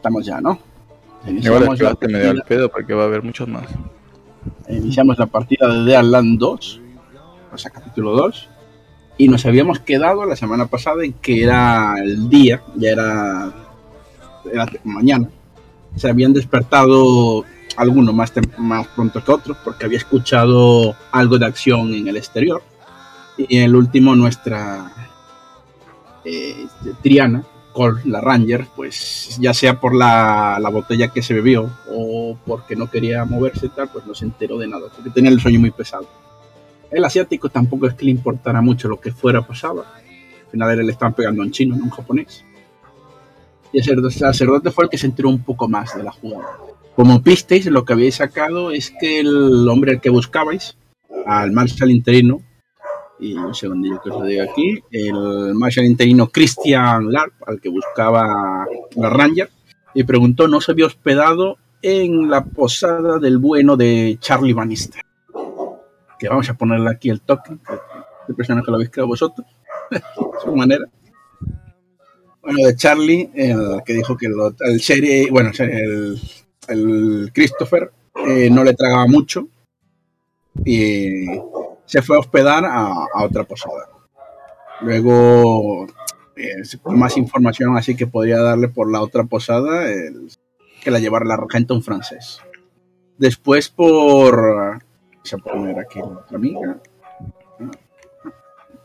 Estamos ya, ¿no? Igual Iniciamos la, activaste medio al pedo porque va a haber muchos más. iniciamos la partida de Dead Land 2, o sea, capítulo 2. Y nos habíamos quedado la semana pasada en que era el día, ya era, era mañana. Se habían despertado algunos más, más pronto que otros porque había escuchado algo de acción en el exterior. Y el último, nuestra eh, Triana, Cole, la Ranger, pues ya sea por la, la botella que se bebió o porque no quería moverse tal, pues no se enteró de nada, porque tenía el sueño muy pesado. El asiático tampoco es que le importara mucho lo que fuera pasaba. Al final le estaban pegando en chino, no en japonés. Y el sacerdote- fue el que se enteró un poco más de la jugada. Como pisteis, lo que habéis sacado es que el hombre al que buscabais, al Marshal interino, y un segundillo que os lo diga aquí, el Marshal interino Christian Larp, al que buscaba la Ranger, y preguntó, ¿no se había hospedado en la posada del bueno de Charlie Bannister? Que vamos a ponerle aquí el token, que el personaje lo habéis creado vosotros, de su manera. Bueno, de Charlie, el que dijo que el serie, bueno, el, el Christopher eh, no le tragaba mucho y se fue a hospedar a, otra posada. Luego, eh, más información así que podría darle por la otra posada, que la llevara la regenta un francés. Después por... Vamos a poner aquí la otra amiga.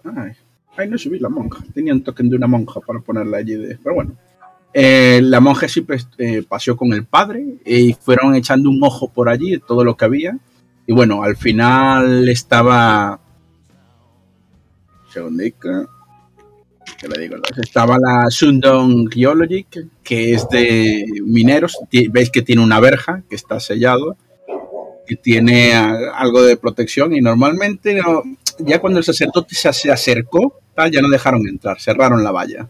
Ay, ay, no subí la monja. Tenía un token de una monja para ponerla allí. De, pero bueno. Eh, la monja siempre eh, paseó con el padre y fueron echando un ojo por allí todo lo que había. Y bueno, al final estaba. Segundico. ¿Qué le digo? Estaba la Sundong Geologic, que es de mineros. Veis que tiene una verja que está sellado, que tiene algo de protección. Y normalmente, no- ya cuando el sacerdote se, acercó, ya no dejaron entrar, cerraron la valla.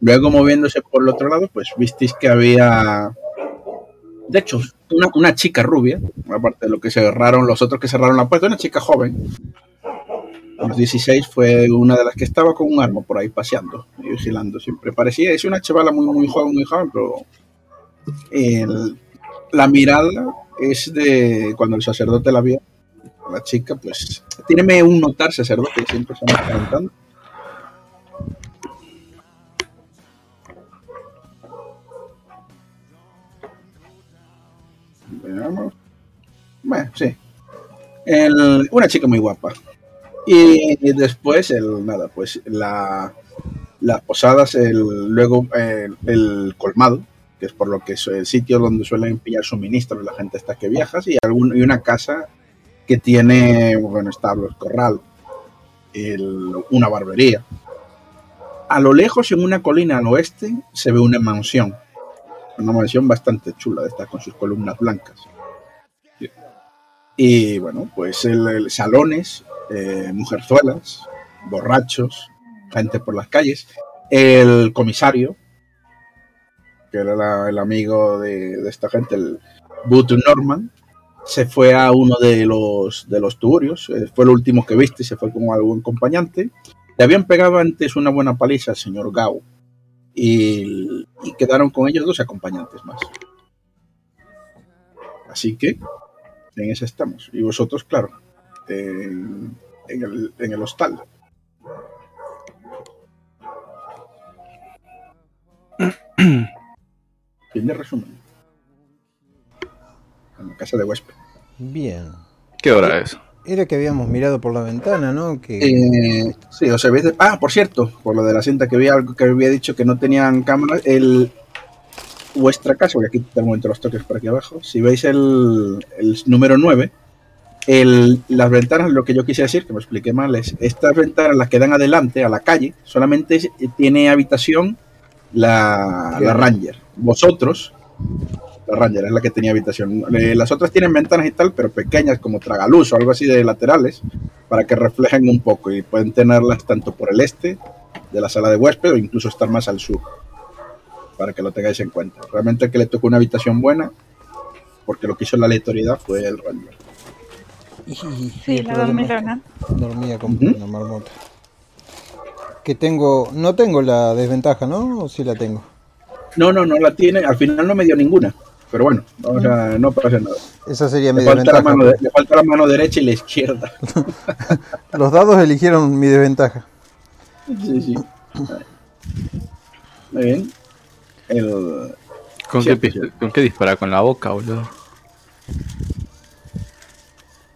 Luego, moviéndose por el otro lado, pues visteis que había. De hecho, una, chica rubia, aparte de lo que cerraron los otros que cerraron la puerta, una chica joven. A los 16 fue una de las que estaba con un arma por ahí paseando y vigilando. Siempre parecía, es una chavala muy, muy joven, muy joven, pero la mirada es de cuando el sacerdote la vio, la chica, pues tiene un notar sacerdote siempre se anda preguntando. Bueno, sí. El- una chica muy guapa. Y después, el, nada, pues la, las posadas, el, luego el, el colmado, que es por lo que es el sitio donde suelen pillar suministros la gente hasta que viajas, y, y una casa que tiene, bueno, establos, corral, el- una barbería. A lo lejos, en una colina al oeste, se ve una mansión. Una mansión bastante chula, de estas con sus columnas blancas. Y bueno, pues el, salones, eh, mujerzuelas, borrachos, gente por las calles. El comisario, que era el amigo de, esta gente, el Boot Norman, se fue a uno de los, de los tuburios, eh, fue el último que viste, se fue con algún acompañante. Le habían pegado antes una buena paliza al señor Gao y, y quedaron con ellos dos acompañantes más. Así que en ese estamos. Y vosotros, claro, en, en el, en el hostal. Fin de resumen. En la casa de huésped. Bien. ¿Qué hora es? Era que habíamos mirado por la ventana, ¿no? Que Eh, sí, os habéis de- Ah, por cierto, por lo de la cinta que había algo que había dicho que no tenían cámara, el vuestra casa, voy a quitar un momento los toques por aquí abajo. Si veis el, el número 9, el, las ventanas, lo que yo quise decir, que me expliqué mal, es estas ventanas, las que dan adelante a la calle, solamente tiene habitación la, la Ranger. Vosotros, la Ranger es la que tenía habitación. Eh, las otras tienen ventanas y tal, pero pequeñas, como tragaluz o algo así de laterales, para que reflejen un poco y pueden tenerlas tanto por el este de la sala de huésped o incluso estar más al sur, para que lo tengáis en cuenta. Realmente el que le tocó una habitación buena, porque lo que hizo la aleatoriedad fue el Ranger. y- Sí, la dormilona. Dormía con Ujú. una marmota. Que tengo, no tengo la desventaja, ¿no? ¿O sí la tengo? No, no, no la tiene. Al final no me dio ninguna. Pero bueno, o sea, no pasa nada. Esa sería mi Le falta, la desventaja. mano le falta la mano derecha y la izquierda. Los dados eligieron mi desventaja. Sí, sí. Muy bien. El, ¿Con, Sí, qué, ¿Con qué dispara? Con la boca, boludo.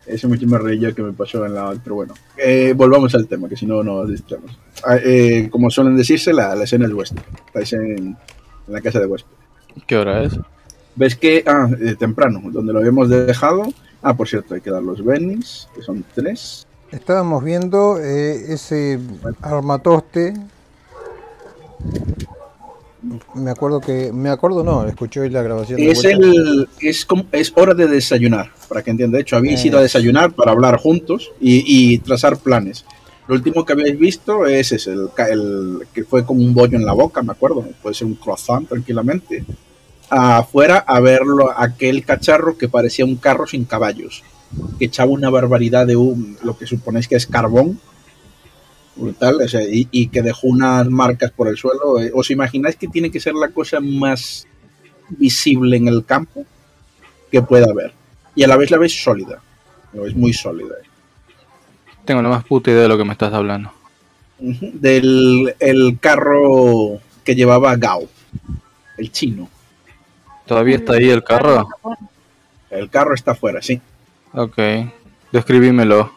ese mucho me reí yo que me pasó en la pero bueno. Eh, volvamos al tema, que si no nos distraemos. Ah, eh, como suelen decirse, la, la escena es vuestra. Estáis en, en la casa de huésped. ¿Qué hora es? ¿Ves que, ah, eh, temprano, donde lo habíamos dejado? Ah, por cierto, hay que dar los bennies, que son tres. Estábamos viendo eh, ese armatoste. Me acuerdo que. Me acuerdo, no, escuché hoy la grabación. de Es vuelta. el es como es hora de desayunar, para que entienda. De hecho, habéis Eh. ido a desayunar para hablar juntos y, y trazar planes. Lo último que habéis visto es ese, el, el que fue como un bollo en la boca, me acuerdo. Puede ser un croissant tranquilamente. Afuera a verlo, aquel cacharro que parecía un carro sin caballos, que echaba una barbaridad de humo, lo que suponéis que es carbón, brutal, o sea, y, y que dejó unas marcas por el suelo. Eh, ¿Os imagináis que tiene que ser la cosa más visible en el campo que pueda haber? Y a la vez la veis sólida, veis muy sólida. Tengo la más puta idea de lo que me estás hablando. Del el carro que llevaba Gao, el chino. ¿Todavía está ahí el carro? El carro está afuera, sí. Ok. Describímelo.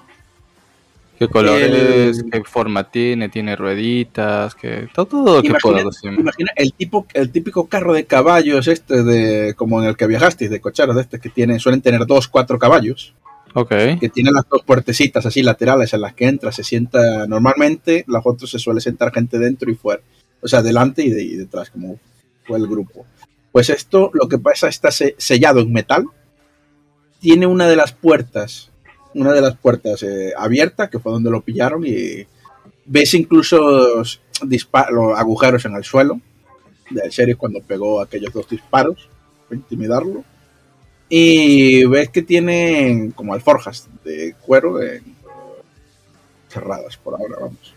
¿Qué color El- es? ¿Qué forma tiene? ¿Tiene rueditas? ¿Qué... Todo, todo lo que Imagina- puedas decirme. Imagina el tipo, el típico carro de caballos este de como en el que viajasteis, de cocheros de este que tiene, suelen tener dos, cuatro caballos, Ok. que tiene las dos puertecitas así laterales en las que entra, se sienta normalmente, las otras se suele sentar gente dentro y fuera, o sea, delante y, de- y detrás, como fue el grupo. Pues esto, lo que pasa, está se- sellado en metal, tiene una de las puertas, una de las puertas eh, abierta, que fue donde lo pillaron, y ves incluso dispa- los agujeros en el suelo del sheriff cuando pegó aquellos dos disparos para intimidarlo. Y ves que tienen como alforjas de cuero cerradas por ahora, vamos.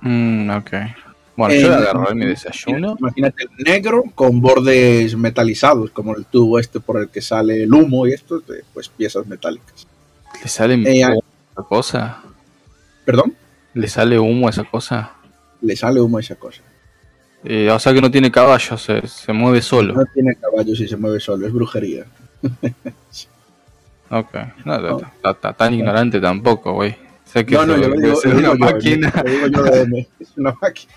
Mm, ok. Bueno, Eh, yo voy a agarrar mi desayuno. Imagínate el negro con bordes metalizados, como el tubo este por el que sale el humo y esto, pues piezas metálicas. ¿Le sale Eh, humo a esa cosa? Perdón, ¿Le sale humo a esa cosa? le sale humo a esa cosa. Eh, o sea que no tiene caballo, se, se mueve solo. No tiene caballos y se mueve solo, es brujería. Ok. No, no, no, ta- tan ignorante tampoco, güey. Sé que No, no, yo lo digo, lo una yo, máquina. yo es una máquina.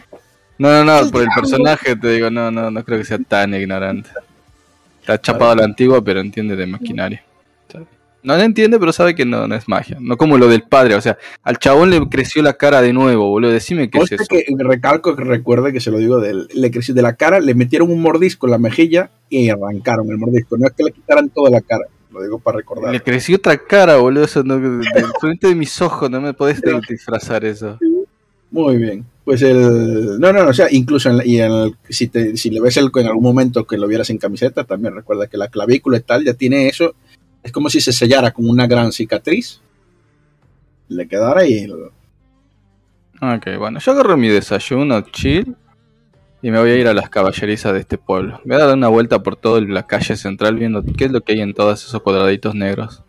No, no, no, por el personaje te digo, no, no, no creo que sea tan ignorante. Está chapado a la antigua, pero entiende de maquinaria. No le entiende, pero sabe que no, no es magia. No como lo del padre, o sea, al chabón le creció la cara de nuevo, boludo. Decime qué es eso. que recalco que recuerde que se lo digo de él. Le creció de la cara, le metieron un mordisco en la mejilla y arrancaron el mordisco. No es que le quitaran toda la cara, lo digo para recordar. Le creció otra cara, boludo. Eso no, de, de- frente de mis ojos, no me podés disfrazar eso. Muy bien. Pues el. No, no, no, o sea, incluso en, la- y en el- si, te, si le ves el, en algún momento que lo vieras en camiseta, también recuerda que la clavícula y tal ya tiene eso. Es como si se sellara con una gran cicatriz. Le quedara y. Ok, bueno, yo agarro mi desayuno, chill, y me voy a ir a las caballerizas de este pueblo. Voy a dar una vuelta por toda la calle central viendo qué es lo que hay en todos esos cuadraditos negros.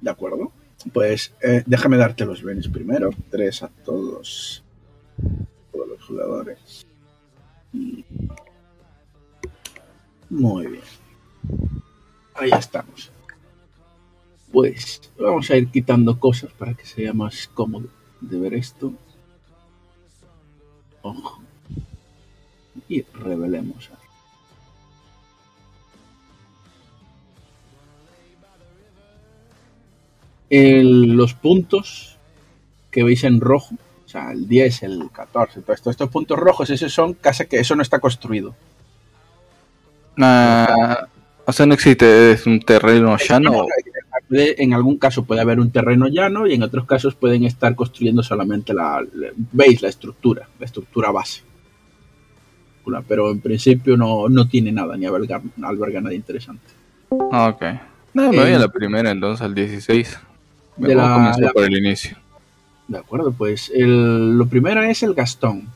De acuerdo. Pues eh, déjame darte los bienes primero. Tres a todos. Todos los jugadores. Y- Muy bien. Ahí estamos. Pues vamos a ir quitando cosas para que sea más cómodo de ver esto. Ojo. Y revelemos. El- los puntos que veis en rojo, o sea, el 10, el 14, todo esto, estos puntos rojos, esos son casa que eso no está construido. Ah, o sea, no existe, es un terreno llano. En algún caso puede haber un terreno llano y en otros casos pueden estar construyendo solamente la, veis la estructura, la estructura base. Pero en principio no, no tiene nada ni alberga, alberga nada interesante. Ah, ok. No, me voy a Eh, la primera entonces, al 16. De la- por el inicio. De acuerdo, pues el- lo primero es el Gastón.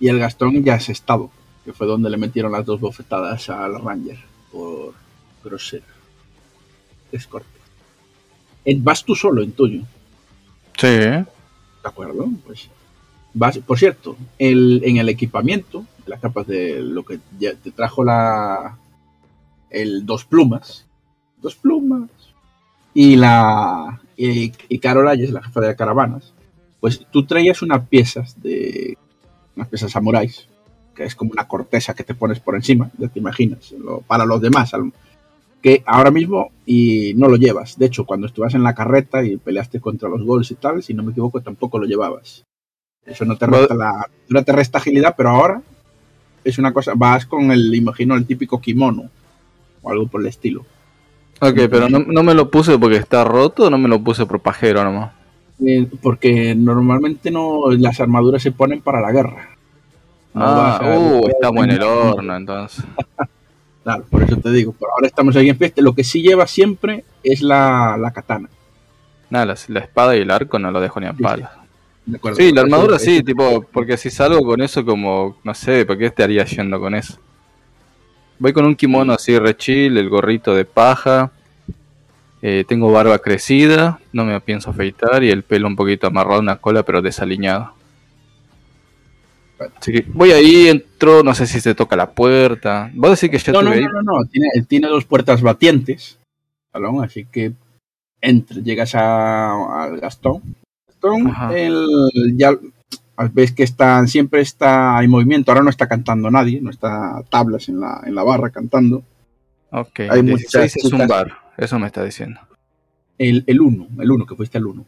Y el Gastón ya es estado, que fue donde le metieron las dos bofetadas al Ranger por grosero. Es corto. Eh, Vas tú solo en tuyo, Sí, ¿de acuerdo? Pues vas, por cierto, el, en el equipamiento, las capas de lo que ya te trajo la el dos plumas, dos plumas y la y, y Carol Ayes, la jefa de caravanas, pues tú traías unas piezas de unas piezas samuráis, que es como una corteza que te pones por encima, ya te imaginas, lo- para los demás, que ahora mismo y no lo llevas. De hecho, cuando estuvas en la carreta y peleaste contra los gols y tal, si no me equivoco, tampoco lo llevabas. Eso no te resta la, no te resta agilidad, pero ahora es una cosa, vas con el, imagino, el típico kimono o algo por el estilo. Ok, pero no, no me lo puse porque está roto o no me lo puse por pajero nomás. Eh, porque normalmente no las armaduras se ponen para la guerra. No Ah, a- uh, estamos en el horno entonces. Claro, por eso te digo. Pero ahora estamos aquí en fiesta. Lo que sí lleva siempre es la, la katana. Nada, la, la espada y el arco no lo dejo ni a Sí, palo. ¿de acuerdo? Sí, la armadura sí, tipo, porque si salgo con eso como, no sé, ¿por qué estaría yendo con eso? Voy con un kimono así re chill, el gorrito de paja, eh, tengo barba crecida, no me pienso afeitar y el pelo un poquito amarrado, una cola pero desaliñado. Así que voy ahí, entro, no sé si se toca la puerta. Vos decís que ya No, no, ahí. no, no, no. Tiene, tiene dos puertas batientes. Salón, así que entre, llegas a, al Gastón. Gastón, el, ya ves que están, siempre está hay movimiento. Ahora no está cantando nadie, no está tablas en la, en la barra cantando. Ok, hay muchas 16 es un bar, eso me está diciendo. El, el 1, el 1, que fuiste el 1.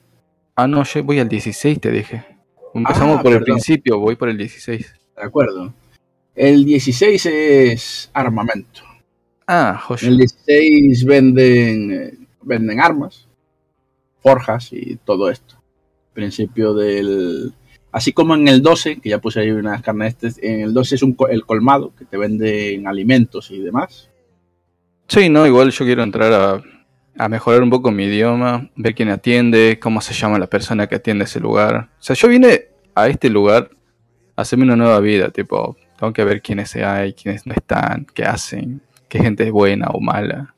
Ah, no, yo voy al 16, te dije. Empezamos Ah, por el principio, voy por el 16. De acuerdo. El 16 es armamento. Ah, joya. En el 16 venden, venden armas, forjas y todo esto. Principio del. Así como en el 12, que ya puse ahí unas carnes, en el 12 es un, el colmado, que te venden alimentos y demás. Sí, no, igual yo quiero entrar a, a mejorar un poco mi idioma, ver quién atiende, cómo se llama la persona que atiende ese lugar. O sea, yo vine a este lugar a hacerme una nueva vida, tipo, tengo que ver quiénes hay, quiénes no están, qué hacen, qué gente es buena o mala.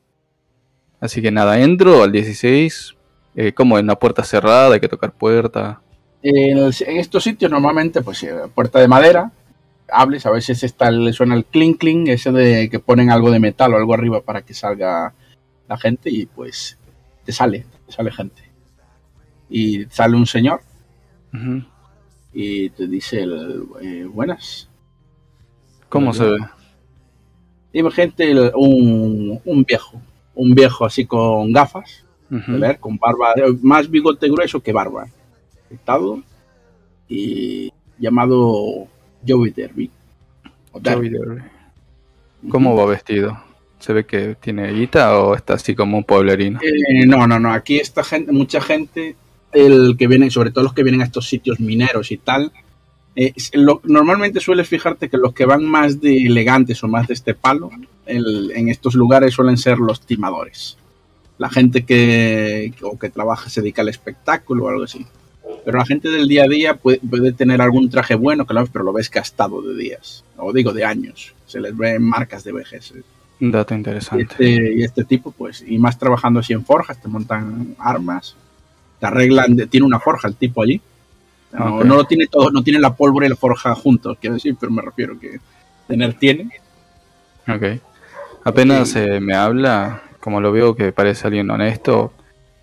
Así que nada, entro al 16, eh, como en una puerta cerrada, hay que tocar puerta. En, el- en estos sitios normalmente, pues eh, puerta de madera, hables, a veces está le suena el clink clink, ese de que ponen algo de metal o algo arriba para que salga la gente y pues te sale, te sale gente. Y sale un señor y te dice el, eh, buenas. ¿Cómo se ve? El- un, un viejo, un viejo así con gafas, de con barba, eh, más bigote grueso que barba, afeitado y llamado Joey Derby. Joey Derby. ¿Cómo va vestido? ¿Se ve que tiene guita o está así como un pueblerino? Eh, no, no, no. Aquí esta gente, mucha gente, el que viene, sobre todo los que vienen a estos sitios mineros y tal, eh, lo- normalmente sueles fijarte que los que van más de elegantes o más de este palo, el- en estos lugares suelen ser los timadores. La gente que, o que trabaja, se dedica al espectáculo o algo así. Pero la gente del día a día puede, puede tener algún traje bueno, lo- pero lo ves gastado de días, o digo de años. Se les ven marcas de vejez. Un dato Y interesante. este, y este tipo, pues, y más trabajando así en forjas, te montan armas, te arreglan, de- tiene una forja el tipo allí. No lo tiene todo, no tiene la pólvora y la forja juntos, quiero decir, pero me refiero que tener tiene. Ok. Apenas eh, me habla, como lo veo que parece alguien honesto,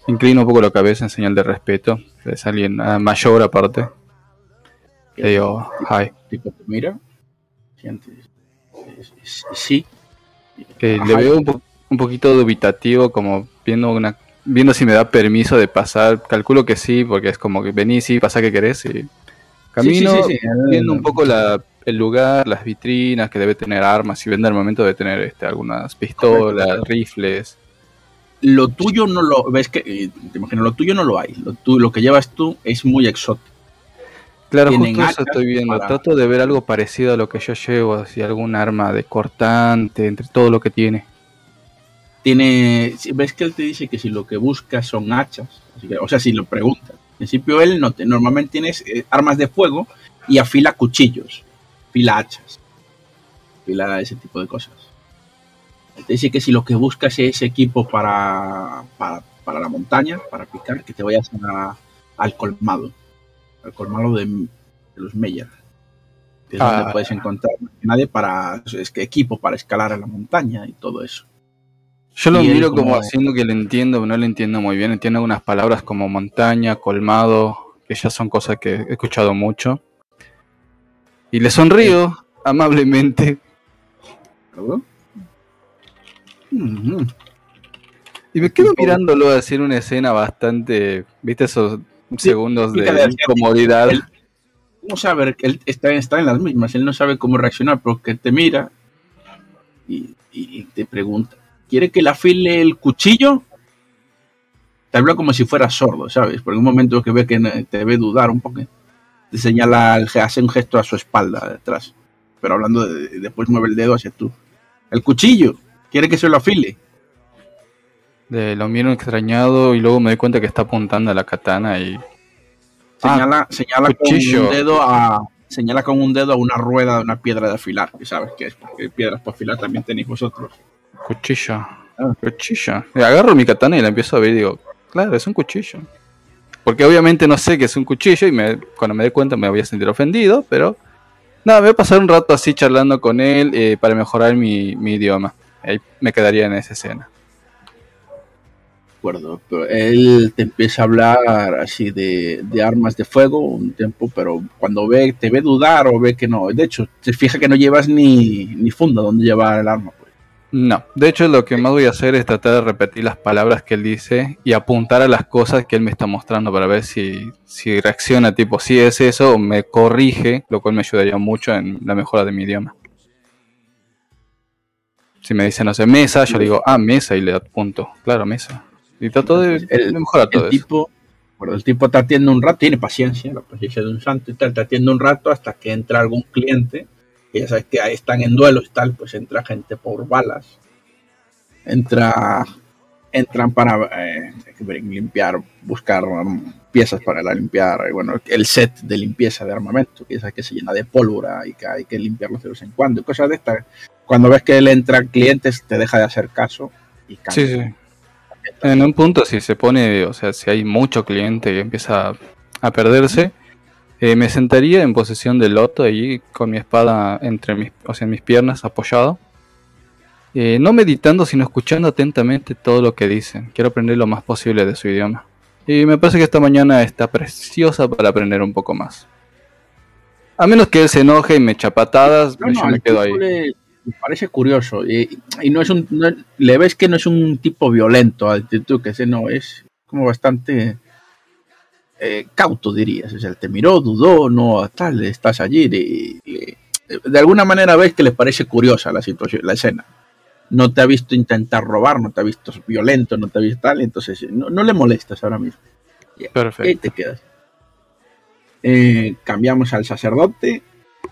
inclino un poco la cabeza en señal de respeto. Es alguien ah, mayor aparte. Le digo, hi. Tipo mira, sí. Eh, le veo un, po- un poquito dubitativo, como viendo una viendo si me da permiso de pasar. Calculo que sí, porque es como que venís, sí, pasa que querés. Y camino Sí, sí, sí, sí. viendo un poco la, el lugar, las vitrinas, que debe tener armas. Si vende armamento, debe tener este, algunas pistolas, rifles. Lo tuyo no lo, ves que, eh, te imagino, lo tuyo no lo hay. Lo, tú, lo que llevas tú es muy exótico. Claro, Tienen justo eso estoy viendo. para- Trato de ver algo parecido a lo que yo llevo, así algún arma de cortante, entre todo lo que tiene. tiene ves que él te dice que si lo que buscas son hachas así que- o sea si lo preguntas en principio él no te normalmente tienes eh, armas de fuego y afila cuchillos fila hachas, fila ese tipo de cosas. Te dice que si lo que buscas es equipo para, para, para la montaña, para picar, que te vayas a- al colmado, al colmado de, de los Meyer. Que es Ah. donde puedes encontrar nadie para es que equipo para escalar a la montaña y todo eso. Yo lo Y miro como, como- haciendo que le entiendo, pero no le entiendo muy bien. Entiendo algunas palabras como montaña, colmado, que ya son cosas que he escuchado mucho. Y le sonrío amablemente. Y me quedo mirándolo hacer una escena bastante, viste esos segundos de incomodidad. Él- no sabe, él está, está en las mismas, él no sabe cómo reaccionar porque te mira y, te pregunta, ¿quiere que le afile el cuchillo? Te habla como si fuera sordo, ¿sabes? Por un momento que ve que te ve dudar un poco, te señala, hace un gesto a su espalda detrás, pero hablando de, después mueve el dedo hacia tú. El cuchillo, ¿quiere que se lo afile? De lo miro extrañado y luego me doy cuenta que está apuntando a la katana y Señala, señala con un dedo a señala con un dedo a una rueda de una piedra de afilar, que sabes que es, porque piedras para afilar también tenéis vosotros. cuchillo. Ah. Cuchillo. Y agarro mi katana y la empiezo a ver y digo, claro, es un cuchillo. Porque obviamente no sé que es un cuchillo y me, cuando me dé cuenta me voy a sentir ofendido, pero nada, me voy a pasar un rato así charlando con él eh, para mejorar mi, mi idioma. Ahí me quedaría en esa escena. Acuerdo, pero él te empieza a hablar así de, de armas de fuego un tiempo, pero cuando ve, te ve dudar o ve que no, de hecho, se fija que no llevas ni, ni funda donde llevar el arma. Pues. No, de hecho lo que más voy a hacer es tratar de repetir las palabras que él dice y apuntar a las cosas que él me está mostrando para ver si, si reacciona tipo si es eso o me corrige, lo cual me ayudaría mucho en la mejora de mi idioma. Si me dice, no sé, mesa, yo le digo, ah, mesa y le apunto, claro, mesa. Y trato de, El- de mejorar todo El eso. tipo, bueno, el tipo te atiende un rato, tiene paciencia, la paciencia de un santo y tal, te atiende un rato hasta que entra algún cliente, que ya sabes que ahí están en duelos y tal, pues entra gente por balas, entra, entran para eh, limpiar, buscar um, piezas para la limpiar, bueno, el set de limpieza de armamento, que ya sabes que se llena de pólvora y que hay que limpiarlo de vez en cuando, cosas de estas. Cuando ves que él entra clientes, te deja de hacer caso y cambia. Sí, sí. En un punto, si se pone, o sea, si hay mucho cliente y empieza a, perderse, eh, me sentaría en posición de loto ahí con mi espada entre mis, o sea, en mis piernas apoyado. Eh, no meditando, sino escuchando atentamente todo lo que dicen. Quiero aprender lo más posible de su idioma. Y me parece que esta mañana está preciosa para aprender un poco más. A menos que él se enoje y me echa patadas, No, yo me quedo ahí. Le, le parece curioso y, y no es un no- le ves que no es un tipo violento actitud que ese no es como bastante eh, cauto dirías o sea te miró dudó no tal estás allí y- y- de alguna manera ves que le parece curiosa la situación la escena. No te ha visto intentar robar no te ha visto violento no te ha visto tal entonces no, no le molestas ahora mismo. Y ahí Perfecto. te quedas Eh, cambiamos al sacerdote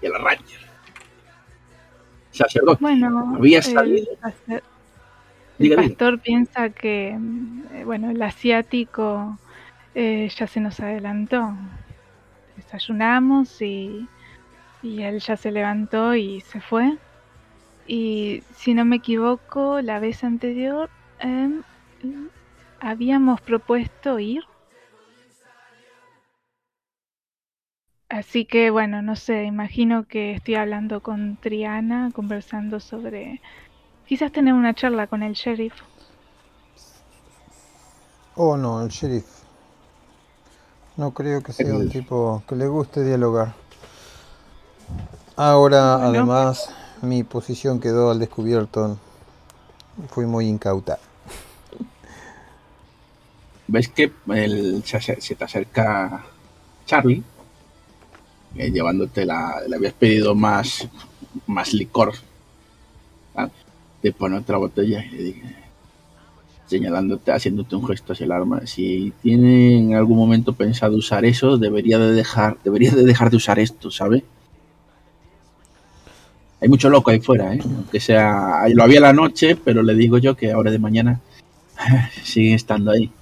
y al ranger sacerdote Bueno, Había el, salido. sacer- el pastor piensa que, eh, bueno, el asiático eh, ya se nos adelantó. Desayunamos y, y él ya se levantó y se fue. Y si no me equivoco, la vez anterior em, habíamos propuesto ir. Así que bueno, no sé, imagino que estoy hablando con Triana, conversando sobre quizás tener una charla con el sheriff. Oh, no, el sheriff. No creo que sea un El- tipo que le guste dialogar. Ahora, Bueno. además, mi posición quedó al descubierto. Fui muy incauta. ves que el, se te acerca Charlie, eh, llevándote la, le habías pedido más, más licor. ¿ah? Te pone otra botella y le dice, señalándote, haciéndote un gesto hacia el arma. Si tiene en algún momento pensado usar eso, debería de dejar, debería de dejar de usar esto, ¿sabe? Hay mucho loco ahí fuera, ¿eh? Aunque sea, lo había la noche, pero le digo yo que ahora de mañana sigue estando ahí.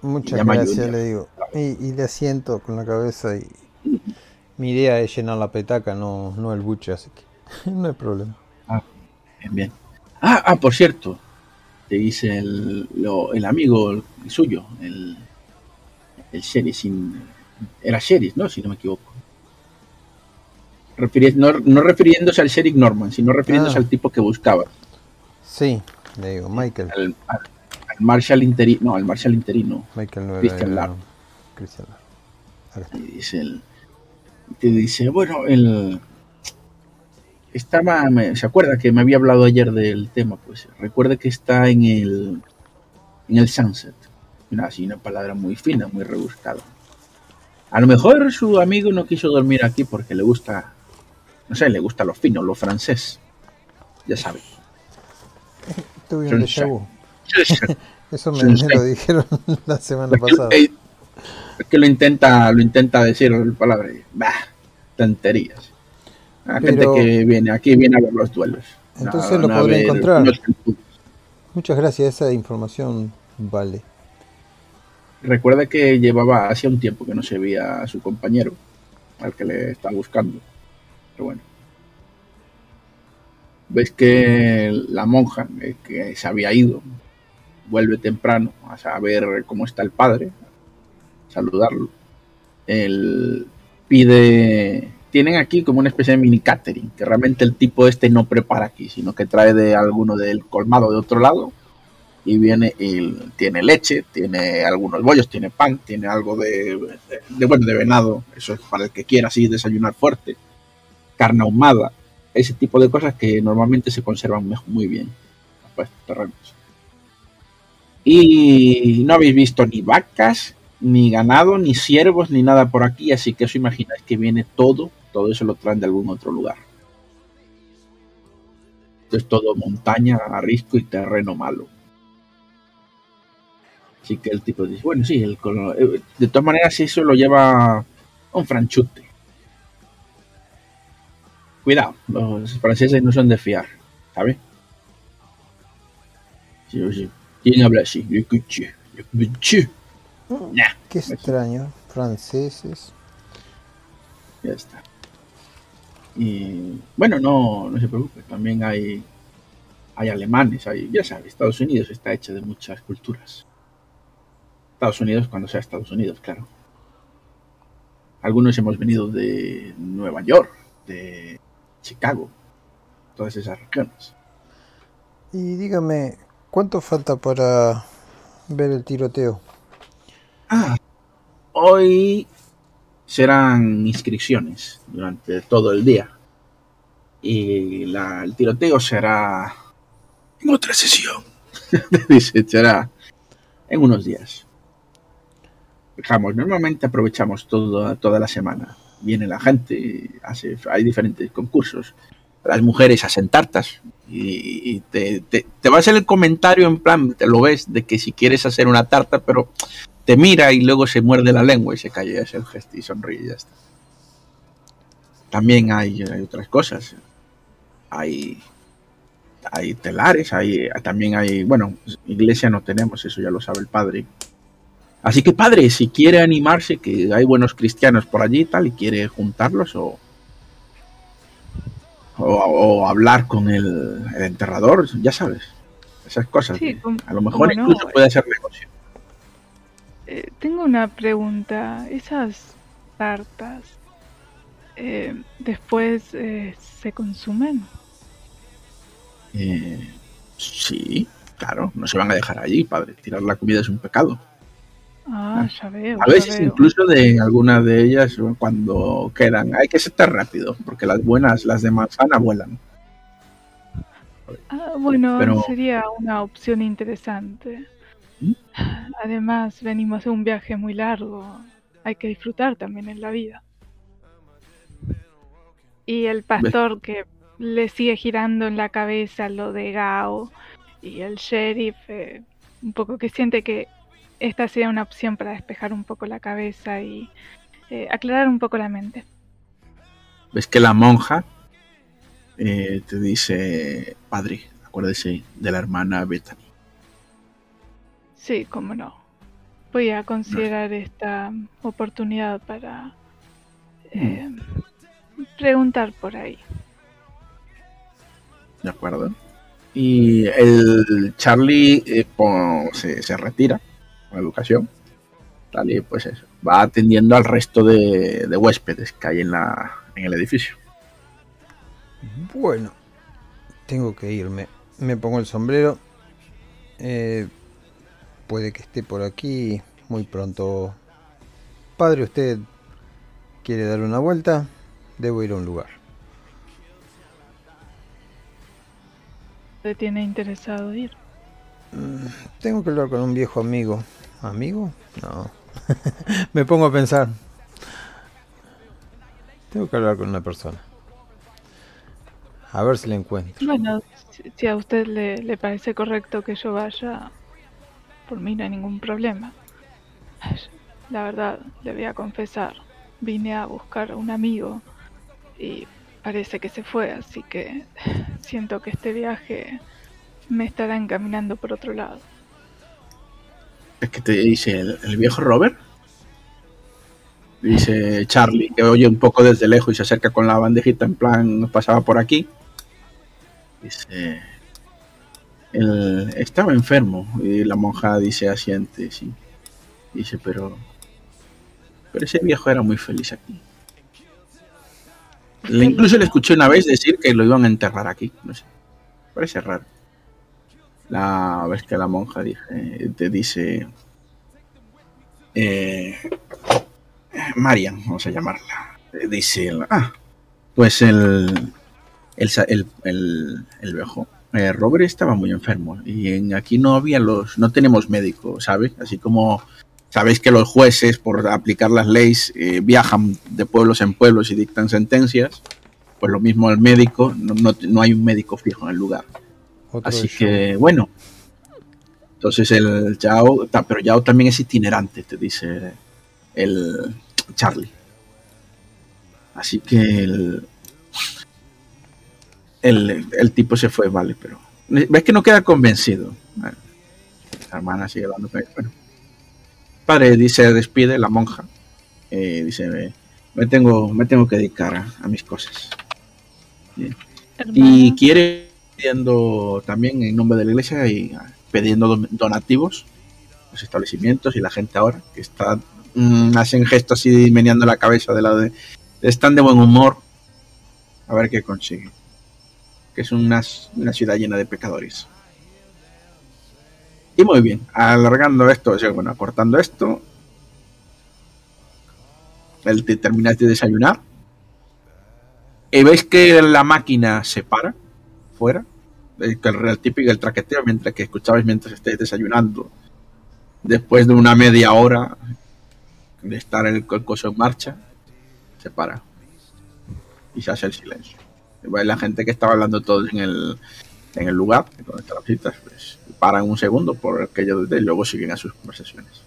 Muchas gracias, le digo. Y, y le asiento con la cabeza y, Mi idea es llenar la petaca, no, no el buche, así que no hay problema. Bien, bien. Ah, ah, por cierto, te dice el, lo- el amigo el suyo, el, el sheriff, sin, era sheriff, ¿no? Si no me equivoco. Refiri- no, no refiriéndose al sheriff Norman, sino refiriéndose Ah. al tipo que buscaba, Sí, le digo, Michael. al, al- al Marshall interino, no, al Marshall interino. Michael no era- Christian Lark. Christian está. Y dice el, te dice, bueno, el estaba, me- se acuerda que me había hablado ayer del tema, pues recuerde que está en el en el Sunset. Una, así una palabra muy fina, muy rebuscada. A lo mejor su amigo no quiso dormir aquí porque le gusta, no sé, le gusta lo fino, lo francés. Ya sabe. Eso me, me lo dijeron la semana pasada. Que, es que lo intenta, lo intenta decir la palabra. Bah, tonterías. La gente que viene aquí viene a ver los duelos. Entonces No- lo no podré encontrar. Muchas gracias, esa información vale. Recuerda que llevaba hacía un tiempo que no se veía a su compañero, al que le estaba buscando. Pero bueno. Ves que la monja, eh, que se había ido, vuelve temprano a saber cómo está el padre, saludarlo. Él pide. Tienen aquí como una especie de mini catering, que realmente el tipo este no prepara aquí, sino que trae de alguno del colmado de otro lado y viene y tiene leche, tiene algunos bollos, tiene pan, tiene algo de, de, bueno, de venado, eso es para el que quiera así desayunar fuerte, carne ahumada, ese tipo de cosas que normalmente se conservan muy bien para estos terrenos. Y no habéis visto ni vacas, ni ganado, ni ciervos, ni nada por aquí, así que os imagináis que viene todo, todo eso lo traen de algún otro lugar. Esto es todo montaña, risco y terreno malo. Así que el tipo dice, bueno, sí, el colo- eh, de todas maneras eso lo lleva un franchute. Cuidado, los franceses no son de fiar, ¿sabes? Sí, sí. ¿Quién habla así? Le Nah, Qué extraño, franceses. ya está. Y bueno, no, no se preocupe, también hay, hay alemanes, hay, ya sabes, Estados Unidos está hecho de muchas culturas. Estados Unidos cuando sea Estados Unidos, claro. Algunos hemos venido de Nueva York, de Chicago, todas esas regiones. Y dígame, ¿cuánto falta para ver el tiroteo? Hoy serán inscripciones durante todo el día. Y la- el tiroteo será en otra sesión. Dice, será en unos días. Fijamos, normalmente aprovechamos todo, toda la semana. Viene la gente, hace, hay diferentes concursos. Las mujeres hacen tartas y, y te, te, te va a hacer el comentario en plan, te lo ves, de que si quieres hacer una tarta, pero te mira y luego se muerde la lengua y se cae es el gesto y sonríe y ya está. También hay, hay otras cosas. Hay, hay telares, hay, también hay, bueno, iglesia no tenemos, eso ya lo sabe el padre. Así que padre, si quiere animarse, que hay buenos cristianos por allí y tal, y quiere juntarlos o, o, o hablar con el, el enterrador, ya sabes, esas cosas. Sí, A lo mejor no. incluso puede hacer negocio. Eh, tengo una pregunta. Esas tartas, eh, después eh, se consumen. Eh, sí, claro, no se van a dejar allí, padre. Tirar la comida es un pecado. Ah, ya veo. A ya veces veo. incluso de algunas de ellas cuando quedan, hay que ser rápido, porque las buenas, las de manzana vuelan. Ah, bueno, pero- sería una opción interesante. Además, venimos de un viaje muy largo. Hay que disfrutar también en la vida. Y el pastor que le sigue girando en la cabeza lo de Gao y el sheriff, eh, un poco que siente que esta sería una opción para despejar un poco la cabeza y eh, aclarar un poco la mente. Ves que la monja eh, te dice, padre, acuérdese de la hermana Bethany. Sí, cómo no. Voy a considerar esta oportunidad para eh, preguntar por ahí. De acuerdo. Y el Charlie eh, se, se retira con educación. Charlie, pues eso, va atendiendo al resto de, de huéspedes que hay en, la, en el edificio. Bueno, tengo que irme. Me pongo el sombrero. Eh, puede que esté por aquí muy pronto. Padre, ¿usted quiere dar una vuelta? Debo ir a un lugar. ¿Te tiene interesado ir? Mm, Tengo que hablar con un viejo amigo. ¿Amigo? No. Me pongo a pensar. Tengo que hablar con una persona. A ver si la encuentro. Bueno, si, si a usted le, le parece correcto que yo vaya, por mí no hay ningún problema. La verdad, le voy a confesar, vine a buscar a un amigo y parece que se fue, así que siento que este viaje me estará encaminando por otro lado. Es que te dice el, el viejo Robert. Dice Charlie, que oye un poco desde lejos y se acerca con la bandejita en plan, pasaba por aquí. Dice, él estaba enfermo y la monja dice asiente, sí. Dice, pero, pero ese viejo era muy feliz aquí. Le, incluso le escuché una vez decir que lo iban a enterrar aquí, no sé. Parece raro. La vez que la monja dije, te dice, eh, Marian, vamos a llamarla. Eh, Dice, ah, pues el, el, el, el, el viejo. Eh, Robert estaba muy enfermo y en, aquí no había los, no tenemos médico, ¿sabes? Así como sabéis que los jueces por aplicar las leyes eh, viajan de pueblos en pueblos y dictan sentencias, pues lo mismo el médico, no, no, no hay un médico fijo en el lugar. Otro Así show. que, bueno. Entonces el Yao, pero Yao también es itinerante, te dice el Charlie. Así que el, el, el tipo se fue, vale, pero ves que no queda convencido. La hermana sigue hablando con él. Bueno, padre dice, despide la monja. Eh, dice, me, me tengo, me tengo que dedicar a, a mis cosas. Y quiere pidiendo también en nombre de la iglesia y ah, pidiendo don- donativos los establecimientos y la gente ahora que está mm, hacen gestos así meneando la cabeza de la de están de buen humor a ver qué consigue que es una, una ciudad llena de pecadores y muy bien alargando esto bueno acortando esto el te terminas de desayunar y veis que la máquina se para fuera. El, el, típico el traqueteo mientras que escuchabais mientras estéis desayunando. Después de una media hora de estar el, el coso en marcha, se para. Y se hace el silencio. Veis la gente que estaba hablando todos en el, en el lugar, donde están las citas, pues paran un segundo por aquello de y luego siguen a sus conversaciones.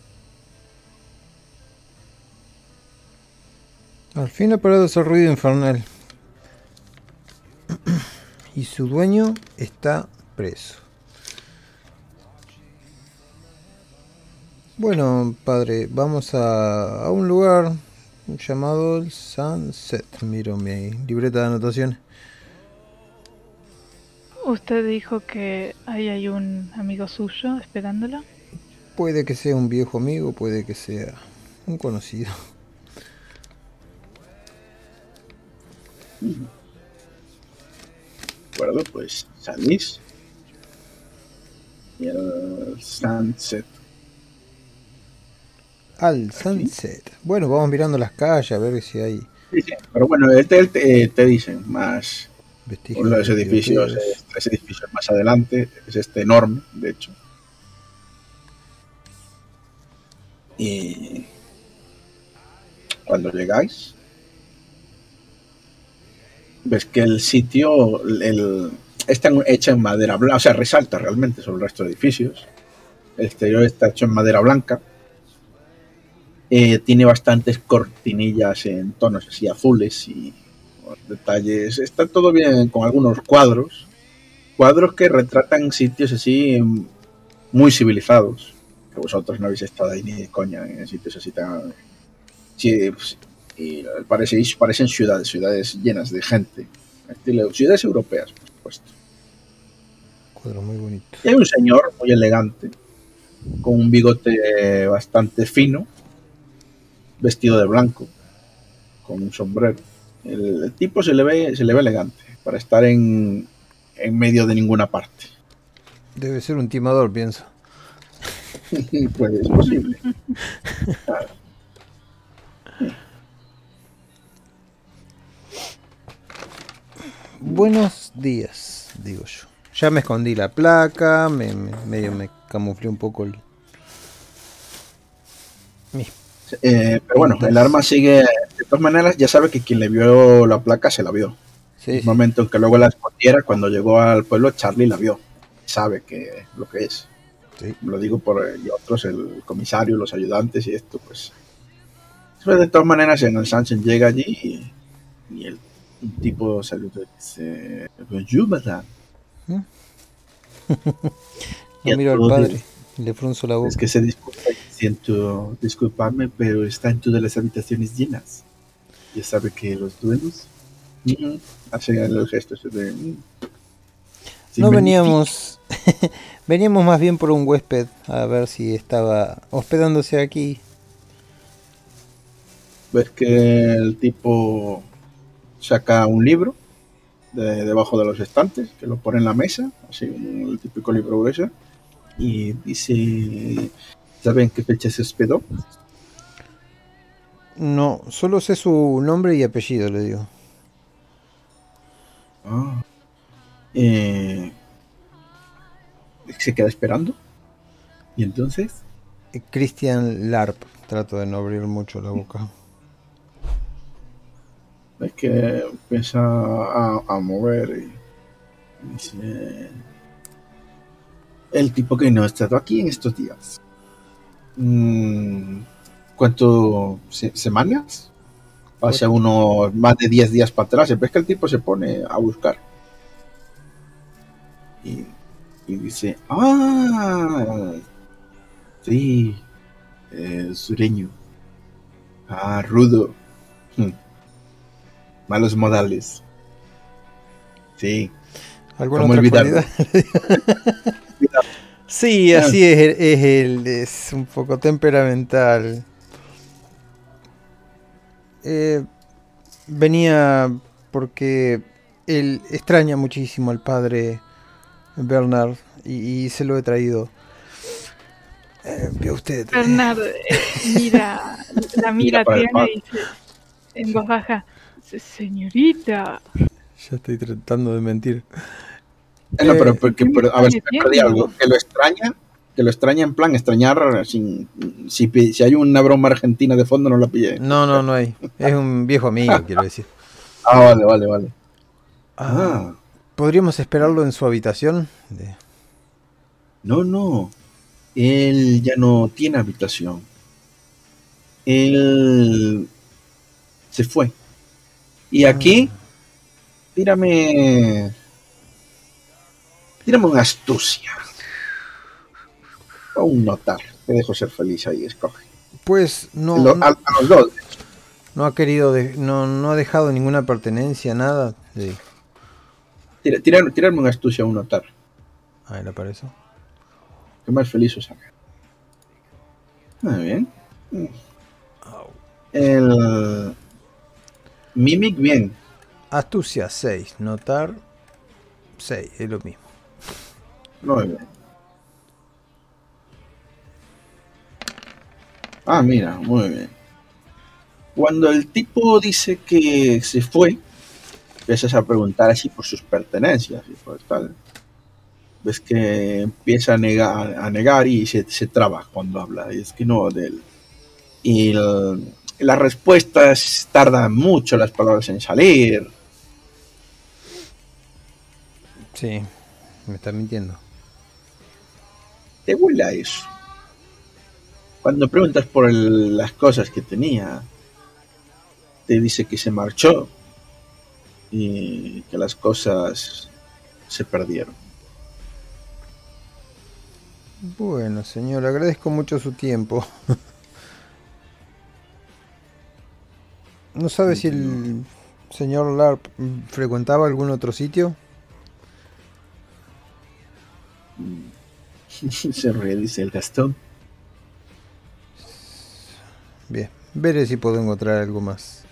Al fin ha parado ese ruido infernal. y su dueño está preso. Bueno, padre, vamos a, a un lugar llamado el Sunset. Miro mi libreta de anotaciones. Usted dijo que ahí hay un amigo suyo esperándolo. Puede que sea un viejo amigo, puede que sea un conocido. De acuerdo, pues salís. Y el sunset. Al Sunset. Bueno, vamos mirando las calles a ver si hay Sí, sí, Pero bueno, él te, te, te dice más. Vestigios. Uno de los edificios, tres edificios más adelante, es este enorme, de hecho. Y cuando llegáis, ves que el sitio el, está hecho en madera blanca, o sea, resalta realmente sobre el resto de edificios. El exterior está hecho en madera blanca. Eh, tiene bastantes cortinillas en tonos así azules y detalles. Está todo bien con algunos cuadros. Cuadros que retratan sitios así mm, muy civilizados. Que vosotros no habéis estado ahí ni de coña en sitios así tan. Sí, pues, Y parece, parecen ciudades, ciudades llenas de gente. Estilo- Ciudades europeas, por supuesto. Cuadro muy bonito. Y hay un señor muy elegante, con un bigote bastante fino, vestido de blanco, con un sombrero. El, el tipo se le, ve, se le ve elegante, para estar en, en medio de ninguna parte. Debe ser un timador, pienso. pues es posible. Claro. Buenos días, digo yo. Ya me escondí la placa, me, me- medio me camuflé un poco el... mis- Eh, pero bueno, el arma sigue. De todas maneras, ya sabe que quien le vio la placa se la vio. Sí, el sí. momento en que luego la escondiera, cuando llegó al pueblo, Charlie la vio. Sabe que lo que es. Sí. Lo digo por eh, otros, el comisario, los ayudantes y esto, pues. Pero de todas maneras, en el Sánchez llega allí y, y el tipo saluda y dice. Y Lo a miro al padre, le frunzo la boca. Es que se disculpa siento disculparme, pero están todas las habitaciones llenas. Ya sabe que los dueños mm, hacen el gesto de. mm. Sí, No veníamos... veníamos más bien por un huésped a ver si estaba hospedándose aquí. Ves que el tipo saca un libro de debajo de los estantes, que lo pone en la mesa, así el típico libro grueso, y dice: ¿Saben qué fecha se hospedó? No, solo sé su nombre y apellido, le digo. Ah. Eh, se queda esperando. Y entonces, Eh, Christian Larp. Trato de no abrir mucho la boca. ves que empieza a, a mover y dice: El tipo que no ha estado aquí en estos días. Mm, ¿Cuánto? se- ¿Semanas? Hace unos más de 10 días para atrás. Ves que el tipo se pone a buscar. Y, y dice: ¡Ah! Sí, eh, sureño. Ah, rudo. Hmm. Malos modales. Sí. ¿Alguna ¿Cómo otra olvidarlo? sí, así es, es, el- es un poco temperamental. Eh, venía porque él extraña muchísimo al padre Bernard y, y se lo he traído. Eh, ve usted. Bernard eh, mira, la mira Mira mar. y dice en voz baja, "Se- señorita, Ya estoy tratando de mentir. Eh, no, pero, porque, ¿qué me pero, a ver si me perdí algo. Que lo extraña, que lo extraña en plan extrañar sin, si, si hay una broma argentina de fondo no la pillé. No, no, no hay. Es un viejo amigo, quiero decir. Ah, vale, vale, vale. Ah, Ah, ¿Podríamos esperarlo en su habitación? De- no, no. Él ya no tiene habitación. Él se fue. Y aquí, tírame. Tírame una astucia. O un notar. Te dejo ser feliz ahí, escoge. Pues no, Lo- no, a, a los dos. no ha querido, de- no, no ha dejado ninguna pertenencia, nada. Sí. Tira- tirar- tirarme una astucia a un notar. Ahí le aparece. Que más feliz os haga. Muy bien. El. Mimic, bien. Astucia 6, notar 6, es lo mismo. Muy bien. Ah, mira, muy bien. Cuando el tipo dice que se fue, empiezas a preguntar así por sus pertenencias y por tal. Ves que empieza a negar, y se, se traba cuando habla. Y es que no de él. Y las respuestas tardan mucho las palabras en salir. Sí, me está mintiendo. Te huele a eso. Cuando preguntas por el- las cosas que tenía, te dice que se marchó y que las cosas se perdieron. Bueno, señor, agradezco mucho su tiempo. ¿No sabe si el señor Larp frecuentaba algún otro sitio? Se ríe, dice el Gastón. Bien, veré si puedo encontrar algo más.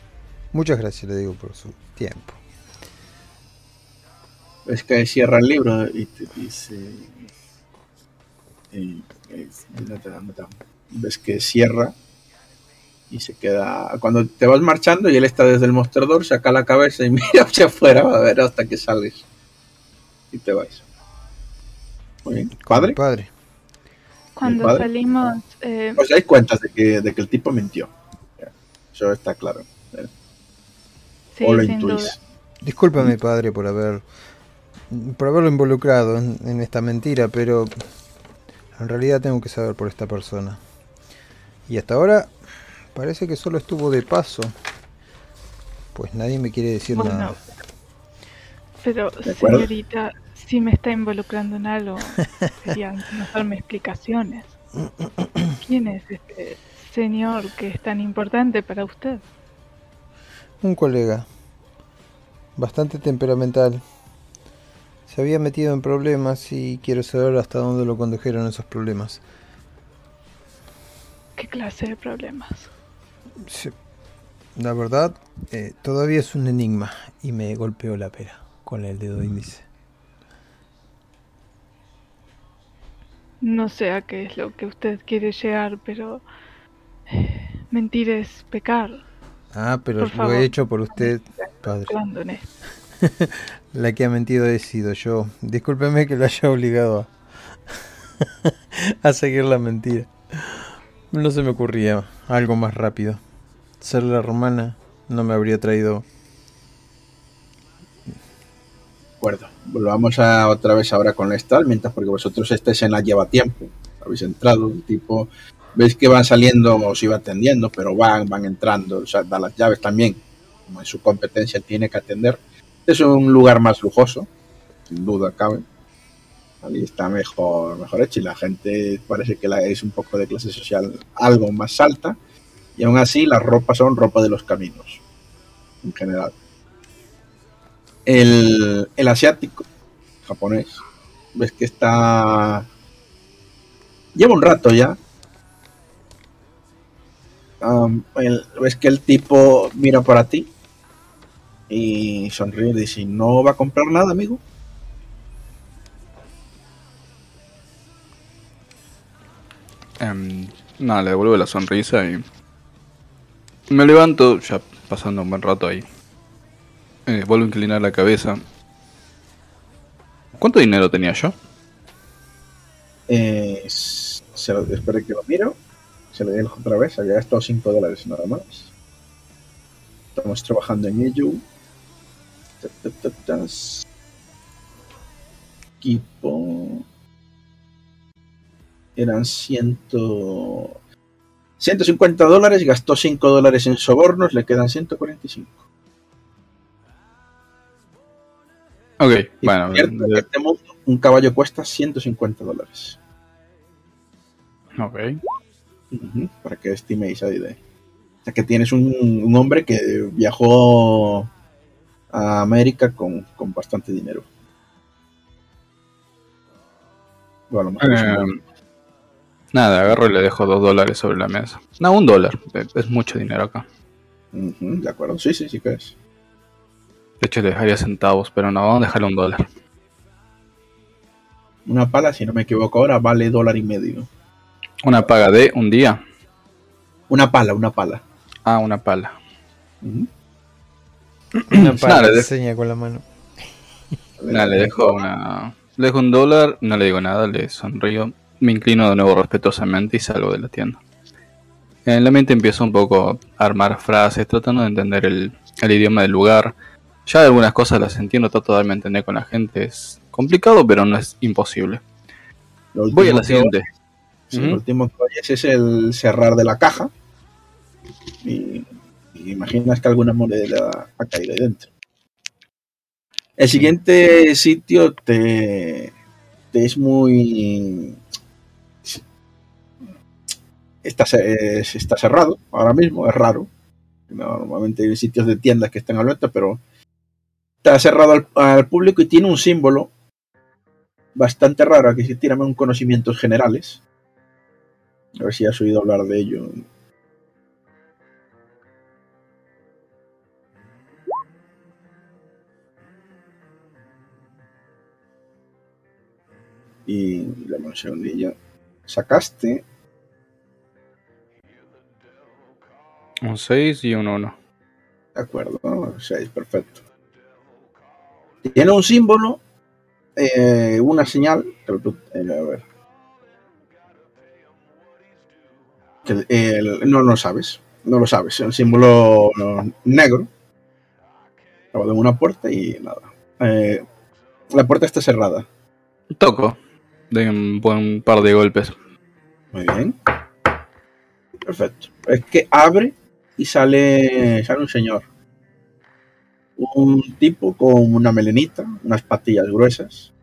Muchas gracias, le digo, por su tiempo. Es que cierra el libro y te dice. eh, no te da- no te da. Ves que cierra y se queda. Cuando te vas marchando y él está desde el mostrador, saca la cabeza y mira hacia afuera a ver hasta que sales. Y te vas. Muy bien. ¿Padre? Padre, Cuando padre? salimos, eh, Os dais cuenta de que, de que el tipo mintió. Eso está claro. sí, o lo sin intuís. duda. discúlpame, padre, por haber por haberlo involucrado en, en esta mentira, pero en realidad tengo que saber por esta persona. Y hasta ahora parece que solo estuvo de paso. Pues nadie me quiere decir Bueno, nada. Pero, señorita, si me está involucrando en algo, sería mejor darme explicaciones. ¿Quién es este señor que es tan importante para usted? Un colega, bastante temperamental. Se había metido en problemas y quiero saber hasta dónde lo condujeron esos problemas. ¿Qué clase de problemas? Sí, La verdad, eh, todavía es un enigma y me golpeó la pera con el dedo índice. No sé a qué es lo que usted quiere llegar, pero eh, mentir es pecar. Ah, pero Por lo favor. he hecho por usted, padre. La que ha mentido he sido yo. Discúlpeme que lo haya obligado a, a seguir la mentira. No se me ocurría algo más rápido. Ser la romana no me habría traído... Acuerdo. Volvamos a otra vez ahora con la estal, mientras porque vosotros esta escena lleva tiempo. Habéis entrado, tipo. Veis que van saliendo, os iba atendiendo, pero van, van entrando. O sea, da las llaves también. Como en su competencia tiene que atender. Es un lugar más lujoso, sin duda cabe. Ahí está mejor, mejor hecho y la gente parece que es un poco de clase social algo más alta. Y aún así las ropas son ropa de los caminos, en general. El, el asiático, japonés, ves que está... Lleva un rato ya. El- ves que el tipo mira para ti y sonríe y dice, ¿no va a comprar nada, amigo? Em, nada, le devuelvo la sonrisa y me levanto, ya pasando un buen rato ahí. Eh, vuelvo a inclinar la cabeza. ¿Cuánto dinero tenía yo? Eh, se lo, espera que lo miro. Se lo digo otra vez. Había gastado 5 dólares nada más. Estamos trabajando en ello. Equipo. Eran 100, 150 dólares. Gastó 5 dólares en sobornos. Le quedan 145. Ok, Y bueno, por cierto, en este mundo, un caballo cuesta 150 dólares. ok. Para que estiméis ahí de. O sea que tienes un, un hombre que viajó a América con, con bastante dinero. Eh, buen- nada, agarro y le dejo dos dólares sobre la mesa. No, un dólar. Es mucho dinero acá. De acuerdo, sí, sí, sí que es. De hecho, le dejaría centavos, pero no, vamos a dejarle un dólar. Una pala, si no me equivoco ahora, vale dólar y medio. Una paga de un día. Una pala, una pala. Ah, una pala. Una pala le- enseña con la mano. Nada, le dejo una. Le dejo un dólar, no le digo nada, le sonrío. Me inclino de nuevo respetuosamente y salgo de la tienda. En la mente empiezo un poco a armar frases, tratando de entender el, el idioma del lugar. Ya algunas cosas las entiendo, trato de entender con la gente. Es complicado, pero no es imposible. Voy a la siguiente. Sí. Lo último que oyes es el cerrar de la caja. Y, y imaginas que alguna moneda ha caído ahí dentro. El siguiente sitio te, te es muy. Está, está cerrado ahora mismo, es raro. Normalmente hay sitios de tiendas que están abiertos, pero está cerrado al, al público y tiene un símbolo bastante raro. Aquí sí tírame un conocimientos generales. A ver si has oído hablar de ello. Y dame un segundillo. Sacaste Un 6 y un 1. De acuerdo, 6, perfecto. Tiene un símbolo, eh, una señal. eh, a ver. Que el- el- no lo sabes, no lo sabes. Es un símbolo no, negro. Acabo de una puerta y nada. Eh, la puerta está cerrada. Toco. De un buen par de golpes. Muy bien. Perfecto. Es que abre y sale, sale un señor. Un tipo con una melenita, unas patillas gruesas.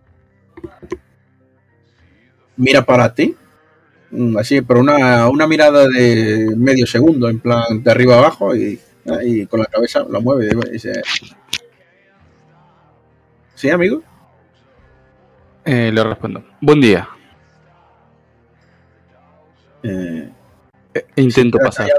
Mira para ti. mm, Así, pero una, una mirada de medio segundo, en plan de arriba abajo, y, y con la cabeza la mueve y. ¿Sí, amigo? Eh, le respondo. Buen día. Eh, intento Queda pasar.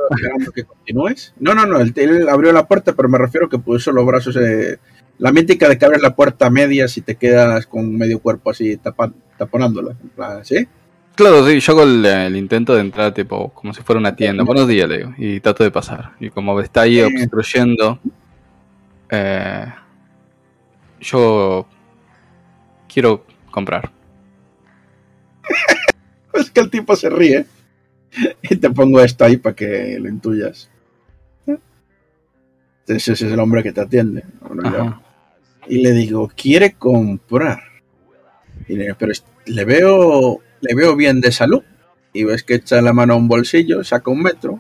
que continúes. No, no, no, él, él abrió la puerta, pero me refiero que puso los brazos. eh, la mítica de que abres la puerta a medias y te quedas con medio cuerpo así tapa- taponándola. ¿sí? Claro, sí, yo hago el, el intento de entrar tipo como si fuera una tienda. Buenos días, le digo. Y trato de pasar. Y como está ahí Eh. obstruyendo, eh, yo quiero comprar. Es que el tipo se ríe. Y te pongo esto ahí para que lo intuyas. Ese es el hombre que te atiende. Y le digo, quiere comprar. Y le, pero es- le veo, le veo bien de salud. Y ves que echa la mano a un bolsillo, saca un metro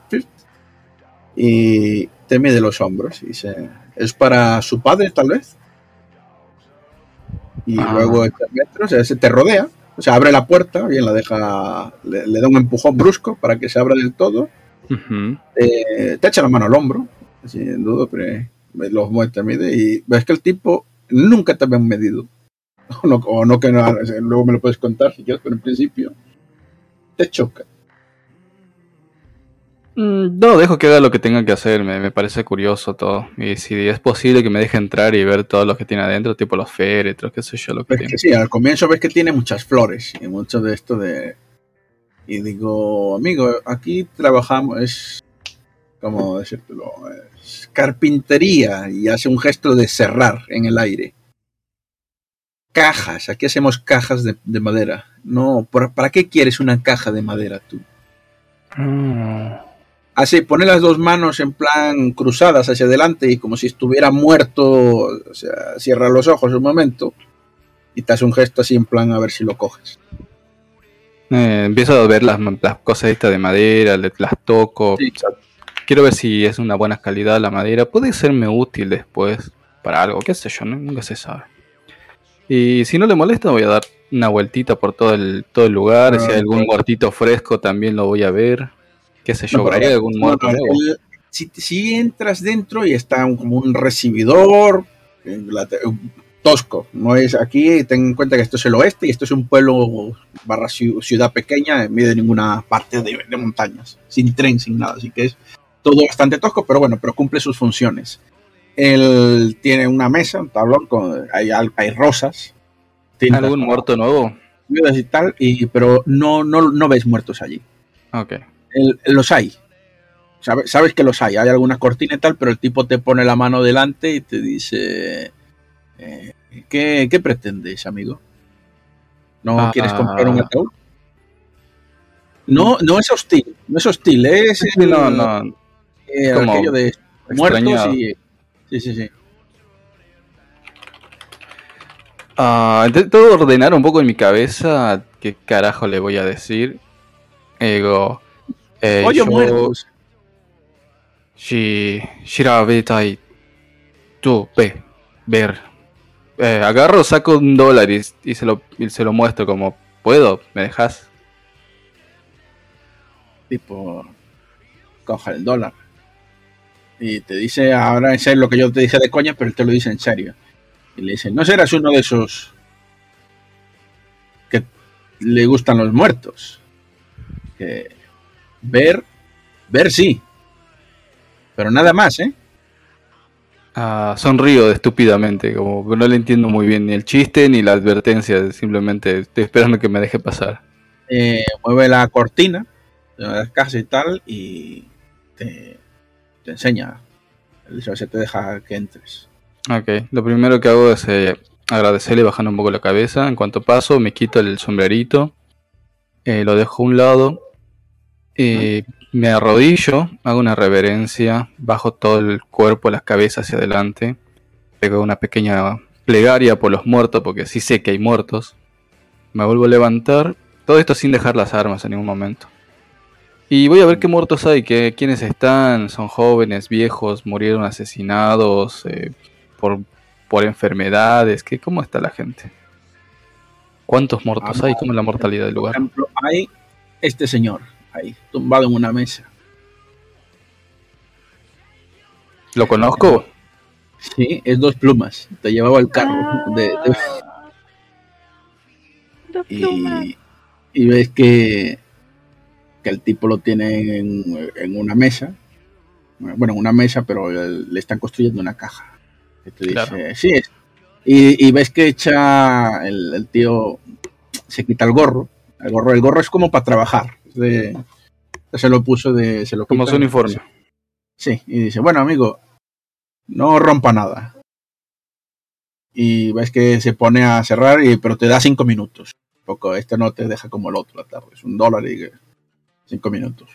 y te mide los hombros. Y dice, ¿es para su padre tal vez? Y Ah. luego echa el metro, o sea, se te rodea. O sea, abre la puerta, bien la deja, le, le da un empujón brusco para que se abra del todo eh, te echa la mano al hombro, sin duda, pero me los te mide y ves que el tipo nunca te había medido. O no, o no que no, luego me lo puedes contar si quieres, pero en principio te choca. Mm, No, dejo que haga lo que tenga que hacer, me, me parece curioso todo. Y si es posible que me deje entrar y ver todo lo que tiene adentro, tipo los féretros, qué sé yo, lo que tiene. que sí, al comienzo ves que tiene muchas flores y mucho de esto de... Y digo, amigo, aquí trabajamos, es, ¿cómo decírtelo? Es carpintería y hace un gesto de cerrar en el aire. Cajas, aquí hacemos cajas de, de madera. No, ¿para, ¿para qué quieres una caja de madera tú? Mm. Así, pone las dos manos en plan cruzadas hacia adelante y como si estuviera muerto, o sea, cierra los ojos un momento y te hace un gesto así en plan a ver si lo coges. Eh, empiezo a ver las, las cosas estas de madera, las toco. Sí. quiero ver si es una buena calidad la madera. Puede serme útil después para algo, qué sé yo, nunca se sabe. Y si no le molesta, voy a dar una vueltita por todo el, todo el lugar. si hay Ah, algún ok. muertito fresco, también lo voy a ver. Qué sé yo, No, hay algún muerto no, el- si, si entras dentro y está un- como un recibidor tosco, no es aquí, ten en cuenta que esto es el oeste y esto es un pueblo barra ciu- ciudad pequeña en medio de ninguna parte de, de montañas, sin tren, sin nada, así que es todo bastante tosco, pero bueno, pero cumple sus funciones. Él tiene una mesa, un tablón, con, hay, hay rosas, ¿Algún muerto nuevo? y tal, y, pero no, no, no ves muertos allí Ok. El- los hay. Sabe- sabes que los hay. Hay alguna cortina y tal, pero el tipo te pone la mano delante y te dice: eh, ¿qué, qué pretendes, amigo? ¿No Ah. quieres comprar un ataúd? No, no es hostil. No es hostil. Es el- no, no. eh, como aquello de muertos y. Sí, sí, sí. Ah, intento ordenar un poco en mi cabeza qué carajo le voy a decir. Ego. Eh, Oye, yo- muertos. Si Shirabetai tú ve ver eh, agarro saco un dólar y, y se lo y se lo muestro como puedo me dejas Tipo, coja el dólar. Y te dice, ahora es lo que yo te dije de coña, pero él te lo dice en serio. Y le dice, ¿no serás uno de esos que le gustan los muertos? Que ver, ver sí. Pero nada más, ¿eh? Ah, sonrío estúpidamente, como que no le entiendo muy bien ni el chiste ni la advertencia, simplemente estoy esperando que me deje pasar. Eh, mueve la cortina de la casa y tal y te, te enseña. Él se te deja que entres. Ok, lo primero que hago es eh, agradecerle bajando un poco la cabeza. En cuanto paso, me quito el sombrerito, eh, lo dejo a un lado, eh, me arrodillo, hago una reverencia, bajo todo el cuerpo, las cabezas hacia adelante, pego una pequeña plegaria por los muertos, porque sí sé que hay muertos. Me vuelvo a levantar, todo esto sin dejar las armas en ningún momento. Y voy a ver qué muertos hay, que, quiénes están, son jóvenes, viejos, murieron asesinados eh, por, por enfermedades, que, ¿cómo está la gente? ¿Cuántos muertos Ah, hay? ¿Cómo es la mortalidad del Por lugar? ejemplo, hay este señor ahí, tumbado en una mesa. ¿Lo conozco? Sí, es dos plumas. Te llevaba el carro. Ah, de- de- dos plumas. y, y ves que, que el tipo lo tiene en, en una mesa. Bueno, en una mesa, pero le están construyendo una caja. Te dice, Claro. sí es. Y, y ves que echa el, el tío, se quita el gorro. El gorro, el gorro es como para trabajar. De- se lo puso de. Se lo Como su uniforme. Sí, y dice, bueno amigo, no rompa nada. Y ves que se pone a cerrar, y, pero te da cinco minutos. Poco, este no te deja como el otro la tarde, es un dólar y cinco minutos.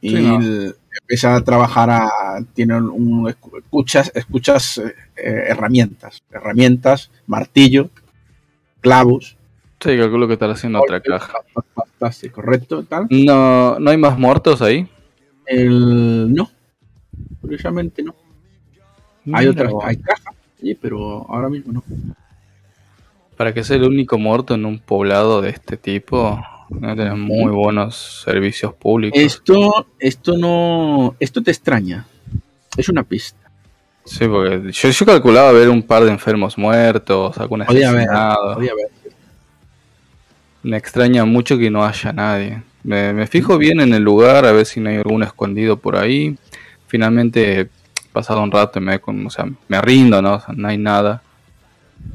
Y Sí, no. el- empieza a trabajar a, tiene un, escuchas, escuchas eh, eh, herramientas, herramientas, martillo, clavos, Sí, calculo que estará haciendo otra caja. Correcto, tal. No, ¿No hay más muertos ahí? El, no, curiosamente no. Hay otras, hay cajas, sí, pero ahora mismo no. Para que sea el único muerto en un poblado de este tipo, debe tener muy buenos servicios públicos. Esto, esto no, esto te extraña. Es una pista. Sí, porque yo, yo calculaba ver un par de enfermos muertos, algún Podía haber, asesinado. podía haber. Me extraña mucho que no haya nadie. Me, me fijo bien en el lugar a ver si no hay algún escondido por ahí. Finalmente, pasado un rato, me, o sea, me rindo, ¿no? O sea, no hay nada.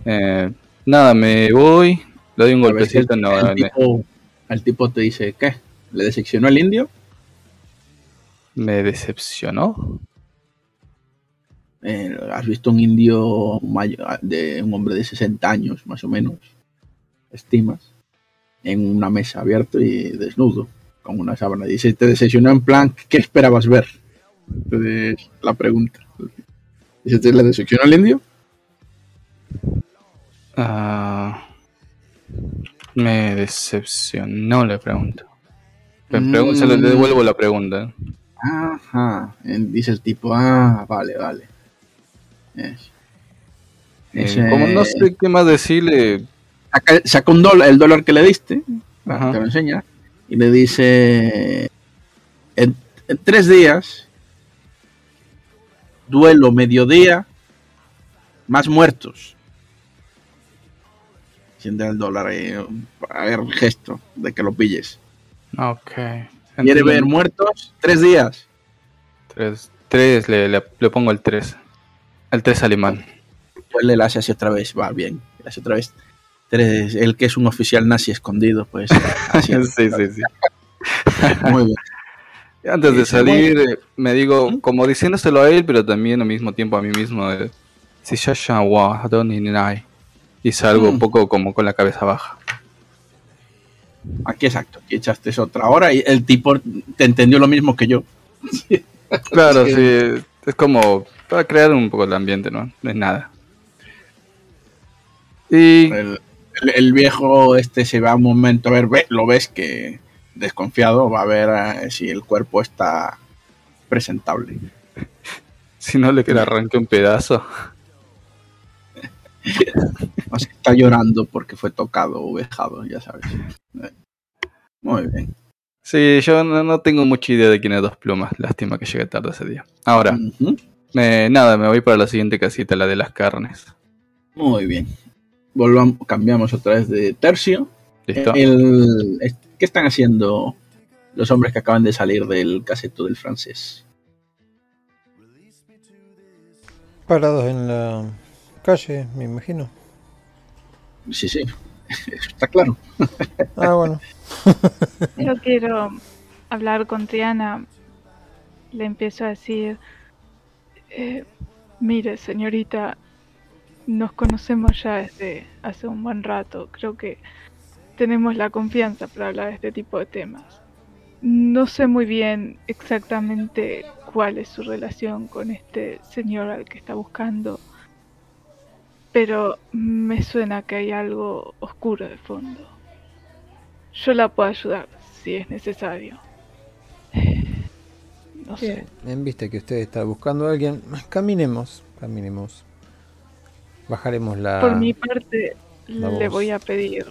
Eh, nada, me voy, le doy un golpecito. el, no, el tipo, el tipo te dice, ¿qué? ¿Le decepcionó el indio? me decepcionó. Eh, ¿Has visto un indio mayor, de un hombre de 60 años, más o menos? Estimas. En una mesa abierta y desnudo, con una sábana. Dice, te decepcionó en plan, ¿qué esperabas ver? Entonces, la pregunta. Dice, ¿te le decepcionó el indio? Ah, me decepcionó, le pregunto. Le, pregun- se le Mm. devuelvo la pregunta. Ajá. Eh, Dice el tipo, ah, vale, vale. Es- Eh, Ese- como no sé qué más decirle, saca, saca un dólar, el dólar que le diste, Ajá. te lo enseña, y le dice, en, en tres días, duelo mediodía, más muertos. Siente el dólar ahí, a ver, gesto de que lo pilles. ok. ¿Quiere ver muertos? Tres días. Tres, tres le, le- le pongo el 3. El 3 alemán. Pues le hace así otra vez, va bien, le hace otra vez. Tres, el que es un oficial nazi escondido, pues. así. sí, sí, sí. Muy bien. Antes de Sí, salir, eh, me digo, como diciéndoselo a él, pero también al mismo tiempo a mí mismo, si ya ya wa. Y salgo un Mm. poco como con la cabeza baja. Aquí exacto, aquí echaste otra hora y el tipo te entendió lo mismo que yo. Claro, Sí. sí, es como para crear un poco el ambiente, ¿no? No es nada. Y El, el- el viejo este se va un momento a ver, ve- lo ves que desconfiado, va a ver eh, si el cuerpo está presentable. si no le queda arranque un pedazo. O sea, está llorando porque fue tocado o vejado, ya sabes. Muy bien. Sí, yo no, no tengo mucha idea de quién es Dos Plumas. Lástima que llegué tarde ese día. Ahora, eh, nada, me voy para la siguiente casita, la de las carnes. Muy bien. Volvamos, cambiamos otra vez de tercio. ¿Listo? El- ¿Qué están haciendo los hombres que acaban de salir del caseto del francés? Parados en la calle, me imagino. Sí, sí, eso está claro. Ah, bueno. Yo quiero hablar con Triana. Le empiezo a decir, eh, mire señorita, nos conocemos ya desde hace un buen rato. Creo que tenemos la confianza para hablar de este tipo de temas. No sé muy bien exactamente cuál es su relación con este señor al que está buscando, pero me suena que hay algo oscuro de fondo. Yo la puedo ayudar si es necesario. No sé. En vista que usted está buscando a alguien, caminemos, caminemos. Bajaremos la... Por mi parte, la le voz. voy a pedir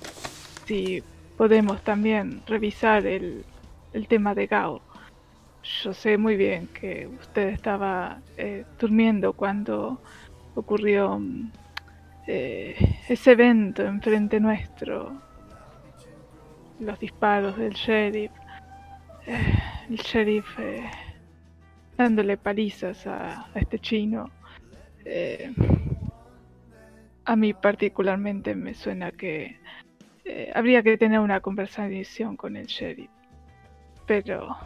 si podemos también revisar el, el tema de Gao. Yo sé muy bien que usted estaba eh, durmiendo cuando ocurrió eh, ese evento enfrente nuestro. Los disparos del sheriff. eh, el sheriff eh, dándole palizas a, a este chino. A mí particularmente me suena que eh, habría que tener una conversación con el sheriff. Pero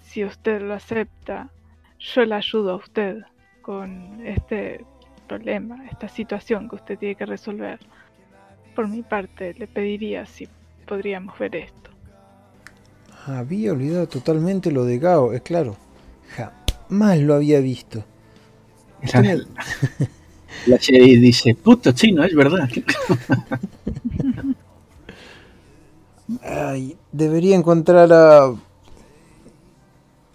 si usted lo acepta, yo le ayudo a usted con este problema, esta situación que usted tiene que resolver. Por mi parte, le pediría si podríamos ver esto. Había olvidado totalmente lo de Gao, es claro. Jamás lo había visto. La sheriff dice, puto chino, es verdad. Ay, debería encontrar a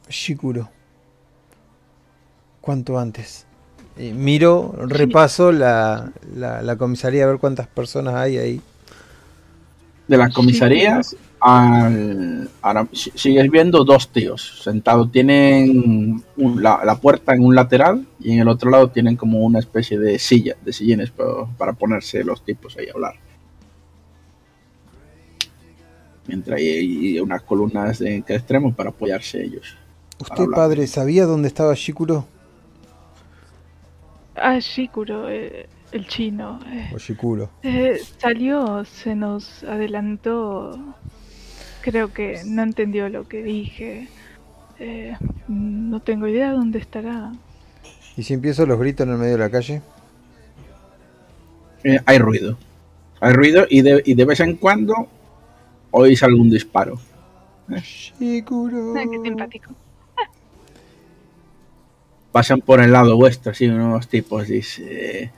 Shikuro. Cuanto antes. Y miro, repaso la, la, la comisaría a ver cuántas personas hay ahí. De las comisarías, al, ahora si- sigues viendo dos tíos sentados. Tienen un- la, la puerta en un lateral y en el otro lado tienen como una especie de silla, de sillines para, para ponerse los tipos ahí a hablar. Mientras hay, hay unas columnas en cada extremo para apoyarse ellos. ¿Usted, padre, sabía dónde estaba Shikuro? Ah, Shikuro, eh, el chino. eh, O Shikuro. Eh, salió, se nos adelantó. Creo que no entendió lo que dije. Eh, no tengo idea dónde estará. ¿Y si empiezo los gritos en el medio de la calle? Eh, hay ruido. Hay ruido y de, y de vez en cuando oís algún disparo. Ah, qué simpático. pasan por el lado vuestro, así unos tipos, dice,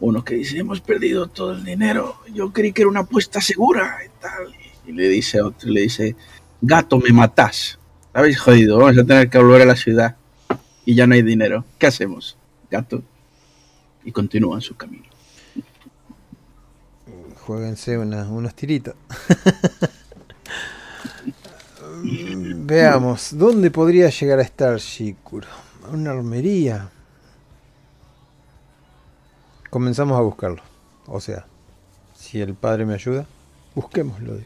uno que dice, hemos perdido todo el dinero, yo creí que era una apuesta segura y tal. Y le dice otro, le dice, gato, me matás. Habéis jodido, vamos a tener que volver a la ciudad y ya no hay dinero. ¿Qué hacemos? Gato. Y continúan su camino. Jueguense unos tiritos. Veamos, ¿dónde podría llegar a estar Shikuro? Una armería. Comenzamos a buscarlo. O sea, si el padre me ayuda, busquémoslo.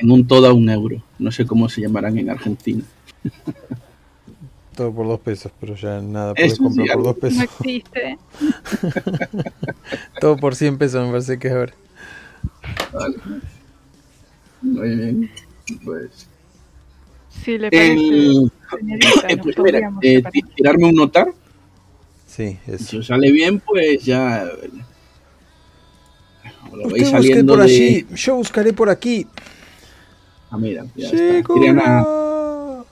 En un todo a un euro. No sé cómo se llamarán en Argentina. Todo por dos pesos, pero ya nada puedes Eso comprar sí, por dos No pesos. existe. Todo por 100 pesos me parece que es ahora. Vale. Muy bien. Pues. Si le parece, El- señorita, eh, pues mira, podríamos eh, tirarme un notar. Sí, Si eso. os sale bien, pues ya. Lo Usted veis busque saliendo por de. allí, yo buscaré por aquí. Ah, mira, ya está. Triana.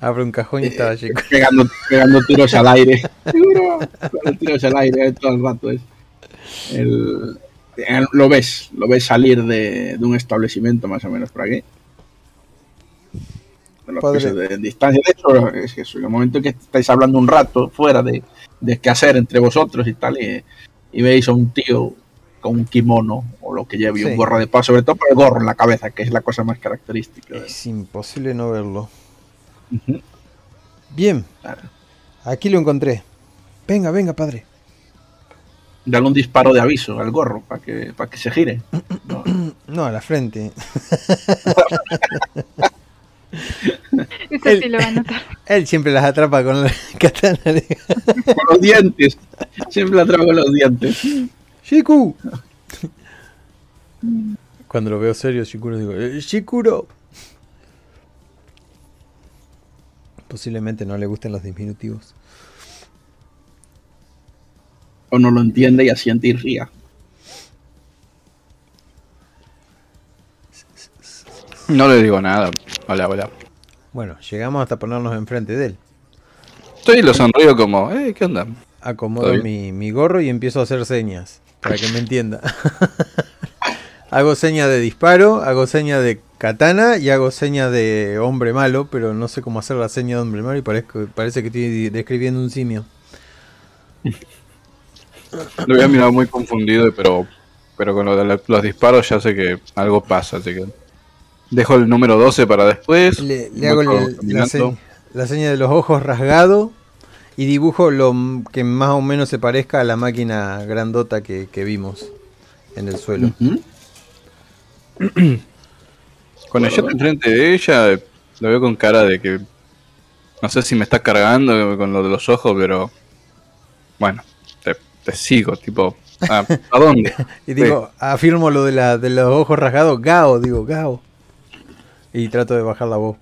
Abre un cajón y estaba Shikuro. pegando, pegando tiros al aire. Seguro, tiros al aire todo el rato. Es. El- el- lo ves, lo ves salir de, de un establecimiento más o menos por aquí. De los Padre. se- de distancia. De hecho, es que eso, en el momento que estáis hablando un rato fuera de, de qué hacer entre vosotros y tal, y, y veis a un tío con un kimono o lo que lleve, Sí. un gorro de paz, sobre todo por el gorro en la cabeza, que es la cosa más característica. Es imposible no verlo. Bien, Claro. aquí lo encontré. Venga, venga, padre. Dale un disparo de aviso al gorro para que, para que se gire. No. No, a la frente. Eso El- sí lo va a notar. Él siempre las atrapa con la katana. de- Con los dientes. Siempre la traigo con los dientes. ¡Shiku! Cuando lo veo serio, Shikuro digo, "Eh, ¡Shikuro! Posiblemente no le gusten los diminutivos. O no lo entiende y asiente y ría. No le digo nada. Hola, hola. Bueno, llegamos hasta ponernos enfrente de él. Estoy y lo sonrío como, eh, ¿qué onda? Acomodo mi, mi gorro y empiezo a hacer señas para que me entienda. hago señas de disparo, hago señas de katana y hago señas de hombre malo, pero no sé cómo hacer la seña de hombre malo y parezco, parece que estoy describiendo un simio. Lo había mirado muy confundido, pero, pero con lo de los disparos ya sé que algo pasa, así que dejo el número 12 para después. Le, hago la, seña, la seña de los ojos rasgado y dibujo lo que más o menos se parezca a la máquina grandota que, que vimos en el suelo. Ujú. Cuando yo estoy enfrente de ella, lo veo con cara de que no sé si me está cargando con lo de los ojos, pero bueno, te, te sigo, tipo, ¿a, ¿a dónde? Y digo, afirmo lo de, la, de los ojos rasgados, Gao, digo, Gao. Y trato de bajar la voz.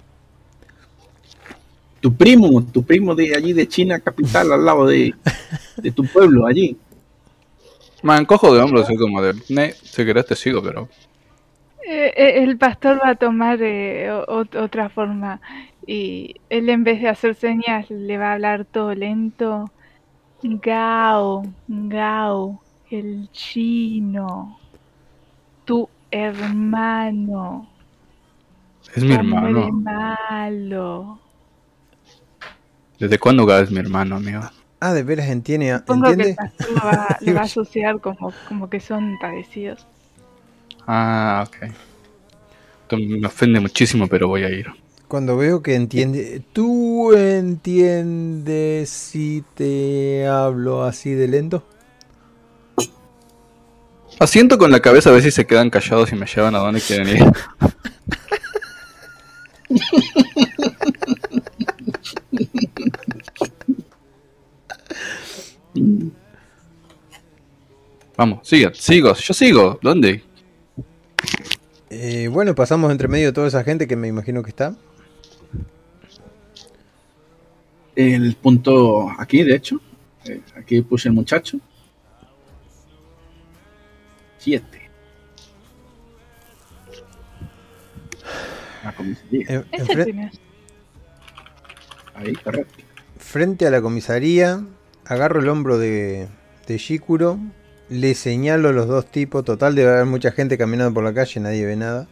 Tu primo, tu primo de allí de China capital, al lado de, de tu pueblo, allí. Man, cojo de hombros, soy como de, ne, si querés te sigo, pero Eh, eh, el pastor va a tomar eh, o- otra forma y él en vez de hacer señas le va a hablar todo lento. Gao, Gao, el chino, tu hermano, es mi hermano. malo. ¿Desde cuándo Gao es mi hermano, amigo? Ah, de veras entiende, que entiende. lo va, lo va a asociar como, como que son parecidos. Ah, ok. Esto me ofende muchísimo, pero voy a ir. Cuando veo que entiende, ¿tú entiendes si te hablo así de lento? Asiento con la cabeza a ver si se quedan callados y me llevan a donde quieren ir. Vamos, siga, sigo, yo sigo. ¿Dónde? Eh, bueno, pasamos entre medio de toda esa gente que me imagino que está. El punto aquí, de hecho. eh, aquí puse el muchacho. Siete. La comisaría. En- Ese enfre- tienes. Ahí, correcto. frente a la comisaría, agarro el hombro de, de Shikuro, le señalo a los dos tipos. Total, debe haber mucha gente caminando por la calle, nadie ve nada.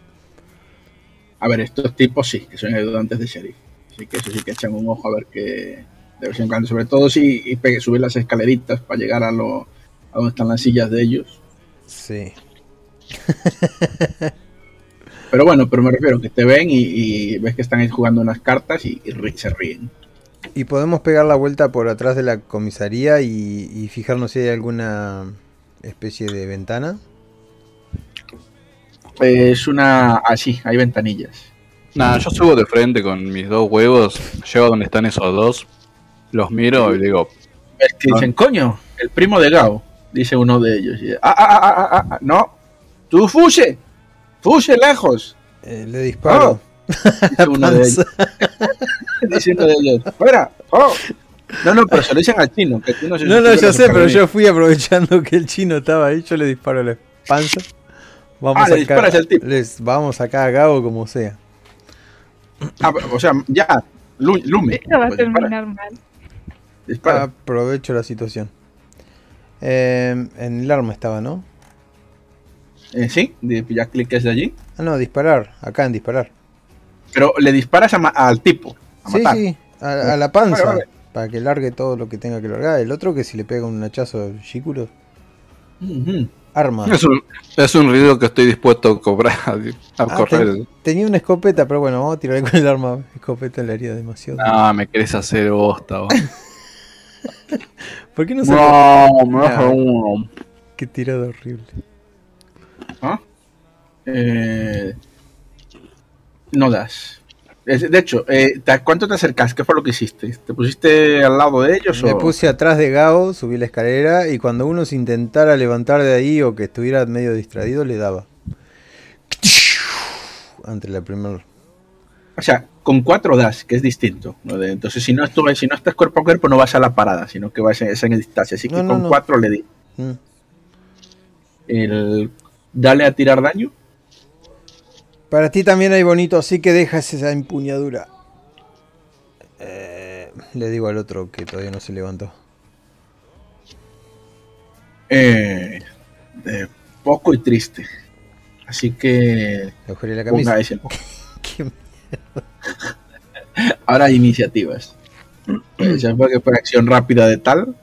A ver, estos tipos sí, que son ayudantes de sheriff. Así que eso sí que echan un ojo a ver que de vez en cuando, sobre todo si y pegue- subir las escaleritas para llegar a lo a donde están las sillas de ellos. Sí. Pero bueno, pero me refiero que te ven y, y ves que están ahí jugando unas cartas y, se ríen. Y podemos pegar la vuelta por atrás de la comisaría y, y fijarnos si hay alguna especie de ventana. Es una. Así, hay ventanillas. Nada, yo subo de frente con mis dos huevos, llego a donde están esos dos, los miro y digo, Es que dicen, coño, el primo de Gao, dice uno de ellos. Y, ah, ah, ah, ah, ah, ah, no, tú fuse, fuse lejos, Eh, le disparo. Dice uno de ellos. dice uno de ellos, fuera, oh. No, no, pero se lo dicen al chino, que tú no se No, no, yo sé, pero yo fui aprovechando que el chino estaba ahí, yo le disparo la panza. Vamos Ah, le acá, disparas al tipo. les vamos acá a Gabo como sea. Ah, o sea, ya, lu- lume. Esto va a pues, dispara, terminar mal. dispara. Aprovecho la situación. Eh, en el arma estaba, ¿no? Eh, sí, ya cliques de allí. Ah, no, disparar. Acá en disparar. Pero le disparas a ma- al tipo, a Sí, matar. sí, a, a la panza. Vale, vale. Para que largue todo lo que tenga que largar. El otro que si le pega un hachazo al Shikuro. Ujú. Armas. Es un, es un riesgo que estoy dispuesto a cobrar, a Ah, correr. ten- tenía una escopeta, pero bueno, vamos a tirar con el arma. Escopeta le haría demasiado. No, me querés hacer bosta. vos. ¿Por qué no se No, me Ah. bajo uno. Qué tirada horrible. ¿Ah? Eh, no das. De hecho, eh, ¿te- ¿cuánto te acercas? ¿Qué fue lo que hiciste? ¿Te pusiste al lado de ellos Me o...? puse atrás de Gao, subí la escalera y cuando uno se intentara levantar de ahí o que estuviera medio distraído, le daba. Ante la primera. O sea, con cuatro das, que es distinto. Entonces, si no, estuve, si no estás cuerpo a cuerpo, no vas a la parada, sino que vas en, es en distancia. Así que No, no, con cuatro le di. Mm. El, dale a tirar daño. Para ti también hay bonito, así que dejas esa empuñadura. Eh, le digo al otro que todavía no se levantó. Eh, eh, poco y triste. Así que Le la ponga camisa. ese. Qué Ahora hay iniciativas. Eh, Ya fue que fue acción rápida de tal.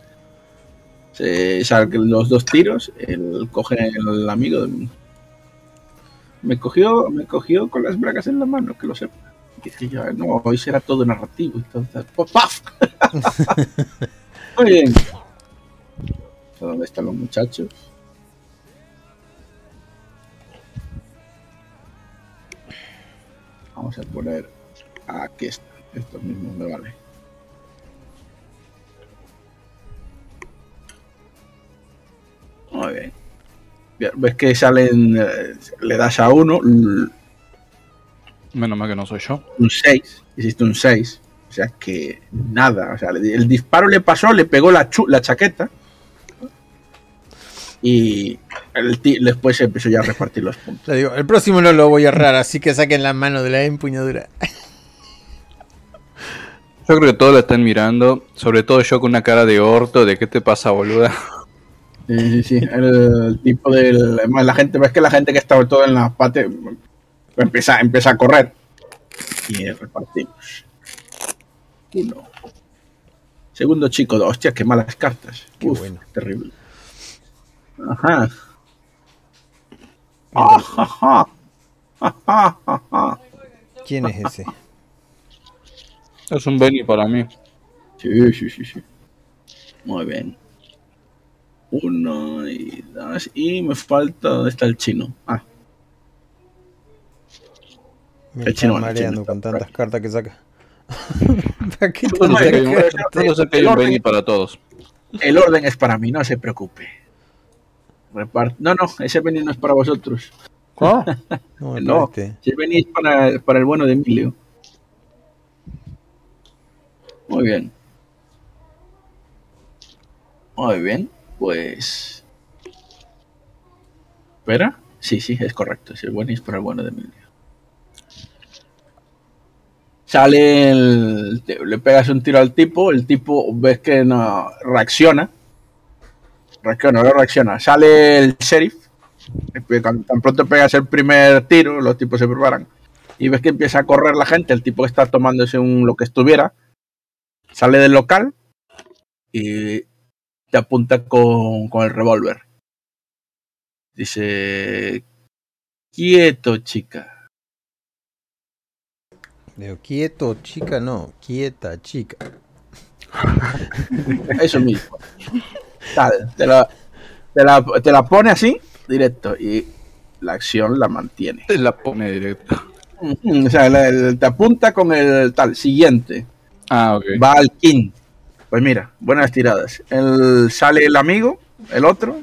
Se salen los dos tiros. Él coge el amigo. de- Me cogió, me cogió con las bragas en la mano, que lo sepa. Y dije yo, no, hoy será todo narrativo. Entonces, ¡paf! Muy bien. ¿Dónde están los muchachos? Vamos a poner aquí está. Esto mismo me vale. Muy bien. Ves que salen, eh, le das a uno, Menos mal que no soy yo. un 6, hiciste un 6. O sea que nada, o sea, el disparo le pasó, le pegó la, chu- la chaqueta. Y el después se empezó ya a repartir los puntos. Le digo, el próximo no lo voy a errar, así que saquen la mano de la empuñadura. Yo creo que todos lo están mirando, sobre todo yo con una cara de orto, de qué te pasa, boluda. Sí, sí, sí. El, tipo del. La gente, ves que la gente que estaba todo en la parte empieza, empieza a correr. Y repartimos. Uno. Segundo chico, hostia, qué malas cartas. Qué Uf, bueno. terrible. Ajá. Ajá. Ajá. Ajá. ¿Quién es ese? Es un Benny para mí. Sí, sí, sí, sí. Muy bien. Uno y dos. Y me falta. ¿Dónde está el chino? Ah, Me El está chino, el mareando chino. con tantas cartas que saca. ¿Para qué hay un- un Benny para todos. el orden es para mí, no se preocupe. Repart- no, no, ese venís no es para vosotros. No, me No, parece. ese venís para, para el bueno de Emilio. Muy bien. Muy bien, pues. ¿Espera? Sí, sí, es correcto. Es el venís para el bueno de Emilio. Sale el. Le pegas un tiro al tipo, el tipo ves que no reacciona. Reacciona, no reacciona. Sale el sheriff. Tan pronto pegas el primer tiro, los tipos se preparan. Y ves que empieza a correr la gente, el tipo que está tomándose un lo que estuviera. Sale del local y te apunta con, con el revólver. Dice: Quieto, chica. Digo, quieto, chica, no. Quieta, chica. Eso mismo. Tal, te la, te la, te la pone así, directo, y la acción la mantiene. Te la pone directo. O sea, la- te apunta con el tal siguiente. Ah, ok. Va al king. Pues mira, buenas tiradas. El, sale el amigo, el otro.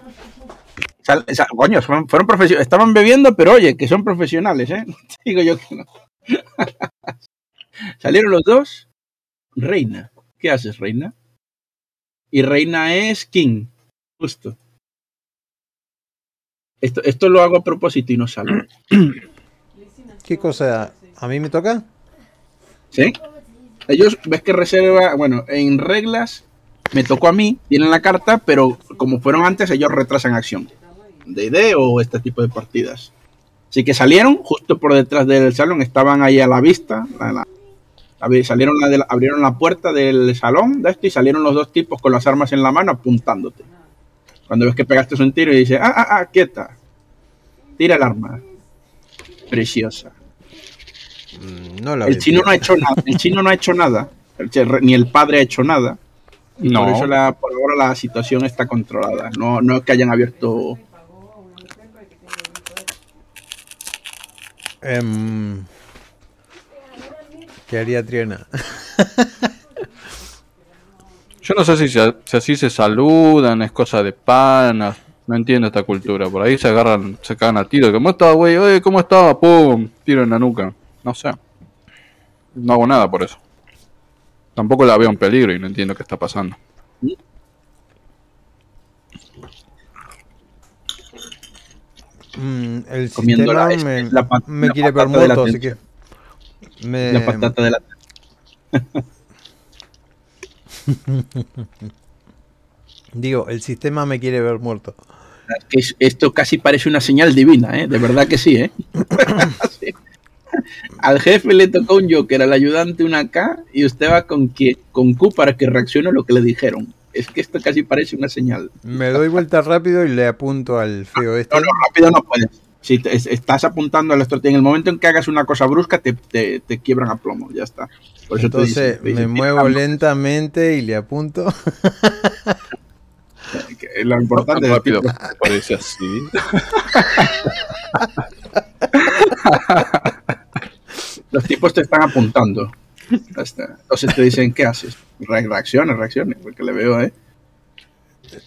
Sal- coño, fueron, fueron profesio- estaban bebiendo, pero oye, que son profesionales, ¿eh? Digo yo que no. Salieron los dos. Reina. ¿Qué haces, Reina? Y Reina es King. Justo. Esto, esto lo hago a propósito y no sale. ¿Qué cosa? ¿A mí me toca? ¿Sí? Ellos, ves que reserva, bueno, en reglas me tocó a mí, tienen la carta, pero como fueron antes, ellos retrasan acción. De idea o este tipo de partidas. Así que salieron justo por detrás del salón, estaban ahí a la vista. salieron la abrieron la puerta del salón de esto y salieron los dos tipos con las armas en la mano apuntándote. Cuando ves que pegaste un tiro y dice, ah, ah, ah, quieta. Tira el arma. Preciosa. Mm, No la El chino no ha hecho nada. El chino no ha hecho nada. El che- Ni el padre ha hecho nada. Y No. por eso la- por ahora la situación está controlada. No, no es que hayan abierto. Em, ¿Qué haría Triana? Yo no sé si, se- si así se saludan, es cosa de panas. No entiendo esta cultura. Por ahí se agarran, se cagan a tiro. ¿Cómo estaba, güey? Oye, ¿cómo estaba? ¡Pum! Tiro en la nuca. No sé. No hago nada por eso. Tampoco la veo en peligro y no entiendo qué está pasando. Mm, el sistema la- me, la me la quiere ver muerto, así que... tensión. Me, La patata de la. Digo, el sistema me quiere ver muerto. esto casi parece una señal divina, ¿eh? De verdad que sí, ¿eh? Sí. Al jefe le tocó un Joker, al ayudante una K y usted va con, que, con Q para que reaccione a lo que le dijeron. Es que esto casi parece una señal. Me doy vuelta rápido y le apunto al feo este. No, no, rápido no puedes. Si te- es- estás apuntando a la estrategia, en el momento en que hagas una cosa brusca, te, te, te quiebran a plomo, ya está. Por eso te Entonces dicen- te me dicen, muevo "Tira, lentamente y le apunto. Lo importante Tan es rápido parece así. los tipos te están apuntando. Entonces te dicen, ¿qué haces? Re- Reacciones, reacciones, porque le veo, ¿eh?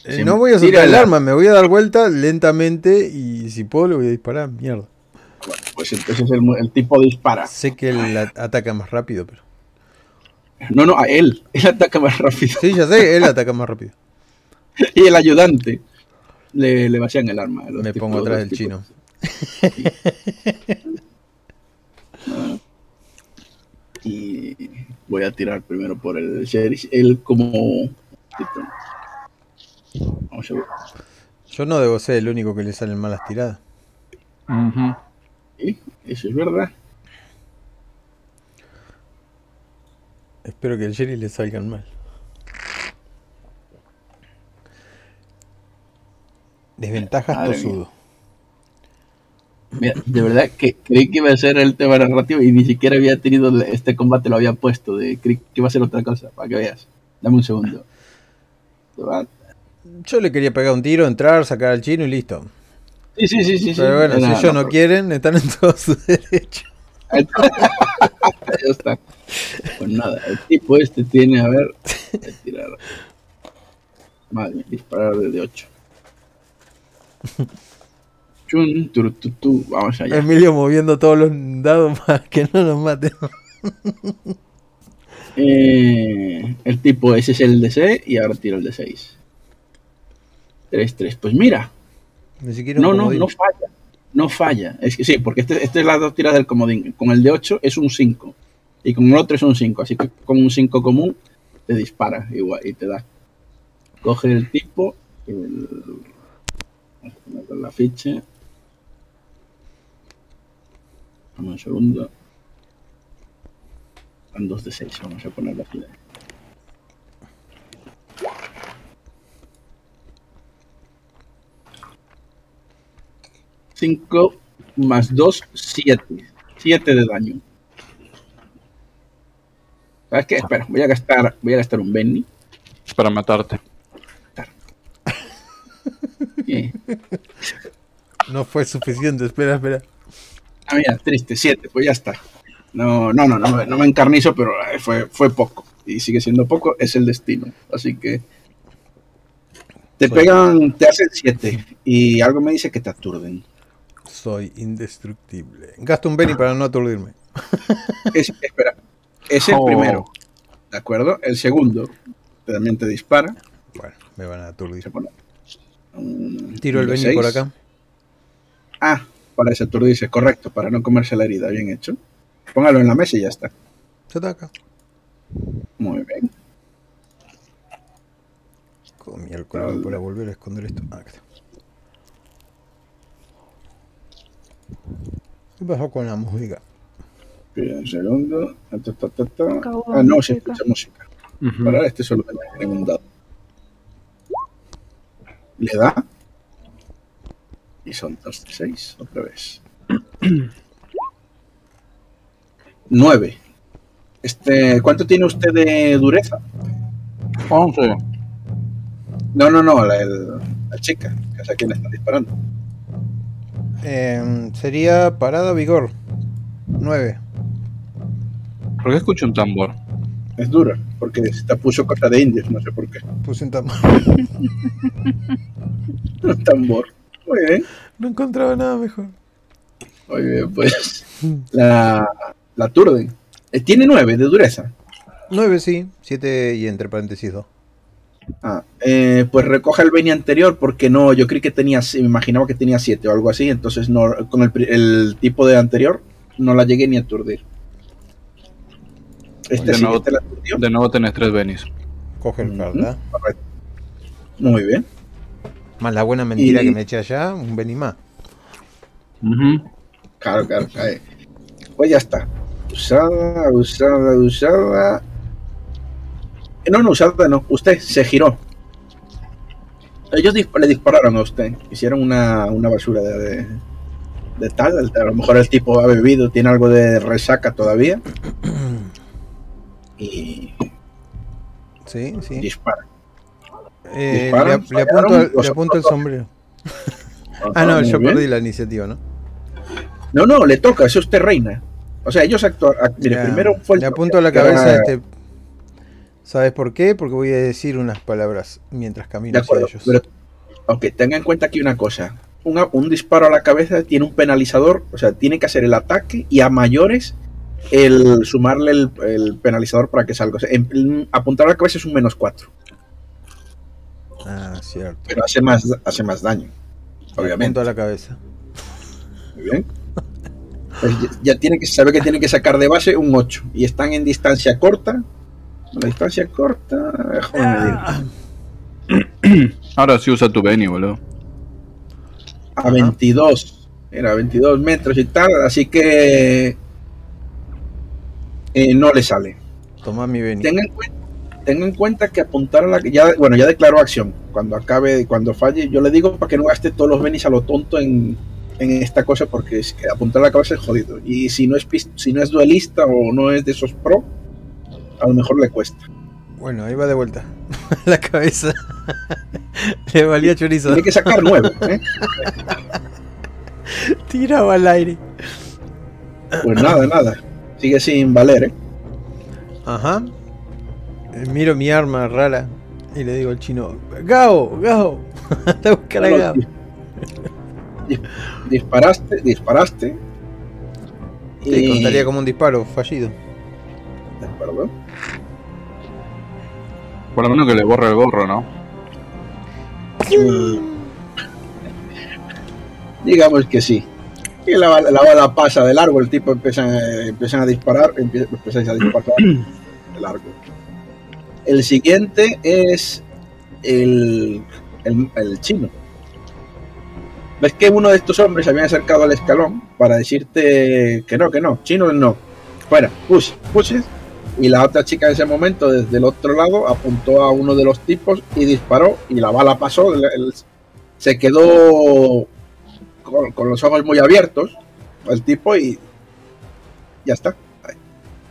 Eh, Sí, no voy a soltar el arma, me voy a dar vuelta lentamente y si puedo le voy a disparar. Mierda. Bueno, pues entonces el, el tipo dispara. Sé que él ataca más rápido, pero. No, no, a él. Él ataca más rápido. Sí, ya sé, él ataca más rápido. Y el ayudante le, le vacían el arma. Me tipos- pongo atrás del chino. Y voy a tirar primero por el sheriff. Él como... Vamos a ver. Yo no debo ser el único que le salen malas tiradas. Ujú. Sí, eso es verdad. Espero que al Jerry le salgan mal. Desventajas Madre tosudo. Mira, de verdad que creí que iba a ser el tema narrativo y ni siquiera había tenido este combate, lo había puesto. De, creí que iba a ser otra cosa, para que veas. Dame un segundo. Yo le quería pegar un tiro, entrar, sacar al chino y listo. Sí, sí, sí, sí. Pero bueno, si ellos no quieren, están en todo su derecho. ya está. Pues nada, el tipo este tiene, a ver, a tirar. Vale, disparar desde 8. Chun, turu, tu, tu, vamos allá. Emilio moviendo todos los dados para que no nos maten. Eh, el tipo, ese es el DC y ahora tiro el de 6. 3, 3. Pues mira, Ni siquiera no, no, no falla. No falla. Es que sí, porque este, este es las dos tiras del comodín. Con el de 8 es un 5. Y con el otro es un 5. Así que con un 5 común te dispara igual y te da. Coge el tipo. El, vamos a ponerle la ficha. Vamos un segundo. Son 2 de 6. Vamos a ponerlo aquí. 5 más 2, 7. 7 de daño. ¿Sabes qué? Espera, voy a gastar, voy a gastar un Benny. Para matarte. No fue suficiente, espera, espera. Ah, mira, triste, 7, pues ya está. No, no, no, no, me- no me encarnizo, pero eh, fue, fue poco. Y sigue siendo poco, es el destino. Así que. Te Soy- pegan, te hacen 7. Y algo me dice que te aturden. Soy indestructible. Gasto un Benny para no aturdirme. Es- espera, es el Oh. primero. ¿De acuerdo? El segundo también te dispara. Bueno, me van a aturdir. Un- Tiro el Benny por acá. Ah, para ese aturdirse, correcto, para no comerse la herida, bien hecho. Póngalo en la mesa y ya está. Se ataca. Muy bien. Con miércoles para volver a esconder esto. Ah, está. ¿Qué pasó con la música? Espera un segundo. Ta, ta, ta, ta. Acabó Ah, no, se escucha música. Ujú. Para este solo tengo un dado. Le da. Y son 2 de 6, otra vez. 9. Este, ¿Cuánto tiene usted de dureza? 11. No, no, no, la, el- la chica, que es a quien le están disparando. Em, sería parada vigor. 9. ¿Por qué escucho un tambor? Es dura, porque se te puso cosa de indios, no sé por qué. Puse un tambor. Un tambor. Muy bien, No encontraba nada mejor. muy bien, pues. La, la Turden. Eh, tiene 9 de dureza. 9 sí, 7 y entre paréntesis 2. Ah, eh, pues recoge el Beni anterior porque no, yo creí que tenía, me imaginaba que tenía 7 o algo así, entonces no, con el, tipo de anterior no la llegué ni a aturdir. Este De sí nuevo- te la aturdió. De nuevo tenés tres Benis. Coge el carta. Correcto. Muy bien. Más la buena mentira Y- que me eché allá, un Benny más. Claro, claro. ahí. Pues ya está. Usada, usada, usada. No, no, usada no. Usted se giró. Ellos le dispararon a usted. Hicieron una, una basura de, de, de tal. A lo mejor el tipo ha bebido, tiene algo de resaca todavía. Y Sí, sí. dispara. Eh, le, apunto, le el sombrero. Ah, no, Muy yo bien. perdí la iniciativa, ¿no? No, no, le toca, es usted reina. O sea, ellos actuaron. Mire, Ya, primero fue el le apunto a la cabeza este. ¿Sabes por qué? Porque voy a decir unas palabras mientras De camino hacia acuerdo, ellos. pero ok, tenga en cuenta aquí una cosa. Una- un disparo a la cabeza tiene un penalizador, o sea, tiene que hacer el ataque y a mayores el sumarle el, el penalizador para que salga. O sea, en- apuntar a la cabeza es un menos 4, Ah, cierto. pero hace más, hace más daño, obviamente. a la cabeza. Muy bien. Pues ya, ya tiene que saber que tiene que sacar de base un 8 y están en distancia corta. La distancia corta, Ah. Ahora sí usa tu Beni, boludo. a Ajá. 22. Era 22 metros y tal, así que eh, no le sale. Toma mi Benny. Tenga en, cuenta, tenga en cuenta que apuntar a la ya bueno, ya declaró acción. Cuando acabe, cuando falle, yo le digo para que no gaste todos los benis a lo tonto en, en esta cosa, porque es que apuntar a la cabeza es jodido. Y si no es si no es duelista o no es de esos pro, a lo mejor le cuesta. Bueno, ahí va de vuelta. la cabeza. Le valía chorizo. Tiene que sacar 9. ¿eh? Tiraba al aire. Pues nada, nada. Sigue sin valer, ¿eh? Ajá. Eh, Miro mi arma rara y le digo al chino: Gao, Gao. Anda a buscar a Gao. dis- dis- disparaste, disparaste. Sí, contaría como un disparo fallido. De acuerdo. Por lo menos que le borre el gorro, ¿no? Digamos que sí. Y la, bala- la bala pasa de largo, el tipo empieza, empiezan a disparar, empie- empiezan a disparar de largo. El siguiente es el, el, chino. ¿Ves que uno de estos hombres se había acercado al escalón para decirte que no, que no, chino no? Fuera, push, pushes. Y la otra chica en ese momento, desde el otro lado, apuntó a uno de los tipos y disparó. Y la bala pasó, el- se quedó con, con los ojos muy abiertos, el tipo, y ya está.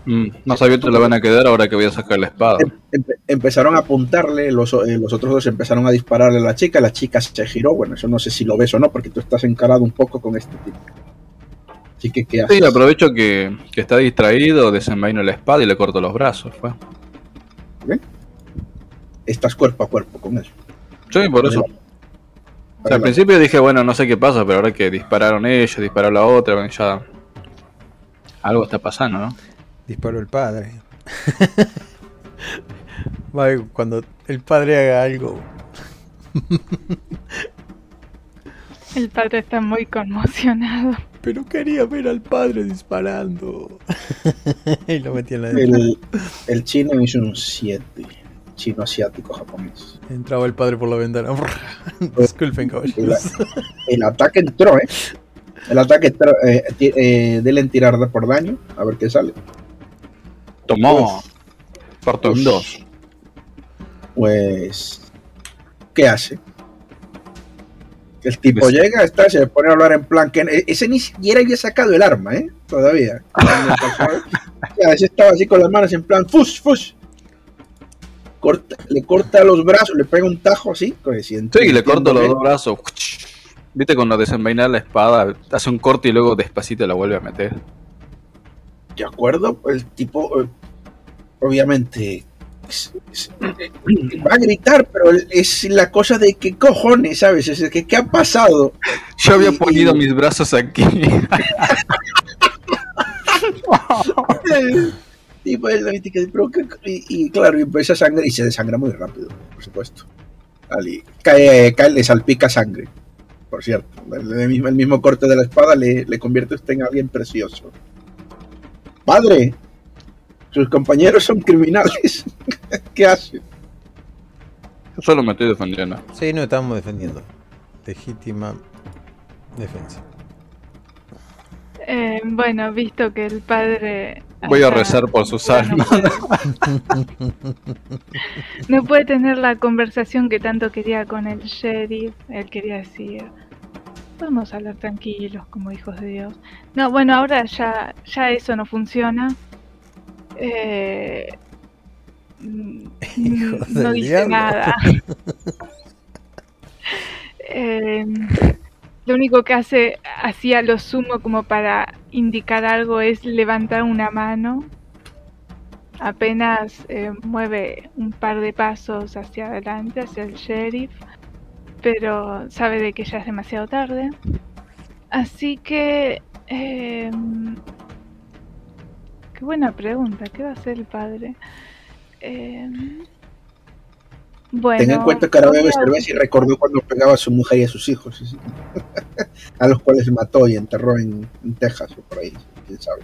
Mm, más abiertos le van a quedar ahora que voy a sacar la espada. Empe- empezaron a apuntarle, los, eh, los otros dos empezaron a dispararle a la chica, la chica se giró, bueno, eso no sé si lo ves o no, porque tú estás encarado un poco con este tipo. Así que, ¿qué haces? Sí, aprovecho que, que está distraído, desenvaino la espada y le corto los brazos. Fue. Estás cuerpo a cuerpo con eso. Sí, por eso. O sea, al principio dije, bueno, no sé qué pasa, pero ahora que dispararon ellos, disparó la otra, bueno, ya. Algo está pasando, ¿no? Disparó el padre. Cuando el padre haga algo. El padre está muy conmocionado. Pero quería ver al padre disparando. y lo metí en la El, el chino hizo un 7. Chino asiático japonés. Entraba el padre por la ventana. Disculpen, caballeros. El ataque entró, ¿eh? El ataque entró. Eh, eh, denle tirar por daño, a ver qué sale. Tomó. Parto en dos. Pues. ¿Qué hace? El tipo Pues- llega, está, se pone a hablar en plan que e- ese ni siquiera había sacado el arma, ¿eh? Todavía. Ese estaba así con las manos en plan, ¡fush, fush! Corta- le corta los brazos, le pega un tajo así. pues, Sí, y le corto los entiendo dos brazos. Viste cuando desenvaina la espada, hace un corte y luego despacito la vuelve a meter. De acuerdo, el tipo, eh, obviamente, es- es- va a gritar, pero es la cosa de que cojones, ¿sabes? Es que, ¿qué ha pasado? Yo había Y- ponido y- mis brazos aquí. Y, pues, qué- y, claro, y empieza a sangre y se desangra muy rápido, por supuesto. Ali, cae, cae, le salpica sangre, por cierto. El, el mismo, el mismo corte de la espada le, le convierte a usted en alguien precioso. Padre, sus compañeros son criminales. ¿Qué hace? Solo me estoy defendiendo. Sí, no estamos defendiendo. Legítima defensa. Eh, bueno, visto que el padre... Voy a rezar por sus no almas. puede- No puede tener la conversación que tanto quería con el sheriff. Él quería decir, vamos a hablar tranquilos como hijos de Dios. No, bueno, ahora ya, ya eso no funciona. Eh, mm, Hijos no dice diablo. nada. Eh, lo único que hace, hacía lo sumo como para indicar algo, es levantar una mano. Apenas eh, mueve un par de pasos hacia adelante, hacia el sheriff, pero sabe de que ya es demasiado tarde. Así que... eh, qué buena pregunta, ¿qué va a hacer el padre? Eh, bueno, Tenga en cuenta que ahora bebe cerveza y recordó cuando pegaba a su mujer y a sus hijos, sí, a los cuales mató y enterró en, en Texas o por ahí, quién sabe.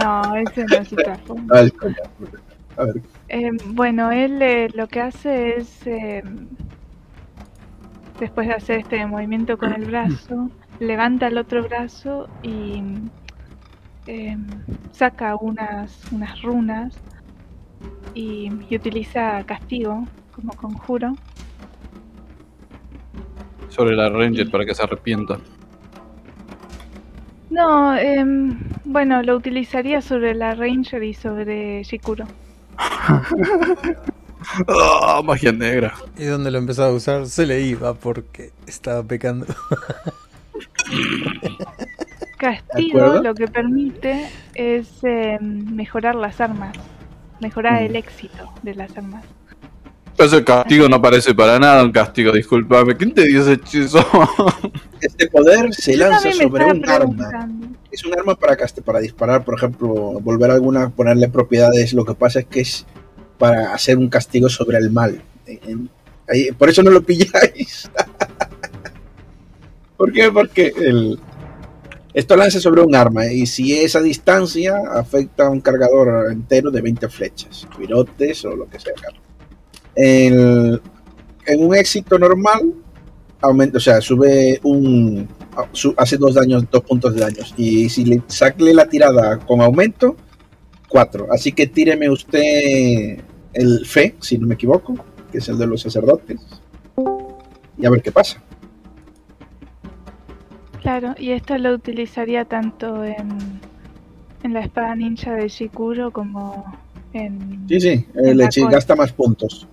No, ese no es el trasfondo. A ver, Eh, bueno, él eh, lo que hace es, después de hacer este movimiento con el brazo, levanta el otro brazo y eh, saca unas, unas runas y, y utiliza castigo como conjuro. Sobre la Ranger para que se arrepienta. No, em, bueno, lo utilizaría sobre la Ranger y sobre Shikuro. ¡Ah, magia negra! Y donde lo empezaba a usar se le iba porque estaba pecando. Castigo lo que permite es em, mejorar las armas, mejorar Mm. el éxito de las armas. Ese castigo no parece para nada un castigo, discúlpame. ¿Quién te dio ese hechizo? este poder se Yo lanza sobre un arma. Es un arma para, para disparar, por ejemplo, volver a alguna, ponerle propiedades. Lo que pasa es que es para hacer un castigo sobre el mal. Por eso no lo pilláis. ¿Por qué? Porque el, esto lanza sobre un arma y si esa distancia afecta a un cargador entero de 20 flechas, virotes o lo que sea. El- en un éxito normal, aumenta, o sea, sube un, hace dos daños, dos puntos de daños. Y si le sacle la tirada con aumento, cuatro. Así que tíreme usted el fe, si no me equivoco, que es el de los sacerdotes. Y a ver qué pasa. Claro, y esto lo utilizaría tanto en, en la espada ninja de Shikuro como en... Sí, sí, En cola. gasta más puntos.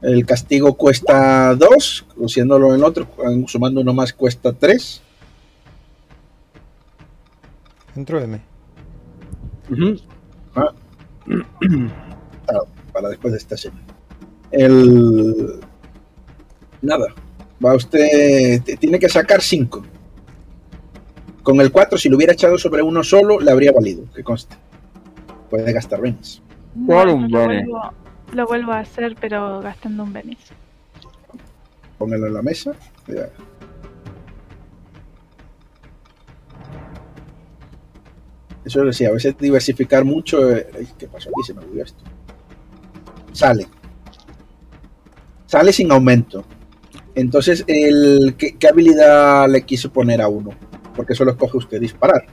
El castigo cuesta dos, haciéndolo en otro, sumando uno más cuesta tres. Entró M. para después de esta escena. El. Nada. Va usted. Tiene que sacar 5. Con el 4, si lo hubiera echado sobre uno solo, le habría valido, que conste. Puede gastar Bueno, lo, vuelvo, lo vuelvo a hacer, pero gastando un Benis. Póngalo en la mesa. Ya. Eso decía, a veces diversificar mucho. eh, ay, ¿Qué pasó aquí? Se me olvidó esto. Sale. Sale sin aumento. Entonces, el, ¿qué, qué habilidad le quiso poner a uno? Porque solo escoge usted disparar.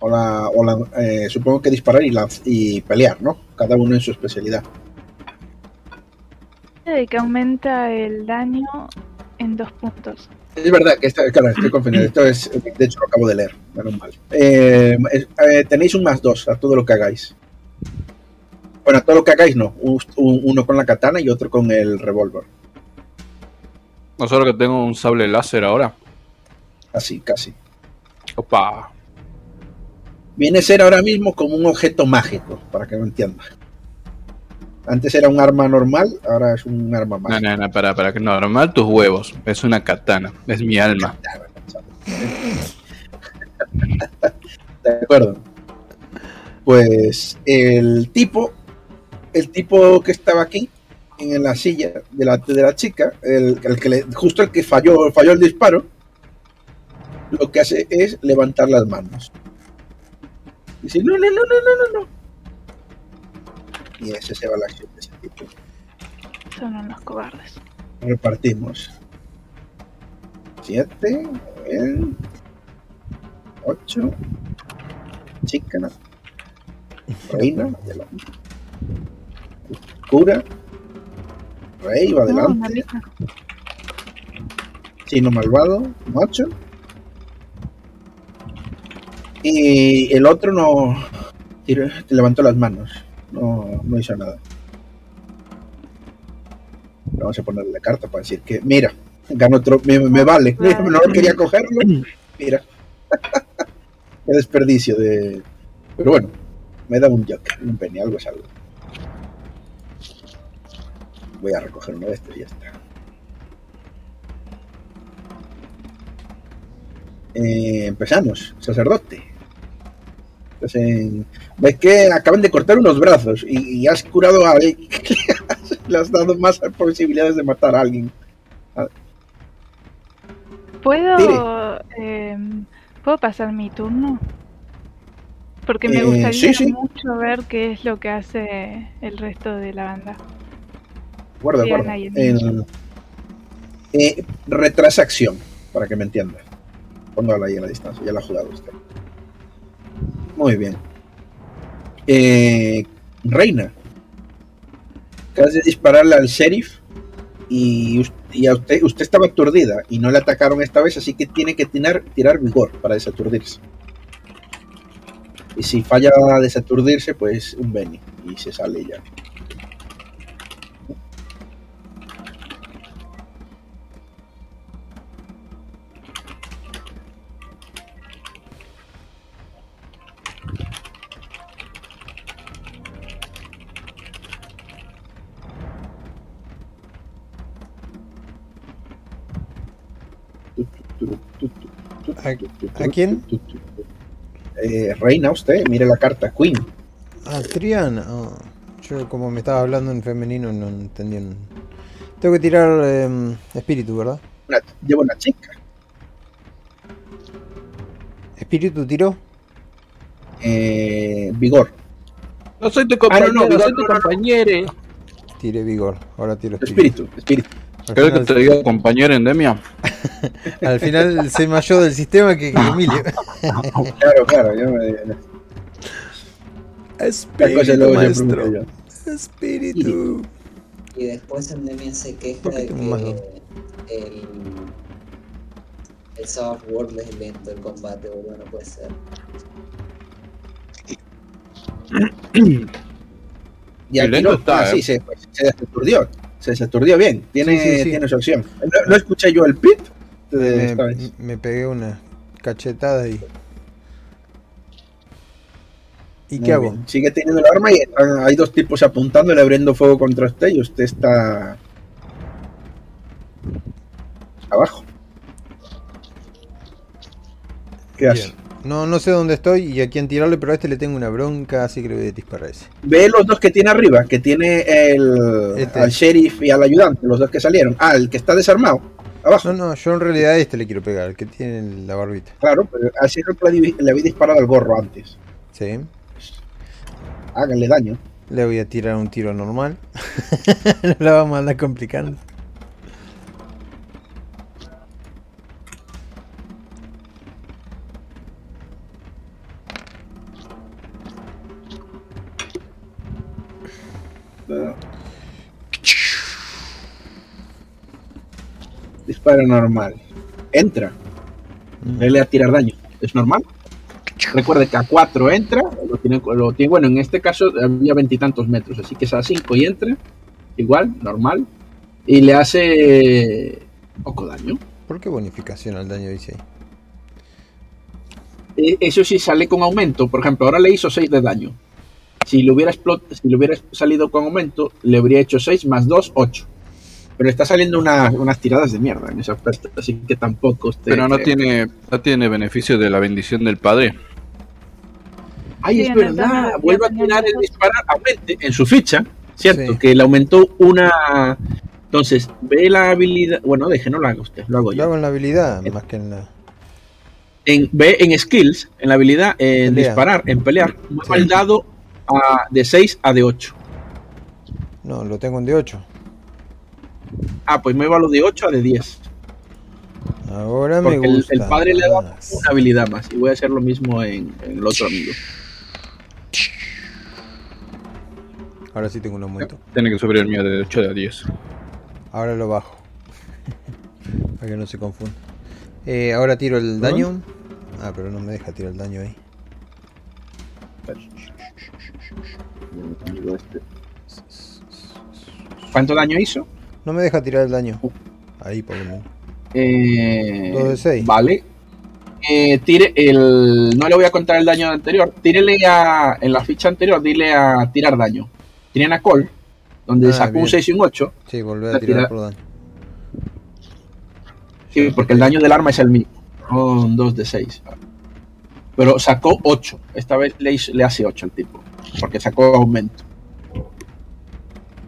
O la, o la- eh, supongo que disparar y, lanz- y pelear, ¿no? Cada uno en su especialidad. de que aumenta el daño en dos puntos. Es verdad que esta, claro, estoy confundido. Esto es, de hecho, lo acabo de leer. Menos mal. Eh, eh, tenéis un más dos a todo lo que hagáis. Bueno, a todo lo que hagáis no. Un- un- uno con la katana y otro con el revólver. No solo que tengo un sable láser ahora. Así, casi. Opa. Viene a ser ahora mismo como un objeto mágico, para que lo entiendas. Antes era un arma normal, ahora es un arma No, mágica. no, no, para, para que normal tus huevos. Es una katana. Es mi alma. De acuerdo. Pues el tipo, el tipo que estaba aquí en la silla de la, de la chica, el, el que le- justo el que falló, falló el disparo, lo que hace es levantar las manos. Dice, no, no, no, no, no, no, no. Y ese se va la acción de ese tipo. Son unos cobardes. Repartimos. 7, 8, chica, reina, adelante. Cura, rey, va adelante. Chino malvado, macho. Y el otro no tiró- levantó las manos, no, no hizo nada. Vamos a ponerle la carta para decir que, mira, ganó otro, me, me vale, mira, no quería cogerlo, mira. Qué desperdicio de... Pero bueno, me da un joker, un penny, algo es algo. Voy a recoger uno de estos y ya está. Eh, empezamos, sacerdote. Entonces, ves que acaban de cortar unos brazos y, y has curado a alguien. Le has dado más posibilidades de matar a alguien. ¿Puedo, eh, ¿Puedo pasar mi turno? Porque me Eh, gustaría sí, sí. mucho ver qué es lo que hace el resto de la banda. Guarda, guarda. el eh, retrasa acción, para que me entienda. Póngala ahí en la distancia, ya la ha jugado usted. Muy bien. Eh, Reina. Acabas de dispararle al sheriff y, a usted, usted estaba aturdida y no le atacaron esta vez, así que tiene que tirar, tirar vigor para desaturdirse. Y si falla a desaturdirse, pues un Benny y se sale ya. ¿A- a quién? Eh, reina usted, mire la carta, Queen. Ah, Triana. Ah, yo como me estaba hablando en femenino no entendía. un- Tengo que tirar em, espíritu, ¿verdad? Una, lleva una chica. Espíritu tiró. Eh, vigor. No soy tu Ah, no, no, compañero, soy no, tu no, no. compañero. Tiré vigor. Ahora tiro espíritu. Espíritu, espíritu. ¿Querés que te diga compañero endemia? al final sé más yo del sistema que, que Emilio. Claro, claro. Yo me, yo. Espíritu. Y después Endemia se queja ¿Por qué de que el, el software es lento el combate, boludo, no puede ser. Y aquí lento no, está, ah, eh. sí, se, se desaturdió. Se desaturdió bien. Tiene, Sí, sí, sí. tiene su acción. No, no escuché yo el pit de esta Me, vez. me pegué una cachetada y. ¿Y Muy qué hago? bien. Sigue teniendo el arma y están- hay dos tipos apuntándole, abriendo fuego contra usted y usted está abajo. ¿Qué hace? No, no sé dónde estoy y a quién tirarle, pero a este le tengo una bronca, así que le voy a disparar ese. Ve los dos que tiene arriba, que tiene el Este. al sheriff y al ayudante, los dos que salieron. Ah, el que está desarmado, abajo. No, no, yo en realidad a este le quiero pegar, el que tiene la barbita. Claro, pero al sheriff le, le había disparado al gorro antes. Sí. Háganle daño. Le voy a tirar un tiro normal. no la vamos a andar complicando. Disparo normal. Entra. Mm. Dele a tirar daño. Es normal. Recuerde que a 4 entra. Lo tiene, lo tiene- bueno, en este caso había veintitantos metros. Así que es a 5 y entra. Igual, normal. Y le hace poco daño. ¿Por qué bonificación al daño dice ahí? Eh, Eso sí sale con aumento. Por ejemplo, ahora le hizo 6 de daño. Si le hubiera, explot- si le hubiera salido con aumento, le habría hecho 6 más 2, 8. Pero está saliendo una- unas tiradas de mierda en ese aspecto. Así que tampoco. usted Pero no cree- tiene, no tiene beneficio de la bendición del padre. Ay, Sí, es en verdad. daño Vuelve a tirar el disparar. Aumente en su ficha. Cierto, Sí. que le aumentó una. Entonces, ve la habilidad. Bueno, deje, no lo haga usted, lo hago Lo yo. hago en la habilidad más que en la. En, ve en skills, en la habilidad, en Pelea. disparar, en pelear. Mueva Sí. el dado a- de 6 a de 8. No, lo tengo en D8. Ah, pues mueva lo de 8 a de 10. Ahora me Porque el, gusta. el padre le da una habilidad más. Y voy a hacer lo mismo en, en el otro amigo. Ahora sí tengo un aumento. Tiene que subir el mío de 8 a 10. Ahora lo bajo. Para que no se confunda. Eh, ahora tiro el daño. Ah, pero no me deja tirar el daño ahí. este. ¿Cuánto daño hizo? No me deja tirar el daño. Ahí por lo menos. Eh, Dos de seis. Vale. Eh, tire el. No le voy a contar el daño anterior. Tírele a. En la ficha anterior, dile a tirar daño. Tienen a Call, donde Ah, sacó bien. un 6 y un 8. Sí, volver a tirar tira- por daño. Sí, porque el daño del arma es el mismo. Son 2 de 6. Pero sacó 8. Esta vez le, hizo- le hace 8 al tipo. Porque sacó aumento.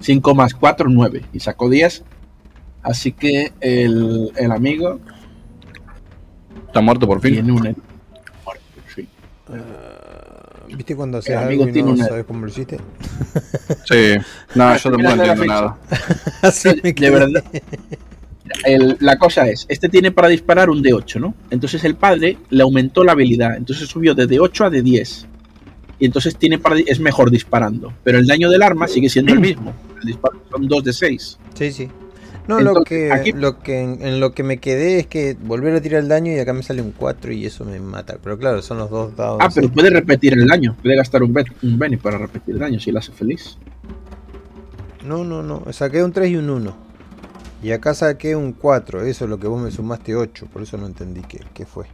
5 más 4, 9. Y sacó 10. Así que el, el amigo Está muerto por fin. tiene un. Sí. ¿Viste cuando haces El algo amigo y tiene no una- sabes cómo lo hiciste? Sí. No, yo tampoco entiendo nada. Así me de verdad. El- la cosa es, este tiene para disparar un D8, ¿no? Entonces el padre le aumentó la habilidad, entonces subió de D8 a D10. Y entonces tiene para, es mejor disparando. Pero el daño del arma sigue siendo el mismo. El disparo son 2 de 6. Sí, sí. No, lo que, aquí- lo que en, en lo que me quedé es que volver a tirar el daño y acá me sale un 4 y eso me mata. Pero claro, son los dos dados. Ah, pero puede repetir el daño. Puede gastar un, bet, un Benny para repetir el daño si le hace feliz. No, no, no. Saqué un 3 y un 1. Y acá saqué un 4. Eso es lo que vos me sumaste 8. Por eso no entendí qué, qué fue.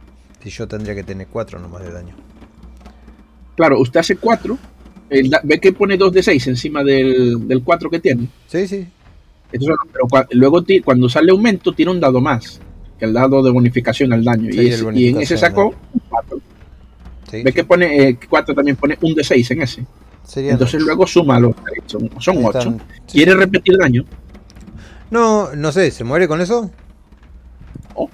Si yo tendría que tener 4 nomás de daño. Claro, usted hace 4. ve que pone 2 de 6 encima del, del 4 que tiene. Sí, sí. Entonces, pero cua- luego cuando sale aumento tiene un dado más. Que el dado de bonificación al daño. Sí, y, ese- y en ese sacó 4. sí, Ve que pone 4 también pone un de 6 en ese. Serían Entonces ocho. luego súmalo. Son, son Ahí 8. están. Sí, ¿Quiere sí. repetir daño? No, no sé, ¿se muere con eso? Oh.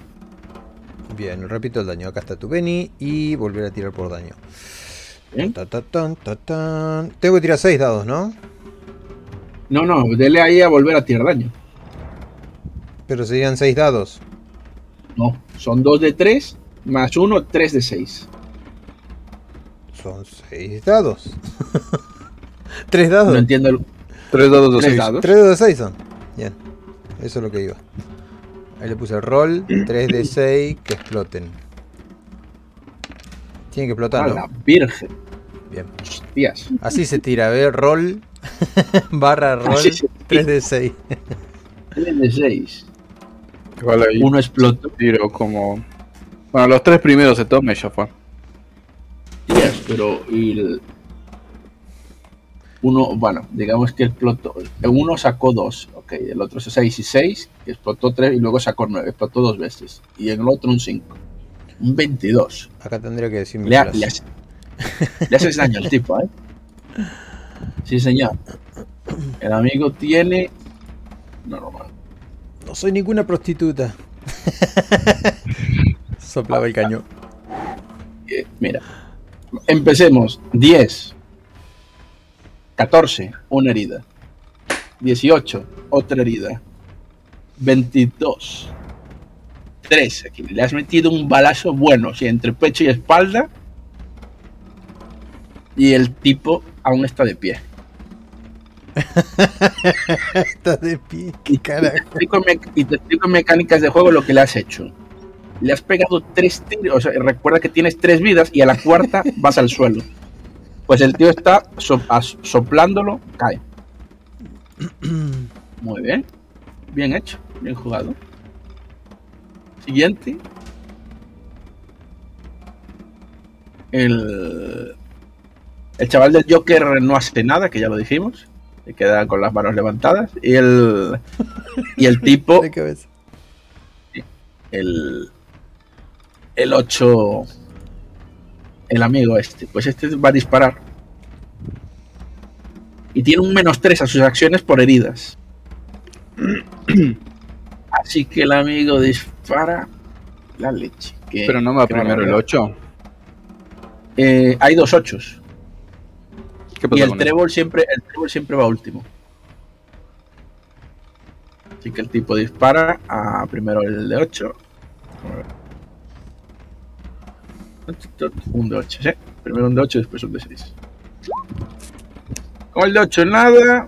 Bien, repito el daño. Acá está tu Benny y volver a tirar por daño. Bien. Ta, ta, tan, ta. Tengo que tirar 6 dados, ¿no? No, no, dele ahí a volver a tirar daño. Pero serían 6 dados. No, son 2 de 3 más 1, 3 de 6. Son 6 dados. 3 dados. No entiendo. el- 3 dados de Tres 6. dados. 3 dados de 6 son. Bien. Eso es lo que iba. Ahí le puse el roll. 3 de 6 que exploten. Tiene que A explotar, la virgen. Bien. Hostias. Así se tira, ¿ves? Roll. barra roll. Así se 3 de 6. 3 de 6. Igual ahí. Uno explotó. Tiro como. Bueno, los tres primeros se tome ya fue. Pero el- uno, bueno, digamos que explotó. Uno sacó 2, ok. El otro 6 y 6, que explotó 3 y luego sacó 9. Explotó dos veces. Y en el otro un 5. Un 22. Acá tendría que decirme. Le, ha- le hace- le haces daño al tipo, ¿eh? Sí, señor. El amigo tiene. Normal. No soy ninguna prostituta. Soplaba el caño. Eh, mira. Empecemos. 10. 14. Una herida. 18. Otra herida. 22. 13. Aquí le has metido un balazo bueno, sí, entre pecho y espalda. Y el tipo aún está de pie. Está de pie. Y ¿Qué carajo? Y te explico en mecánicas de juego lo que le has hecho. Le has pegado tres tiros, o sea, recuerda que tienes tres vidas y a la cuarta vas al suelo. Pues el tío está so- soplándolo, cae. Muy bien. Bien hecho, bien jugado. Siguiente. El, el chaval del Joker no hace nada, que ya lo dijimos. Se queda con las manos levantadas. Y el, y el tipo, De cabeza. el, el 8, el amigo este, pues este va a disparar. Y tiene un menos 3 a sus acciones por heridas. Así que el amigo dispara la leche. que- Pero no va primero el barbaridad. 8. Eh, hay dos 8 ¿Qué y el trébol siempre, el trébol siempre va último. Así que el tipo dispara a primero el de 8. Un de 8, ¿sí? Primero un de 8 y después un de 6. Con el de 8 nada.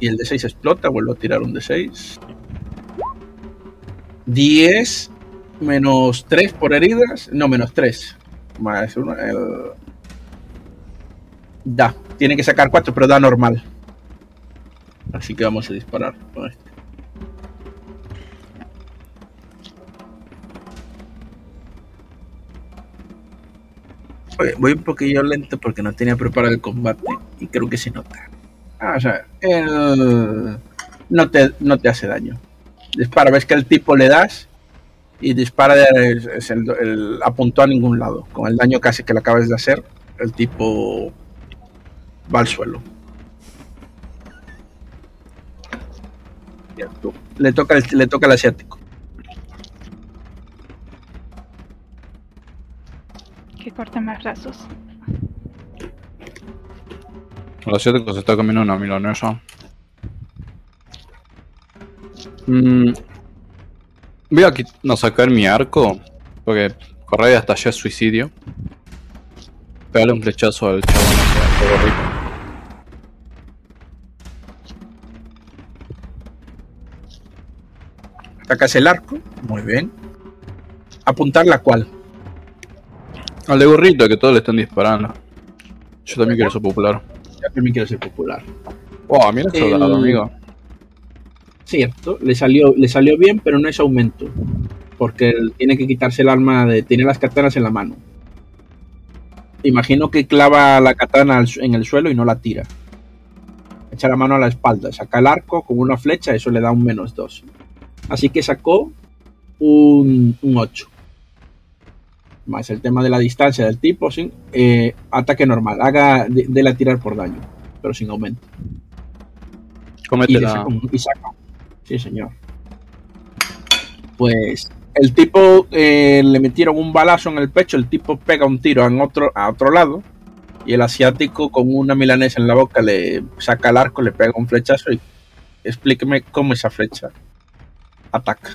Y el de 6 explota, vuelvo a tirar un de 6. 10 menos 3 por heridas. No, menos 3. Más 1. El... Da. Tiene que sacar 4, pero da normal. Así que vamos a disparar con este. Voy un poquillo lento porque no tenía preparado el combate y creo que se nota. Ah, o sea, el... no, te, no te hace daño. Dispara, ves que el tipo le das y dispara, de- es- es el, el- apuntó a ningún lado. Con el daño casi que le acabas de hacer, el tipo va al suelo. Cierto. Le toca, el- le toca al asiático. Que corten más brazos. El asiático se está comiendo una milanesa. Mm, voy a no sacar mi arco. Porque correr hasta allá es suicidio. Pegarle un flechazo al chabón fuego rico. Sacas el arco. Muy bien. Apuntar la cual. Al de gorrito que todos le están disparando. Yo también quiero ser popular. Ya también quiero ser popular. Oh, mira El- dado, amigo. Cierto, le salió, le salió bien, pero no es aumento. Porque él tiene que quitarse el arma de. Tiene las katanas en la mano. Imagino que clava la katana en el suelo y no la tira. Echa la mano a la espalda, saca el arco con una flecha, eso le da un menos 2. Así que sacó un, un 8. Más el tema de la distancia del tipo, sin eh, ataque normal. Haga de, dele a tirar por daño, pero sin aumento. Comete la... saca un- y saca. Sí, señor. Pues el tipo eh, le metieron un balazo en el pecho, el tipo pega un tiro en otro, a otro lado y el asiático con una milanesa en la boca le saca el arco, le pega un flechazo y explíqueme cómo esa flecha ataca.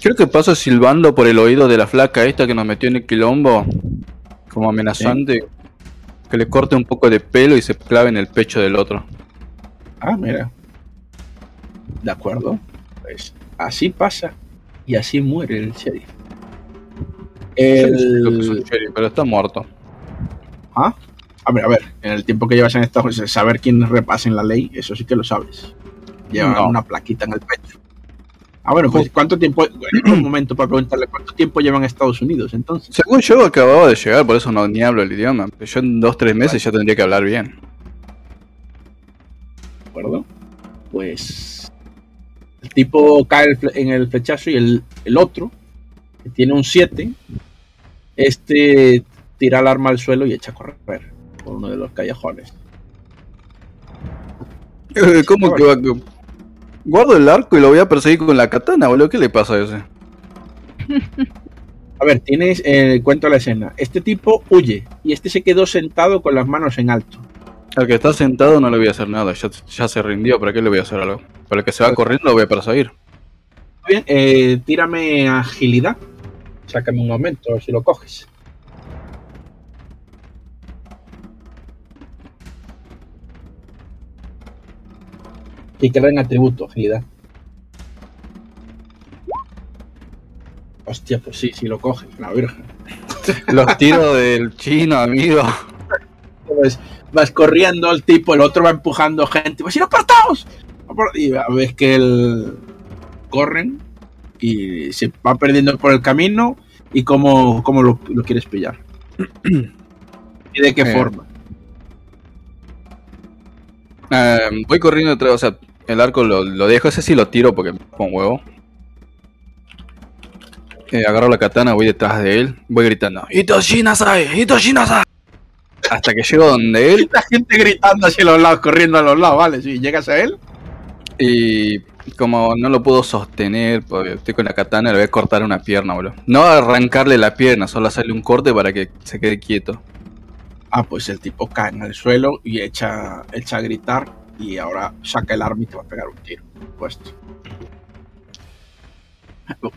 Creo que pasa silbando por el oído de la flaca esta que nos metió en el quilombo. Como amenazante. Que le corte un poco de pelo y se clave en el pecho del otro. Ah, mira. De acuerdo. Pues así pasa y así muere el sheriff. Creo que es un El... sheriff, pero está muerto. ¿Ah? A ver, a ver, en el tiempo que llevas en Estados Unidos, saber quiénes repasen la ley, eso sí que lo sabes. Lleva No. una plaquita en el pecho. Ah, bueno, pues ¿cuánto tiempo? Un momento para preguntarle, ¿cuánto tiempo llevan en Estados Unidos entonces? Según yo acababa de llegar, por eso no ni hablo el idioma. Pero yo en dos, tres meses ya tendría que hablar bien. ¿De acuerdo? Pues el tipo cae en el flechazo y el, el otro, que tiene un 7, este tira el arma al suelo y echa a correr por uno de los callejones. Eh, ¿Cómo que va? Guardo el arco y lo voy a perseguir con la katana, boludo. ¿Qué le pasa a ese? A ver, tienes, eh, cuento la escena. Este tipo huye y este se quedó sentado con las manos en alto. Al que está sentado no le voy a hacer nada. Ya, ya se rindió. ¿Para qué le voy a hacer algo? El que se va corriendo voy para salir. Bien, eh, tírame agilidad. Sácame un momento, si lo coges. Y que en atributo, agilidad. Hostia, pues sí, sí lo coges, la virgen. Los tiros del chino, amigo. Pues vas corriendo el tipo, el otro va empujando gente. Pues si los partamos, y ves que el corren y se va perdiendo por el camino y cómo, cómo lo, lo quieres pillar. ¿Y de qué Eh. forma? Eh, voy corriendo detrás, o sea, el arco lo, lo dejo, ese sí lo tiro porque pongo huevo. Eh, agarro la katana, voy detrás de él, voy gritando, Itoshi Nasai, Itoshi Nasai. Hasta que llego donde él La gente gritando hacia los lados, corriendo a los lados, ¿vale? Si llegas a él, y como no lo puedo sostener, porque estoy con la katana, le voy a cortar una pierna, boludo. No arrancarle la pierna, solo hacerle un corte para que se quede quieto. ah, pues el tipo cae en el suelo y echa, echa a gritar y ahora saca el arma y te va a pegar un tiro. Puesto.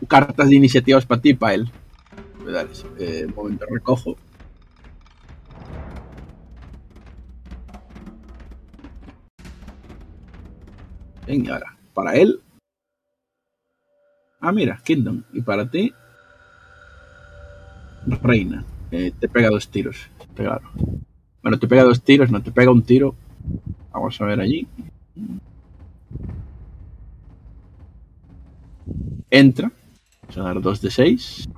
Cartas de iniciativas para ti, para él. Eh, momento, recojo. Ahora, para él. Ah, mira, Kingdom. Y para ti, Reina. Eh, te pega dos tiros. Pegaron. Bueno, te pega dos tiros, no te pega un tiro. Vamos a ver allí. Entra. Vamos a dar 2 de 6.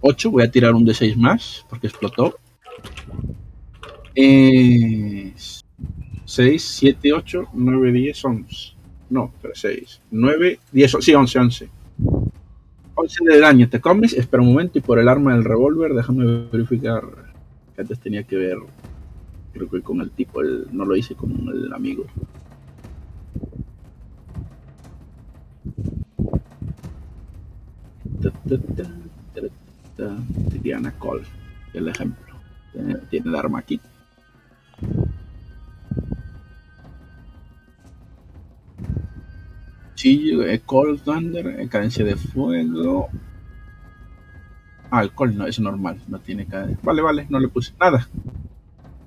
8. Voy a tirar un de 6 más porque explotó. Eh, 6, 7, 8, 9, 10, 11. No, pero 6, 9, 10, sí, 11, 11. 11 de daño te comes, espera un momento y por el arma del revólver déjame verificar antes tenía que ver creo que con el tipo, el, no lo hice con el amigo. Triana Cole, el ejemplo. Tiene, tiene el arma aquí. Chillo, eh, Cold Thunder, eh, cadencia de fuego. Ah, Cold no, es normal, no tiene cadencia. Vale, vale, no le puse nada.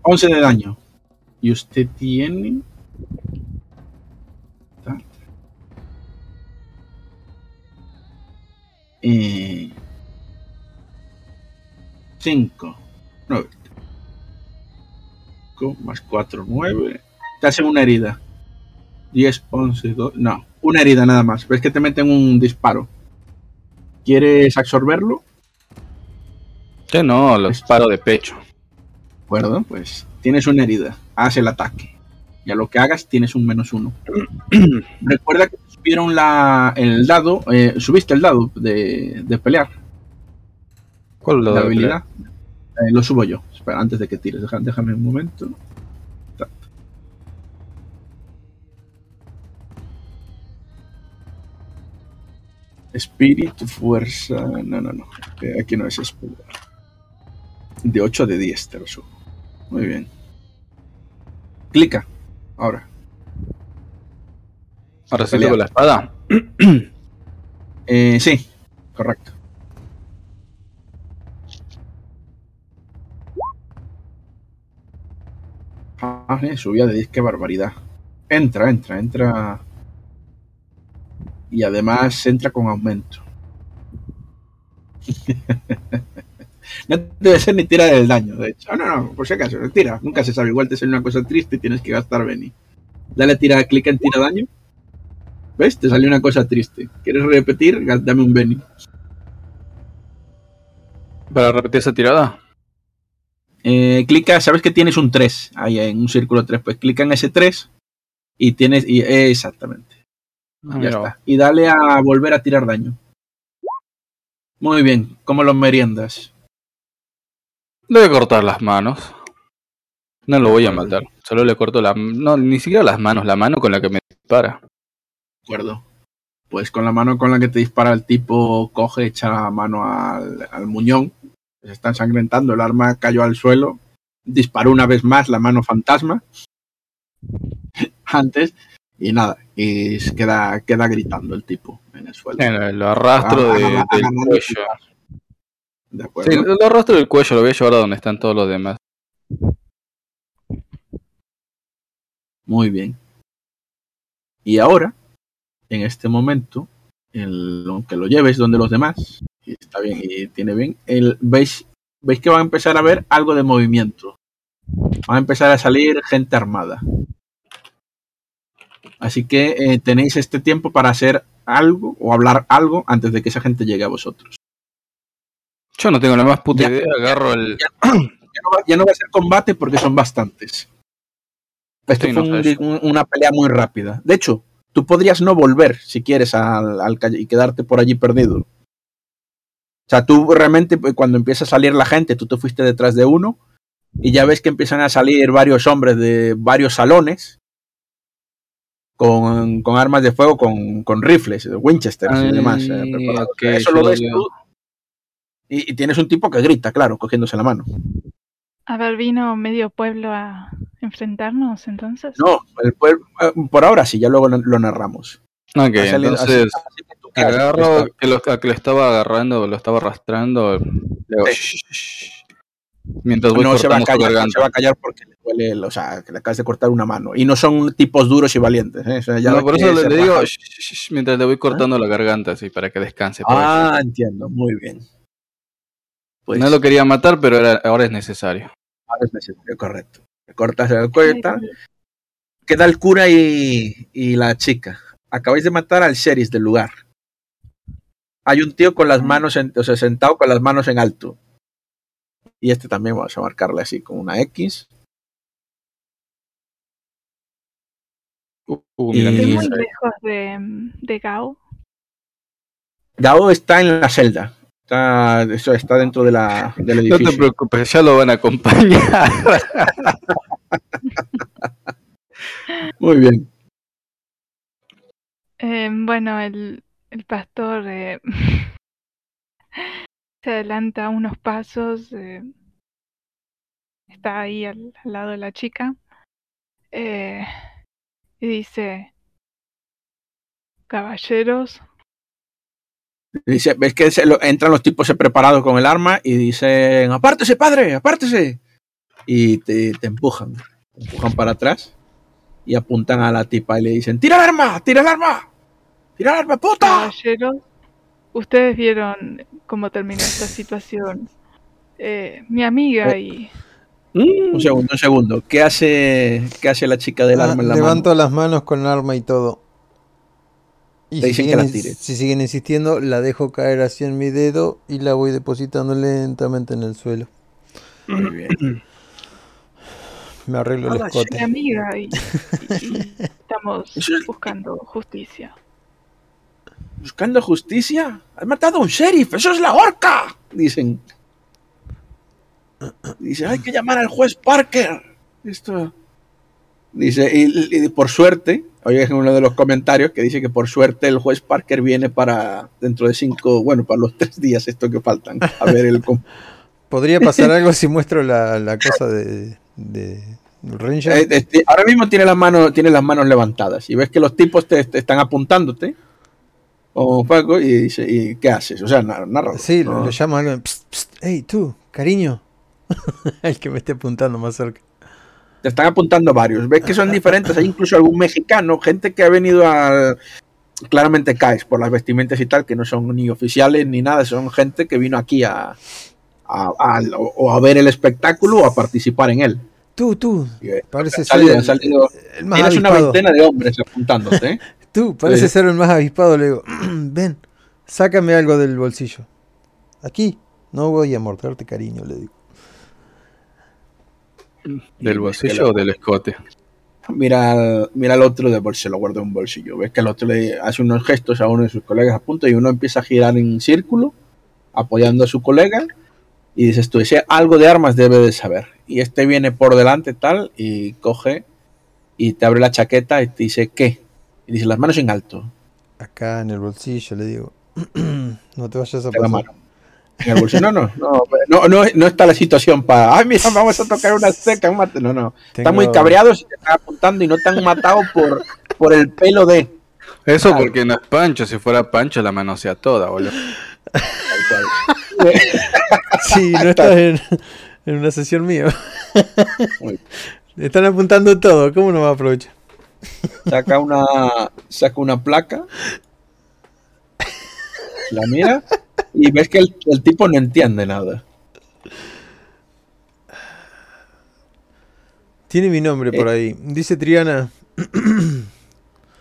11 de daño. Y usted tiene. Eh, 5, 9. Más 4, 9. Te hacen una herida. 10, 11, 2. No, una herida nada más. Ves que te meten un disparo. ¿Quieres absorberlo? Que no, los paro de pecho. De acuerdo, pues tienes una herida. Haz el ataque. Y a lo que hagas tienes un menos uno. Recuerda que subieron la, el dado. eh, subiste el dado de, de pelear. ¿Cuál lo de de habilidad. Eh, lo subo yo. Espera, antes de que tires. Déjame un momento. Espíritu, fuerza. No, no, no. Eh, aquí no es espíritu. De 8 a de 10 te lo subo. Muy bien. Clica. Ahora. Ahora se con la espada. Eh, sí, correcto. Ah, eh, subía de 10, qué barbaridad. Entra, entra, entra. Y además entra con aumento. no debe ser ni tira del daño, de hecho. No, no, por si acaso, tira. Nunca se sabe. Igual te sale una cosa triste y tienes que gastar Beni. Dale tira, clica en tira daño. ¿Ves? Te salió una cosa triste. ¿Quieres repetir? Dame un Beni. Para repetir esa tirada. Eh, clica, sabes que tienes un 3 ahí en un círculo 3, pues clica en ese 3 y tienes, y, eh, exactamente, Ah, ya mira. está. Y dale a volver a tirar daño. Muy bien, ¿cómo los meriendas? Le voy a cortar las manos. No lo voy a matar. Solo le corto la... No, ni siquiera las manos. La mano con la que me dispara. De acuerdo. Pues con la mano con la que te dispara el tipo, coge, echa la mano al, al muñón. Se está ensangrentando, el arma cayó al suelo. Disparó una vez más la mano fantasma. Antes. Y nada, y se queda, queda gritando el tipo en el suelo. Lo arrastro Ah, de- ah, del ah, cuello. De acuerdo. Sí, lo arrastro del cuello. Lo voy a llevar a donde están todos los demás. Muy bien. Y ahora, en este momento, el, aunque lo lleves donde los demás, y está bien y tiene bien, el, veis, veis que va a empezar a haber algo de movimiento. Va a empezar a salir gente armada. Así que eh, tenéis este tiempo para hacer algo o hablar algo antes de que esa gente llegue a vosotros. Yo no tengo la más puta Ya. idea, agarro el... Ya no, va, ya no va a ser combate porque son bastantes. Esto Sí, fue no un- sé eso. un- una pelea muy rápida. De hecho, tú podrías no volver si quieres al, al calle y quedarte por allí perdido. O sea, tú realmente pues, cuando empieza a salir la gente, tú te fuiste detrás de uno y ya ves que empiezan a salir varios hombres de varios salones con, con armas de fuego, con, con rifles, Winchester y demás. eh, Ay, preparados. ok, Eso sí lo ves tú. Y, y tienes un tipo que grita, claro, cogiéndose la mano. A ver, vino medio pueblo a enfrentarnos entonces. No, el pueblo- eh, por ahora sí, ya luego lo, lo narramos. Ok, así- entonces así agarro que lo, a que lo estaba agarrando, lo estaba arrastrando, le digo, Sí. Mientras voy no se va a callar, no garganta. se va a callar porque le duele, el- o sea, que le acabas de cortar una mano. Y no son tipos duros y valientes. ¿eh? O sea, ya No, por eso le, le digo, raja. "Shh, shh, shh", mientras le voy cortando la garganta, así, para que descanse. Ah, entiendo, muy bien. Pues no lo quería matar, pero era- ahora es necesario. ahora es necesario, correcto. Le cortas el cuello y Ay, tal. Queda el cura y, y la chica. Acabáis de matar al sheriff del lugar. Hay un tío con las manos, en- o sea, sentado con las manos en alto. Y este también vamos a marcarle así con una X. Uh, uh, Y- muy lejos de, de Gao. Gao está en la celda. Está, eso está dentro de la, del No edificio. te preocupes, ya lo van a acompañar. Muy bien. Eh, bueno, el, el pastor eh, se adelanta unos pasos. eh, está ahí al, al lado de la chica. eh, y dice, caballeros, Dice, ves que se lo- entran los tipos preparados con el arma y dicen, apártese, padre, apártese. Y te, te empujan. Te empujan para atrás y apuntan a la tipa y le dicen, tira el arma, tira el arma, tira el arma, puta. caballeros, ustedes vieron cómo terminó esta situación. Eh, mi amiga y Un segundo, un segundo. ¿Qué hace, qué hace la chica del Ah, arma en la levanto mano? las manos con el arma y todo. Y Te si dicen que siguen, las tires. si siguen insistiendo, la dejo caer así en mi dedo y la voy depositando lentamente en el suelo. Muy bien. Me arreglo el Ah, mi escote. amiga y, y- y estamos buscando justicia. Buscando justicia. Has matado a un sheriff, eso es la horca. Dicen. Dice, hay que llamar al juez Parker. Esto. Dice, y, y por suerte, oye, es uno de los comentarios que dice que por suerte el juez Parker viene para dentro de cinco, bueno, para los tres días esto que faltan. A ver el. ¿Podría pasar algo si muestro la, la cosa de, de Ranger? Eh, este, ahora mismo tiene las manos, tiene las manos levantadas y ves que los tipos te, te están apuntándote. O Paco, y dice, ¿y qué haces? O sea, narra. Sí, no. lo, lo llamo a alguien. Psst, psst, hey, tú, cariño. el que me esté apuntando más cerca. Te están apuntando varios. Ves que son diferentes. Hay incluso algún mexicano, gente que ha venido al. Claramente caes por las vestimentas y tal, que no son ni oficiales ni nada, son gente que vino aquí a. a- a- o a ver el espectáculo o a participar en él. Tú, tú, eh, parece salido- ser el, salido- el más Tienes una veintena de hombres apuntándote. ¿eh? Tú, parece Sí. ser el más avispado. Le digo, ven, sácame algo del bolsillo. Aquí, no voy a morderte, cariño, le digo. ¿Del bolsillo o del escote? Mira, al- mira al otro de bolsillo, lo guarda en un bolsillo. Ves que el otro le hace unos gestos a uno de sus colegas a punto y uno empieza a girar en círculo, apoyando a su colega. Y dices tú, ese algo de armas debe de saber. Y este viene por delante tal y coge y te abre la chaqueta y te dice, ¿qué? Y dice, las manos en alto. Acá en el bolsillo, le digo, no te vayas a de la pasar. mano. En el bolsillo, no, no, no, no, no, no está la situación para, ay, mira, vamos a tocar una seca, un mate". No, no. Están muy Tengo- cabreados y te están apuntando y no te han matado por, por el pelo de. Eso Claro. porque no es Pancho, si fuera Pancho la mano sea toda, boludo. Tal cual. Sí, no estás en, en una sesión mía. Están apuntando todo, ¿cómo no va a aprovechar? Saca una, saca una placa, la mira y ves que el, el tipo no entiende nada. Tiene mi nombre por Eh. ahí. Dice Triana.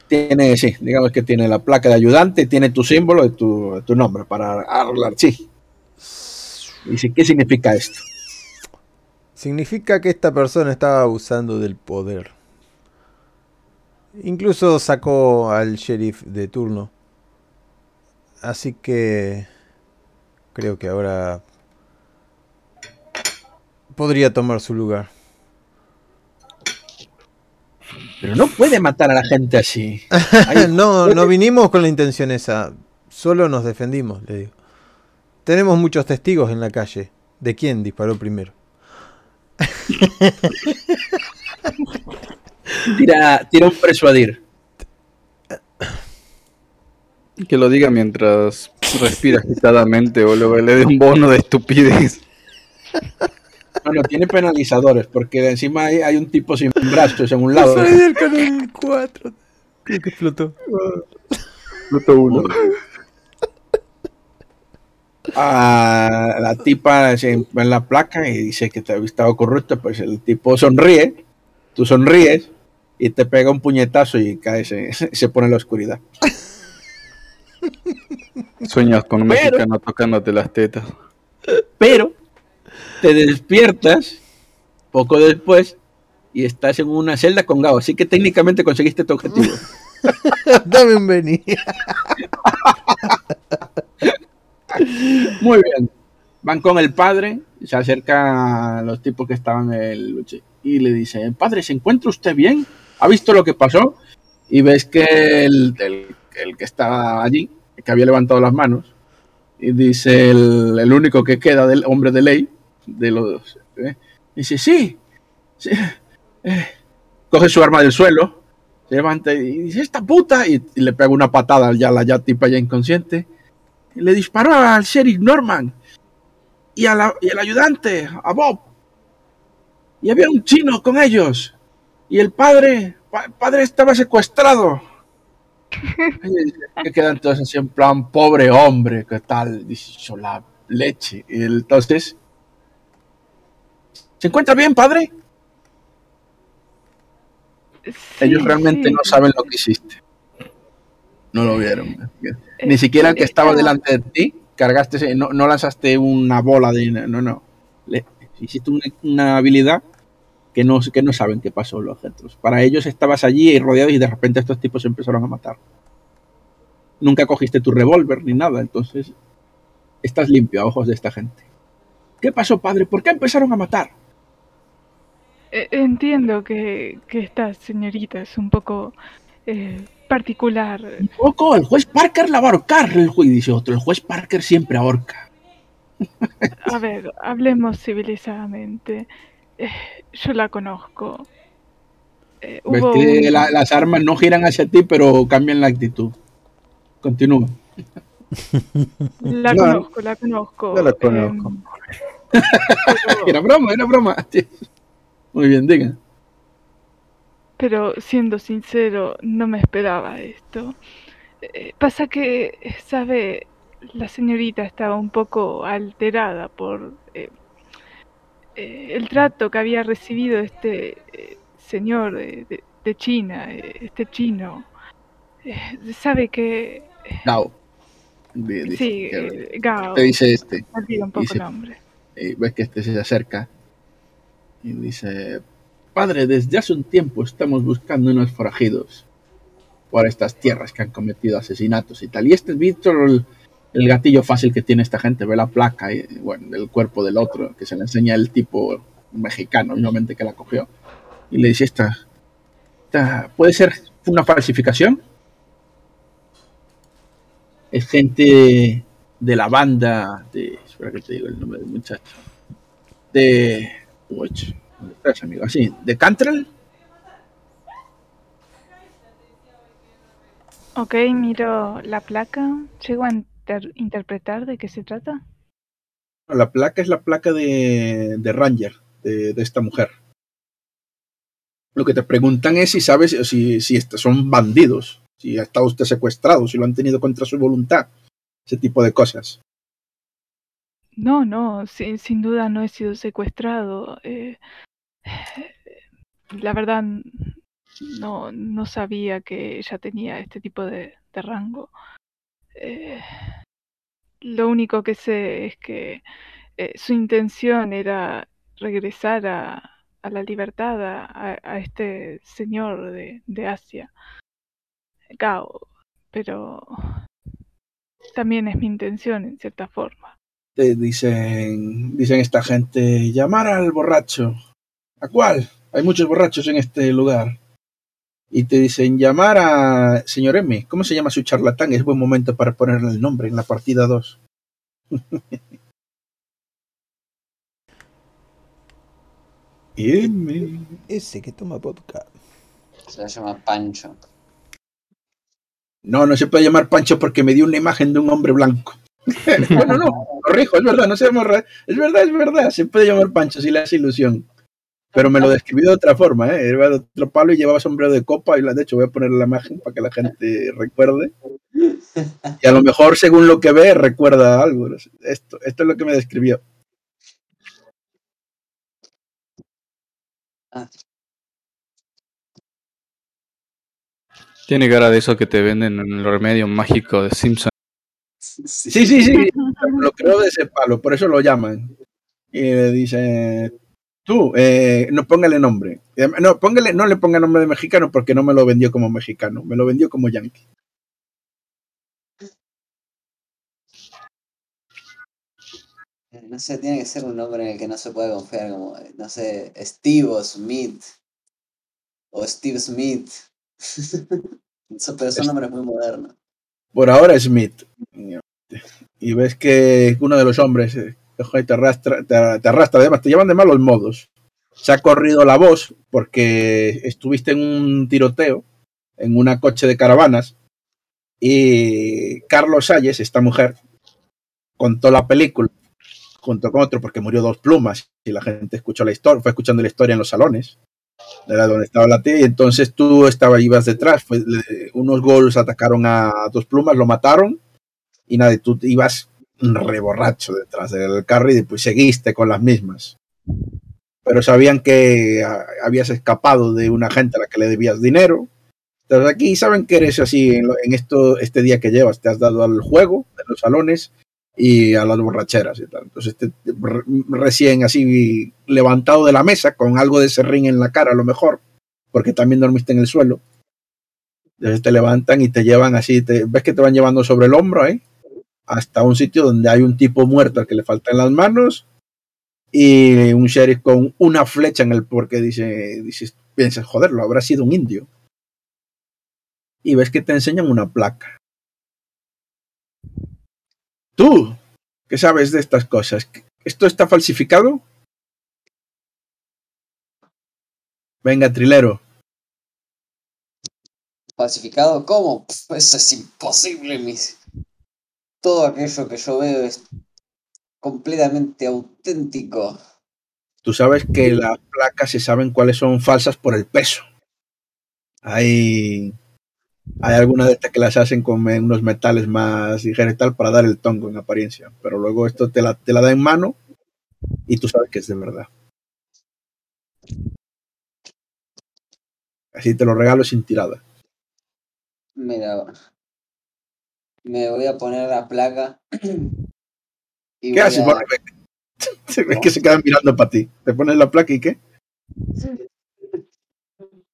Tiene, sí, digamos que tiene la placa de ayudante y tiene tu símbolo de tu, tu nombre para arreglar, sí. Dice, ¿qué significa esto? Significa que esta persona estaba abusando del poder. Incluso sacó al sheriff de turno. Así que creo que ahora podría tomar su lugar. Pero no puede matar a la gente así. No, no vinimos con la intención esa. Solo nos defendimos, le digo. Tenemos muchos testigos en la calle. ¿De quién disparó primero? tira, tira un persuadir. Que lo diga mientras respira agitadamente o luego le dé un bono de estupidez. No, no, tiene penalizadores, porque encima hay, hay un tipo sin brazos en un lado. Soy del canal 4. Creo que explotó. Pluto uno. a la tipa se en la placa y dice que te ha estado corrupto, pues el tipo sonríe, tú sonríes y te pega un puñetazo y cae, se, se pone en la oscuridad. Sueñas con un Pero- mexicano tocándote las tetas. Pero te despiertas poco después y estás en una celda con Gao, así que técnicamente conseguiste tu objetivo. Dame un vení. Muy bien. Van con el padre, se acerca a los tipos que estaban en el luche y le dice, padre, ¿se encuentra usted bien? ¿Ha visto lo que pasó? Y ves que el, el- que estaba allí, que había levantado las manos, y dice el, el único que queda del hombre de ley, de los... ¿eh? Dice, sí, eh". coge su arma del suelo, se levanta y dice, esta puta, y, le pega una patada ya la ya tipa ya inconsciente le disparó al sheriff Norman y, y al ayudante, a Bob. Y había un chino con ellos. Y el padre, pa- padre estaba secuestrado. Que quedan todos así en plan, pobre hombre, ¿qué tal? Dice, "Yo la leche. Y entonces, ¿se encuentra bien, padre? Ellos realmente sí. no saben lo que hiciste. No lo vieron. Ni Eh, siquiera el que estaba estaba- delante de ti, cargaste, no, no lanzaste una bola de... No, no. Le, hiciste una, una habilidad que no, que no saben qué pasó los otros. Para ellos estabas allí y rodeado y de repente estos tipos se empezaron a matar. Nunca cogiste tu revólver ni nada, entonces estás limpio a ojos de esta gente. ¿Qué pasó, padre? ¿Por qué empezaron a matar? Eh, Entiendo que, que esta señorita es un poco eh, particular. Un poco, el juez Parker la va a ahorcar. El juez dice otro, el juez Parker siempre ahorca. A ver, hablemos civilizadamente. Eh, yo la conozco. Eh, Ves hubo que un- la- las armas no giran hacia ti, pero cambian la actitud. Continúa. La No, conozco, la conozco. yo la conozco. Em, pero, Era broma, era broma. Muy bien, diga. pero siendo sincero, no me esperaba esto. Eh, pasa que, eh, sabe, la señorita estaba un poco alterada por eh, eh, el trato que había recibido este eh, señor de, de- de China, eh, este chino. Sabe que... Gao. Sí, que- Gao. te dice este. un poco dice- el nombre. Y ves que este se acerca. Y dice: Padre, desde hace un tiempo estamos buscando unos forajidos por estas tierras que han cometido asesinatos y tal. Y este es Víctor, el, gatillo fácil que tiene esta gente. Ve la placa y, bueno, del cuerpo del otro, que se le enseña el tipo mexicano, obviamente que la cogió. Y le dice: Esta, esta puede ser una falsificación. Es gente de la banda de. Espera que te digo el nombre del muchacho. De. Uy, ¿Dónde estás, amigo? Así, de Cantrell. Ok, miro la placa. ¿Llego a inter- interpretar de qué se trata? La placa es la placa de, de Ranger, de, de esta mujer. Lo que te preguntan es si sabes si, si son bandidos, si ha estado usted secuestrado, si lo han tenido contra su voluntad, ese tipo de cosas. No, no, sin, sin duda no he sido secuestrado. eh, la verdad, no, no sabía que ella tenía este tipo de, de rango. Eh, lo único que sé es que eh, su intención era regresar a, a la libertad a, este señor de, Asia, Gao, pero también es mi intención en cierta forma. Dicen, dicen esta gente, llamar al borracho. ¿A cuál? Hay muchos borrachos en este lugar. Y te dicen, llamar a señor M. ¿Cómo se llama su charlatán? Es buen momento para ponerle el nombre en la partida 2. M. Ese que toma vodka. Se llama Pancho. No, no se puede llamar Pancho porque me dio una imagen de un hombre blanco. bueno, no, corrijo, es verdad, no se llama Es verdad, es verdad, se puede llamar Pancho si le hace ilusión. Pero me lo describió de otra forma, ¿eh? Era de otro palo y llevaba sombrero de copa y la, de hecho voy a poner la imagen para que la gente recuerde. Y a lo mejor según lo que ve recuerda algo. Esto, esto es lo que me describió. Tiene cara de eso que te venden en el remedio mágico de Simpson. Sí, sí, sí, lo creo de ese palo, por eso lo llaman. Y le dice, tú, eh, no póngale nombre. Eh, No, póngale, no le ponga nombre de mexicano porque no me lo vendió como mexicano, me lo vendió como yankee. No sé, tiene que ser un nombre en el que no se pueda confiar, como, no sé, Steve o Smith. O Steve Smith. Pero son nombres muy modernos. Por ahora Smith. Y ves que uno de los hombres eh, te arrastra, además te llevan de malos modos. Se ha corrido la voz porque estuviste en un tiroteo en una coche de caravanas y Carlos Salles, esta mujer, contó la película junto con otro porque murió dos plumas y la gente escuchó la historia, fue escuchando la historia en los salones era donde estaba la tía y entonces tú estabas ibas detrás unos gols atacaron a dos plumas lo mataron y nada tú ibas reborracho detrás del carro y después seguiste con las mismas pero sabían que ah, habías escapado de una gente a la que le debías dinero entonces aquí saben que eres así en, esto este día que llevas te has dado al juego de los salones y a las borracheras y tal. Entonces, te- te- re- recién así levantado de la mesa, con algo de serrín en la cara a lo mejor, porque también dormiste en el suelo. Entonces te levantan y te llevan así, te, ves que te van llevando sobre el hombro, ¿eh? Hasta un sitio donde hay un tipo muerto al que le faltan las manos y un sheriff con una flecha en el porque dice, dices, piensas, joder, lo habrá sido un indio. Y ves que te enseñan una placa. Tú, ¿qué sabes de estas cosas? ¿Esto está falsificado? Venga, trilero. ¿Falsificado? ¿Cómo? Eso es imposible, mis. Todo aquello que yo veo es completamente auténtico. Tú sabes que las placas se saben cuáles son falsas por el peso. Hay, hay algunas de estas que las hacen con unos metales más ligeros y tal para dar el tongo en apariencia. Pero luego esto te la, te la da en mano y tú sabes que es de verdad. Así te lo regalo sin tirada. Mira. Me voy a poner la placa. y ¿Qué haces? a- que se quedan mirando para ti. Te pones la placa y qué?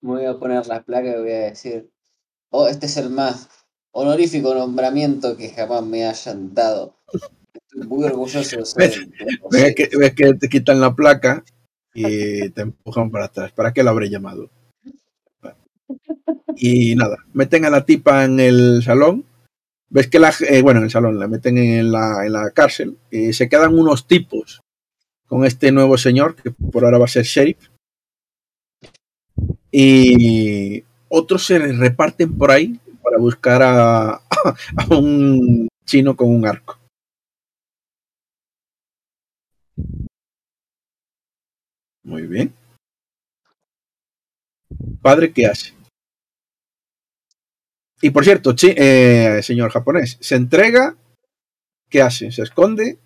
Me voy a poner la placa y voy a decir, oh, este es el más honorífico nombramiento que jamás me hayan dado. Estoy muy orgulloso de ser Ves que, ves que te quitan la placa y te empujan para atrás. ¿Para qué lo habré llamado? Y nada, meten a la tipa en el salón. Ves que la, eh, bueno, en el salón, la meten en la, en la cárcel. Se quedan unos tipos con este nuevo señor, que por ahora va a ser sheriff. Y otros se reparten por ahí para buscar a, a un chino con un arco. Muy bien. padre qué hace? Y por cierto, chi- eh, señor japonés, se entrega, ¿qué hace? ¿Se esconde?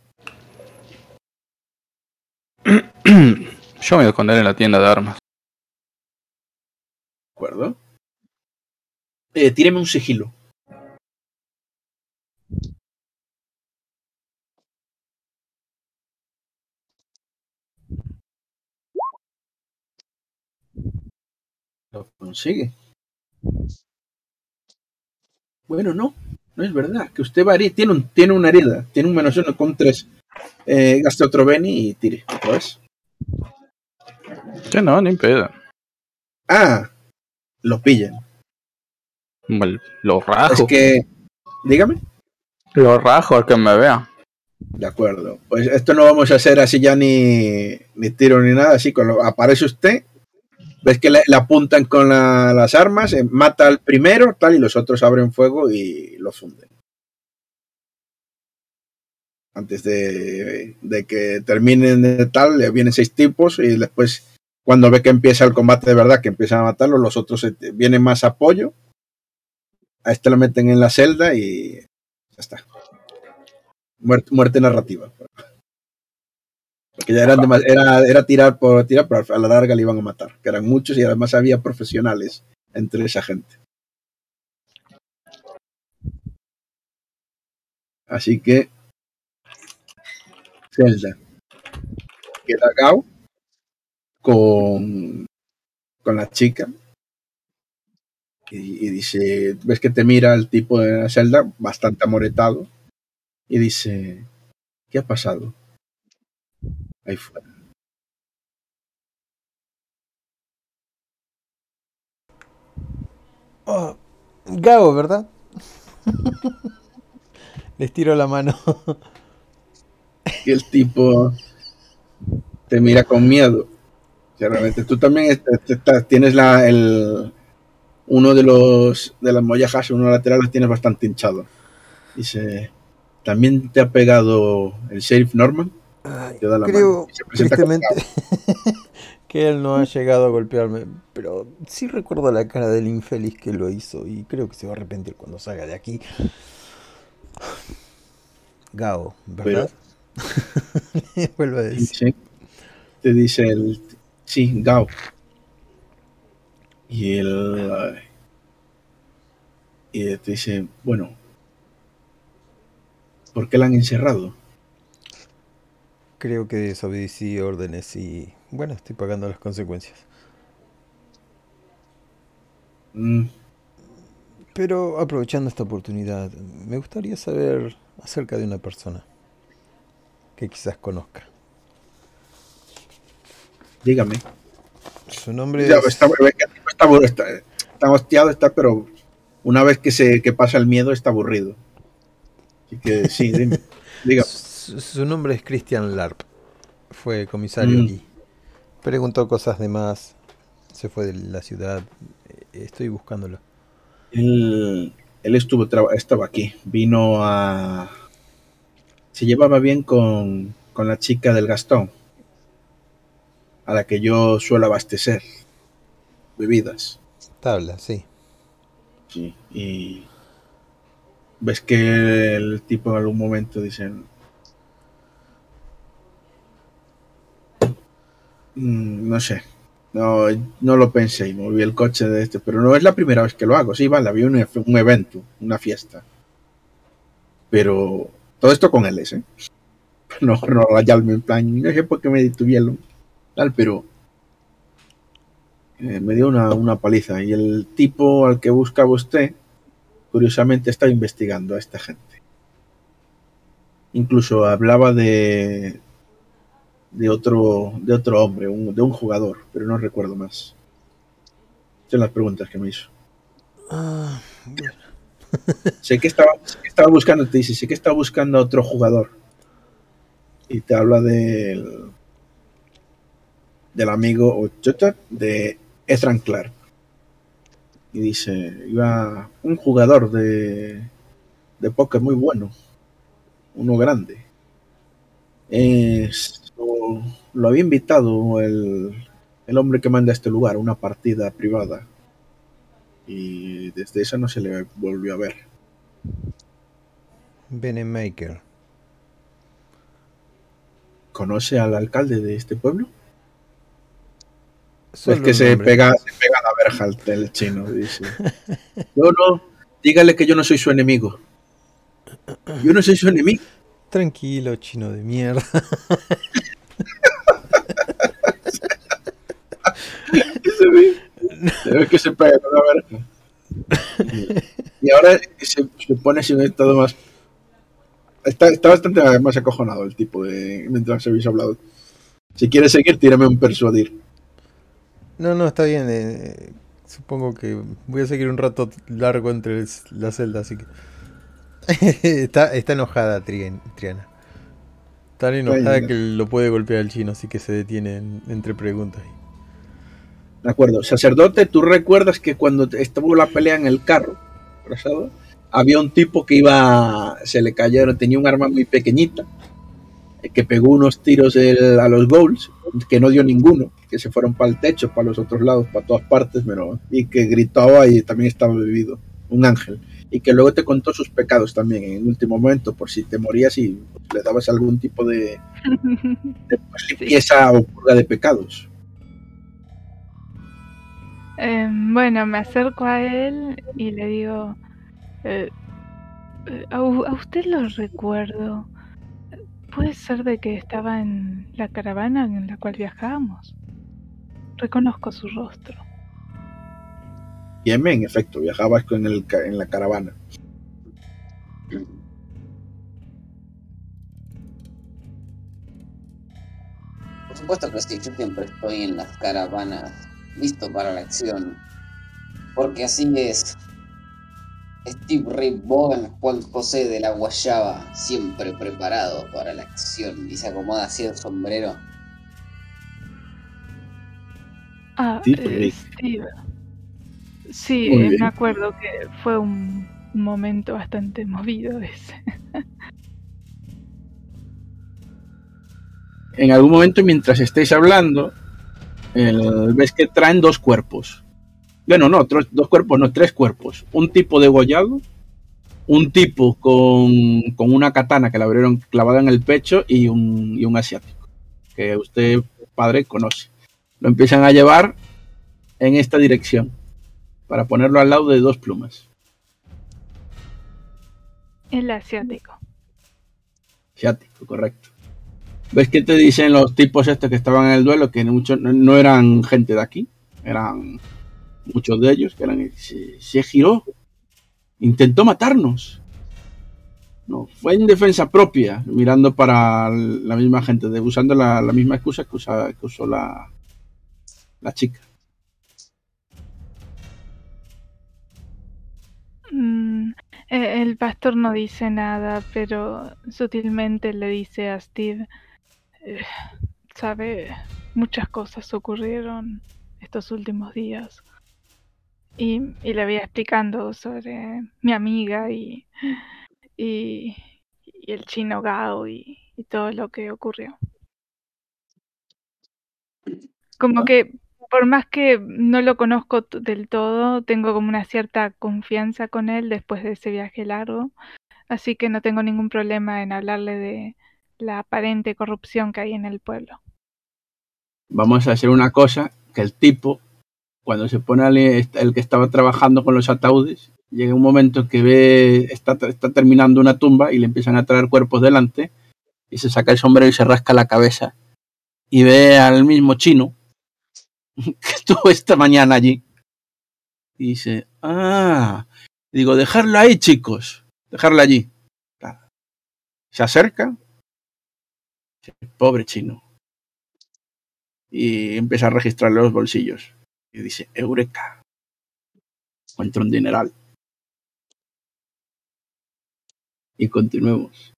Yo me voy a esconder en la tienda de armas. ¿De acuerdo? Eh, tíreme un sigilo. Lo consigue. Bueno, no, no es verdad. Que usted varía, tiene, un, tiene una herida, tiene un menos uno con tres. Eh, gaste otro Beni y tire otra vez. Que no, ni pedo. Ah, lo pillan. Mal- Lo Es rajo. que, dígame. Lo rajo al que me vea. De acuerdo. Pues esto no vamos a hacer así ya ni, ni tiro ni nada. Así cuando aparece usted, ves que le, apuntan con la- las armas, eh, mata al primero, tal, y los otros abren fuego y lo funden. Antes de, que terminen de tal, le vienen seis tipos y después, cuando ve que empieza el combate de verdad, que empiezan a matarlo, los otros eh, vienen más apoyo. A este lo meten en la celda y ya está. Muerte narrativa. Porque ya eran demas- era, era tirar por tirar, pero a la larga le iban a matar. Que eran muchos y además había profesionales entre esa gente. Así que. Zelda. Queda Gao con, con la chica. Y, y dice: ¿Ves que te mira el tipo de la celda? Bastante amoretado. Y dice: ¿Qué ha pasado? Ahí fuera. Oh, Gabo, ¿verdad? Les tiro la mano. Y el tipo te mira con miedo. O sea, realmente tú también estás- tienes la, el, uno de los de las mollejas, uno lateral, lo tienes bastante hinchado. Dice, ¿también te ha pegado el sheriff Norman? Ay, Te da la creo, tristemente, que él no ha llegado a golpearme. Pero sí recuerdo la cara del infeliz que lo hizo. Y creo que se va a arrepentir cuando salga de aquí. Gao, ¿verdad? Vuelvo a decir. Te dice el sí, Gao. Y él y te dice, bueno, ¿por qué la han encerrado? Creo que desobedecí órdenes y bueno, estoy pagando las consecuencias. Mm, Pero aprovechando esta oportunidad, me gustaría saber acerca de una persona que quizás conozca. dígame. Su nombre Ya, es... está, está, está, está hostiado, está, pero una vez que se que pasa el miedo está aburrido. Así que sí, dime, dígame. Su, nombre es Christian Larp. Fue comisario Mm. aquí. Preguntó cosas de más. Se fue de la ciudad. Eh, Estoy buscándolo. Él, él estuvo estaba aquí, vino a se llevaba bien con, con la chica del Gastón, a la que yo suelo abastecer bebidas. Tabla, sí. Sí, y ves que el tipo en algún momento dice "Mm, no sé. No, no lo pensé y moví el coche de este pero no es la primera vez que lo hago. Sí vale había un, un evento una fiesta. Pero todo esto con él ¿eh? no, no rayarme en plan no sé por qué me detuvieron tal pero eh, me dio una, una paliza. Y el tipo al que buscaba usted curiosamente estaba investigando a esta gente. Incluso hablaba de de otro de otro hombre, un- de un jugador, pero no recuerdo más. Son las preguntas que me hizo. Ah, bueno. Sé que estaba, sé que estaba buscando, te dice, sé que estaba buscando a otro jugador. Y te habla del del amigo o chota, de Ethan Clark. Y dice, iba un jugador de, de póker muy bueno, uno grande. Es- lo, lo había invitado el, el hombre que manda a este lugar, una partida privada. Y desde esa no se le volvió a ver. Benemaker. ¿Conoce al alcalde de este pueblo? Solo es que se pega, se pega la verja el, el chino, dice. No, no, dígale que yo no soy su enemigo. Yo no soy su enemigo. Tranquilo, chino de mierda. Se ve, se ve que se pega con la verja. Y ahora se, se pone en un estado más. Está, está bastante más acojonado el tipo de. Mientras habéis hablado. Si quieres seguir, tírame un persuadir. No, no, está bien. eh, supongo que voy a seguir un rato largo entre el- la celda, así que. está, está enojada Triana. Tan enojada Ay, que lo puede golpear el chino, así que se detiene en- entre preguntas. De acuerdo. Sacerdote, tú recuerdas que cuando estuvo la pelea en el carro, había un tipo que iba. Se le cayeron, tenía un arma muy pequeñita. eh, Que pegó unos tiros el- a los goals, que no dio ninguno, que se fueron para el techo, para los otros lados, para todas partes, pero, y que gritaba y también estaba bebido, un ángel, y que luego te contó sus pecados también en el último momento, por si te morías y le dabas algún tipo de, de, pues, limpieza o purga de pecados. Eh, bueno, me acerco a él y le digo, eh, eh, a, a usted lo recuerdo. ¿Puede ser de que estaba en la caravana en la cual viajábamos? Reconozco su rostro. Y en efecto, viajabas con el, ca- en la caravana. Por supuesto que sí, yo siempre estoy en las caravanas, listo para la acción. Porque así es. Steve Ray Vaughan, Juan José de la Guayaba, siempre preparado para la acción. Y se acomoda así el sombrero. Ah, Steve eh. Steve. Sí, eh, me acuerdo que fue un momento bastante movido ese. En algún momento, mientras estéis hablando, el- ves que traen dos cuerpos. Bueno, no, tres- dos cuerpos, no, tres cuerpos. Un tipo degollado, un tipo con, con una katana que la abrieron clavada en el pecho y un, y un asiático, que usted, padre, conoce. Lo empiezan a llevar en esta dirección, para ponerlo al lado de dos plumas. El asiático. Asiático, correcto. ¿Ves que te dicen los tipos estos que estaban en el duelo que muchos no, no eran gente de aquí? Eran muchos de ellos que eran. Se, se giró. Intentó matarnos. No, fue en defensa propia, mirando para la misma gente, de, usando la, la misma excusa que, usa- que usó la, la chica. Mm, eh, el pastor no dice nada, pero sutilmente le dice a Steve, eh, sabe, muchas cosas ocurrieron estos últimos días. Y, y le voy explicando sobre mi amiga y, y, y el chino Gao y, y todo lo que ocurrió. Como que por más que no lo conozco del todo, tengo como una cierta confianza con él después de ese viaje largo, así que no tengo ningún problema en hablarle de la aparente corrupción que hay en el pueblo. Vamos a hacer una cosa, que el tipo, cuando se pone al- el que estaba trabajando con los ataúdes, llega un momento que ve, está, está terminando una tumba y le empiezan a traer cuerpos delante, y se saca el sombrero y se rasca la cabeza, y ve al mismo chino que estuvo esta mañana allí. Dice, ah, digo, dejarlo ahí, chicos, dejarlo allí. Se acerca, pobre chino, y empieza a registrar los bolsillos. Y dice, Eureka. Encuentro un dineral. Y continuemos.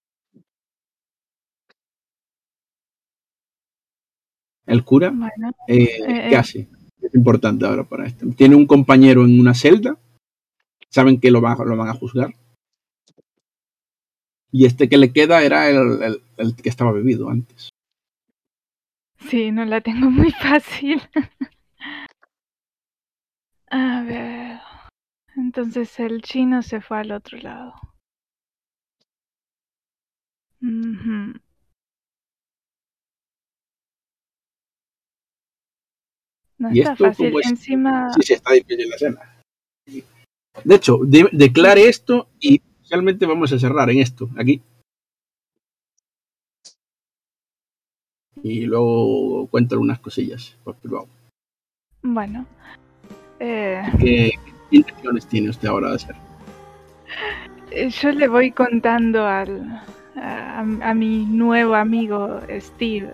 El cura, Bueno, eh, Eh, ¿qué eh. hace? Es importante ahora para esto. Tiene un compañero en una celda. Saben que lo, va- lo van a juzgar. Y este que le queda era el, el- el que estaba bebido antes. Sí, no la tengo muy fácil. A ver. Entonces el chino se fue al otro lado. Ujú. No ¿Y está esto fácil. es? Encima, Sí, sí, está difícil la escena. De hecho, de- declare esto y realmente vamos a cerrar en esto, aquí. Y luego cuento algunas cosillas por privado. bueno. Eh, ¿Qué intenciones tiene usted ahora de hacer? Eh, Yo le voy contando al, a, a mi nuevo amigo Steve.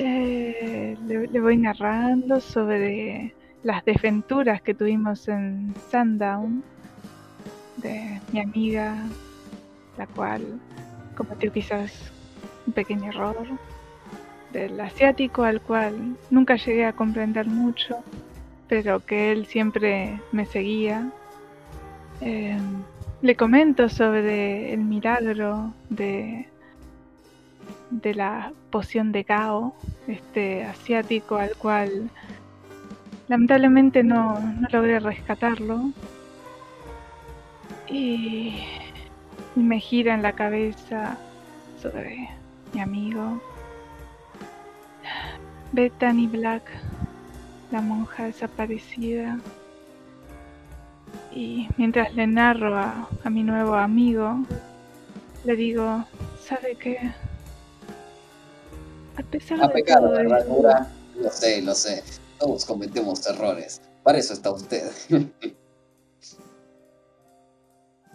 Eh, le, le voy narrando sobre las desventuras que tuvimos en Sundown de mi amiga, la cual cometió quizás un pequeño error, del asiático al cual nunca llegué a comprender mucho, pero que él siempre me seguía. Eh, le comento sobre el milagro de, de la poción de Gao, este asiático al cual lamentablemente no, no logré rescatarlo. Y, me gira en la cabeza sobre mi amigo. Bethany Black, la monja desaparecida. Y mientras le narro a, a mi nuevo amigo, le digo, ¿sabe qué? A pesar Ha de pecado todo de herradura. Lo sé, lo sé. Todos cometemos errores. Para eso está usted.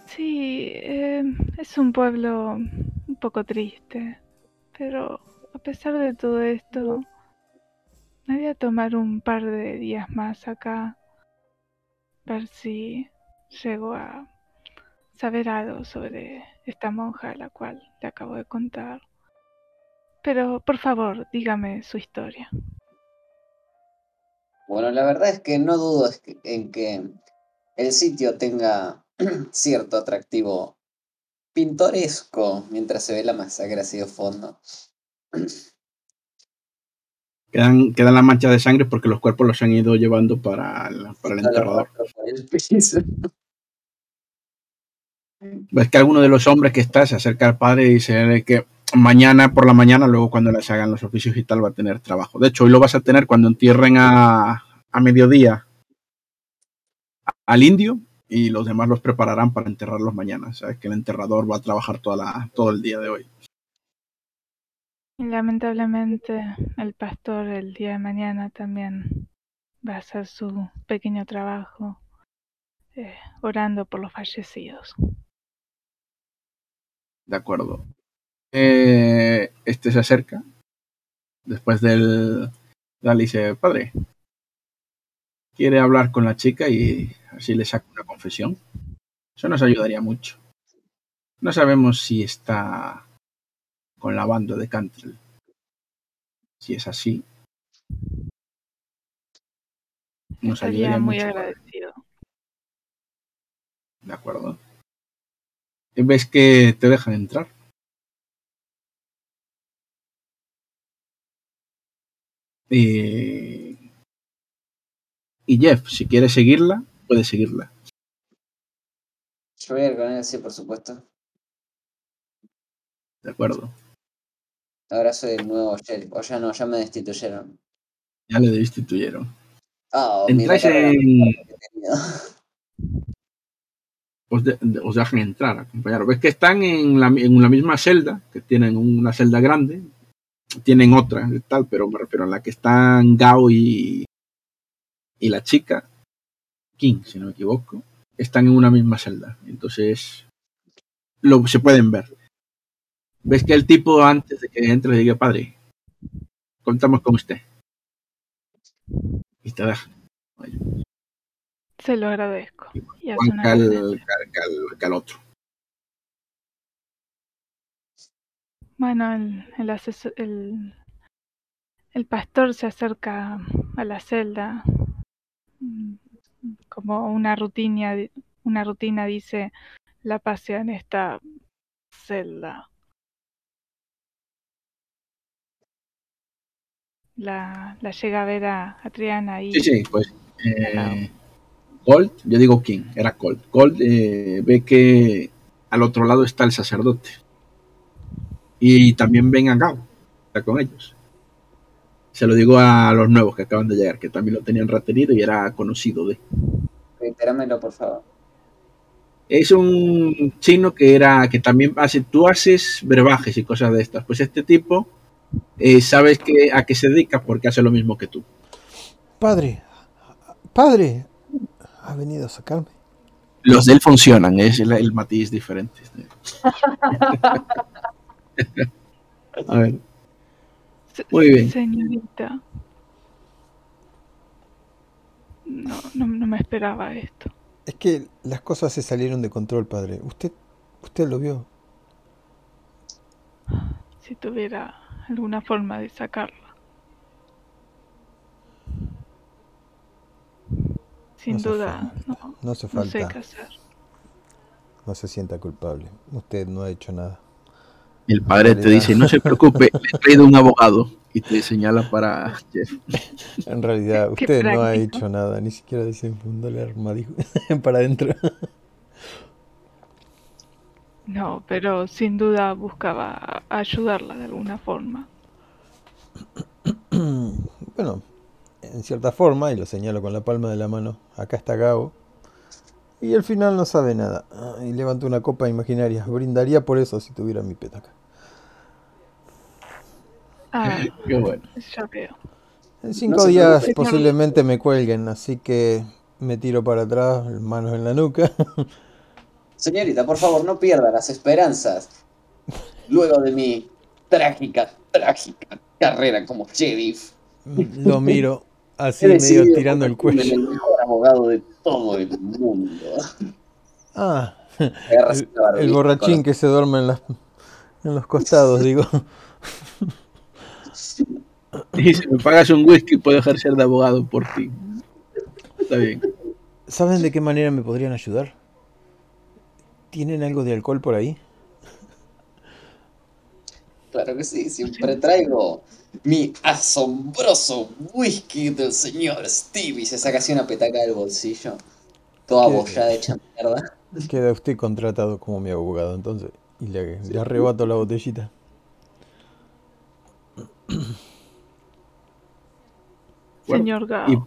sí, eh, es un pueblo un poco triste, pero a pesar de todo esto, me voy a tomar un par de días más acá, ver si llego a saber algo sobre esta monja a la cual le acabo de contar. Pero por favor, dígame su historia. Bueno, la verdad es que no dudo es en que el sitio tenga cierto atractivo pintoresco mientras se ve la masacre así de fondo. Quedan, quedan las manchas de sangre porque los cuerpos los han ido llevando para el, para el enterrador. Ves que alguno de los hombres que está se acerca al padre y dice que mañana por la mañana, luego cuando les hagan los oficios y tal, va a tener trabajo. De hecho, hoy lo vas a tener cuando entierren a, a mediodía al indio y los demás los prepararán para enterrarlos mañana. Sabes que el enterrador va a trabajar toda la, todo el día de hoy. Y lamentablemente el pastor el día de mañana también va a hacer su pequeño trabajo eh, orando por los fallecidos. De acuerdo. Eh, este se acerca. Después del. Dale dice, padre. Quiere hablar con la chica y así le saca una confesión. Eso nos ayudaría mucho. No sabemos si está con la banda de Cantrell. Si es así, nos Estaría ayudaría muy mucho. agradecido. De acuerdo. Ves que te dejan entrar. Y, y Jeff, si quieres seguirla, puedes seguirla. Yo voy a ir con él, sí, por supuesto. De acuerdo. Ahora soy el nuevo sheriff. O ya no, ya me destituyeron. Ya le destituyeron. Ah, mira Entráis en. de- os dejan entrar, acompañaros. Ves que están en la, en la misma celda, que tienen una celda grande. Tienen otra, y tal, pero me refiero a la que están Gao y, y la chica, King, si no me equivoco, están en una misma celda. Entonces, lo, se pueden ver. Ves que el tipo antes de que entre le diga, padre, contamos con usted. Y te deja. Se lo agradezco. Y hace una al otro. Bueno, el, el, aseso- el, el pastor se acerca a la celda. mm, Como una rutina, una rutina dice, la pasea en esta celda. la, la llega a ver a, a Triana y Sí, sí, pues eh, Colt, yo digo quién, era Colt. Colt eh, ve que al otro lado está el sacerdote. Y también ven a Gabo, está con ellos. Se lo digo a los nuevos que acaban de llegar, que también lo tenían retenido y era conocido de. Reiterámelo, por favor. Es un chino que era, que también hace, tú haces brebajes y cosas de estas. Pues este tipo, eh, sabes que, a qué se dedica porque hace lo mismo que tú. Padre, padre, ha venido a sacarme. Los de él funcionan, es el, el matiz diferente. a ver. Se- Muy bien. Señorita. No, no, no me esperaba esto. Es que las cosas se salieron de control, padre. Usted, usted lo vio. Si tuviera alguna forma de sacarla. Sin No se duda, no, No hace no sé falta. qué hacer. No se sienta culpable. Usted no ha hecho nada. El padre te dice, no se preocupe, le he traído un abogado y te señala para Jeff. En realidad, Qué usted no ha hecho nada. Ni siquiera desenfundó el arma dijo, para adentro. No, pero sin duda buscaba ayudarla de alguna forma. bueno, en cierta forma, y lo señalo con la palma de la mano, acá está Gabo. Y al final no sabe nada. Ah, Y levantó una copa imaginaria. Brindaría por eso si tuviera mi petaca. Ah, Qué bueno. ya veo. En cinco días posiblemente me cuelguen, así que me tiro para atrás, manos en la nuca. Señorita, por favor, no pierda las esperanzas. Luego de mi trágica, trágica carrera como sheriff, Lo miro así medio tirando el cuello. el mejor abogado de todo el mundo. Ah, el, borrachín los- que se duerme en, las, en los costados, digo. Y si me pagas un whisky, puedo ejercer de abogado por ti. Está bien. ¿Saben de qué manera me podrían ayudar? ¿Tienen algo de alcohol por ahí? Claro que sí, siempre traigo mi asombroso whisky del señor Stevie. Se saca así una petaca del bolsillo, toda bollada hecha mierda. Queda usted contratado como mi abogado, entonces. Y le, le arrebato la botellita. Bueno, Señor Gao, y-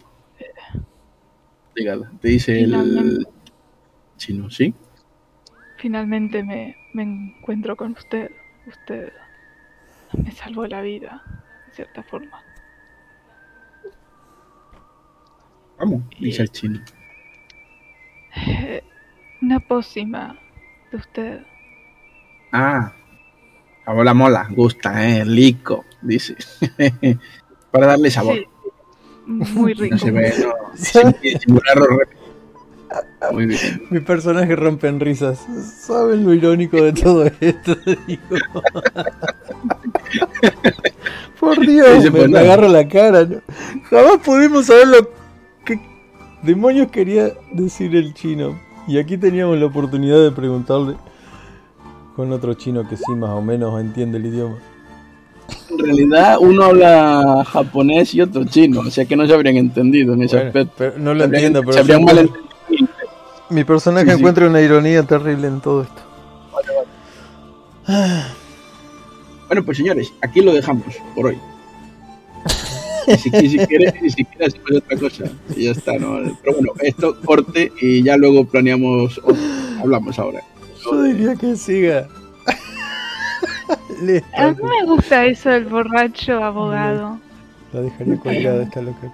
te dice el Finalmente. chino, ¿sí? finalmente me, me encuentro con usted. Usted me salvó la vida, cierta forma. Vamos, dice el chino. Eh, Una pócima de usted. Ah, la mola, gusta, eh, lico, dice. Para darle sabor. Sí, muy rico. No se ve, no, sin Muy bien. Mi personaje rompe en risas. ¿Saben lo irónico de todo esto? Digo. Por Dios, me, pues, me agarro la cara. ¿no? Jamás pudimos saber lo que demonios quería decir el chino. Y aquí teníamos la oportunidad de preguntarle con otro chino que sí más o menos entiende el idioma. En realidad, uno habla japonés y otro chino, o sea que no se habrían entendido en ese Bueno, aspecto. pero no lo habrían- entiendo, pero se malentendido. mi personaje Sí, sí. encuentra una ironía terrible en todo esto. Bueno, pues señores, aquí lo dejamos por hoy. Y si, y si quieres, ni siquiera hacemos otra cosa. Y ya está, ¿no? Pero bueno, esto corte y ya luego planeamos, otro. hablamos ahora. Yo diría que siga. Listo. A mí me gusta eso del borracho abogado. La dejaría colgada esta loca.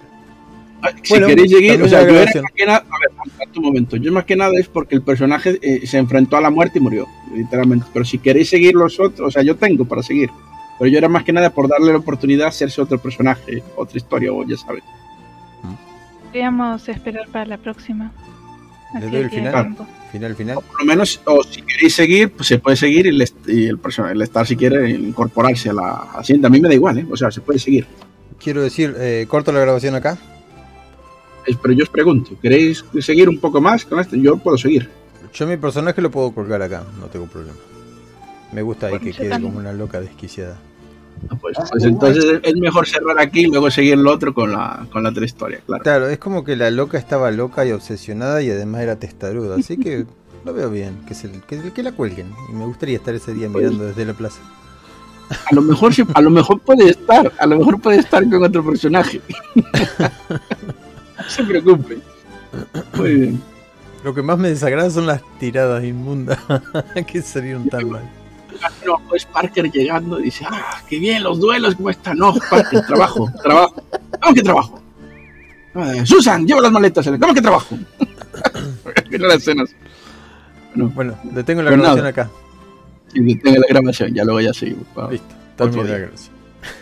Ah, Si Bueno, queréis seguir, o sea, yo era más que nada, a ver, un momento, yo más que nada es porque el personaje eh, se enfrentó a la muerte y murió, literalmente. Pero si queréis seguir los otros, o sea, yo tengo para seguir. Pero yo era más que nada por darle la oportunidad de hacerse otro personaje, otra historia, o ya sabes. Podríamos esperar para la próxima. ¿Le Así doy el final? tiempo. Final, final. Por lo menos, o si queréis seguir, pues se puede seguir y el, y el, person- el estar si quiere incorporarse a la hacienda. A mí me da igual, ¿eh? O sea, se puede seguir. Quiero decir, eh, corto la grabación acá. Pero yo os pregunto, ¿queréis seguir un poco más con esto? Yo puedo seguir. Yo mi personaje lo puedo colgar acá, no tengo problema. Me gusta ahí Bueno, que quede también. como una loca desquiciada. Ah, Pues, pues entonces es mejor cerrar aquí y luego seguir lo otro con la, con la otra historia, claro. Claro, es como que la loca estaba loca y obsesionada y además era testaruda, así que lo veo bien, que, se, que, que la cuelguen. Y me gustaría estar ese día Pues- mirando desde la plaza. A lo mejor sí- a lo mejor puede estar, a lo mejor puede estar con otro personaje. no se preocupe. Muy bien. Lo que más me desagrada son las tiradas inmundas que salieron tan mal. No, pues Parker llegando y dice, ah, qué bien los duelos, ¿cómo están? No, Parker, trabajo, trabajo. ¿Cómo que trabajo? "Eh, Susan, lleva las maletas. ¿Cómo que trabajo? Mira las escenas. Bueno, detengo la grabación nada. acá. Y detenga la grabación, ya luego ya seguimos. Vamos. Listo, termina la grabación.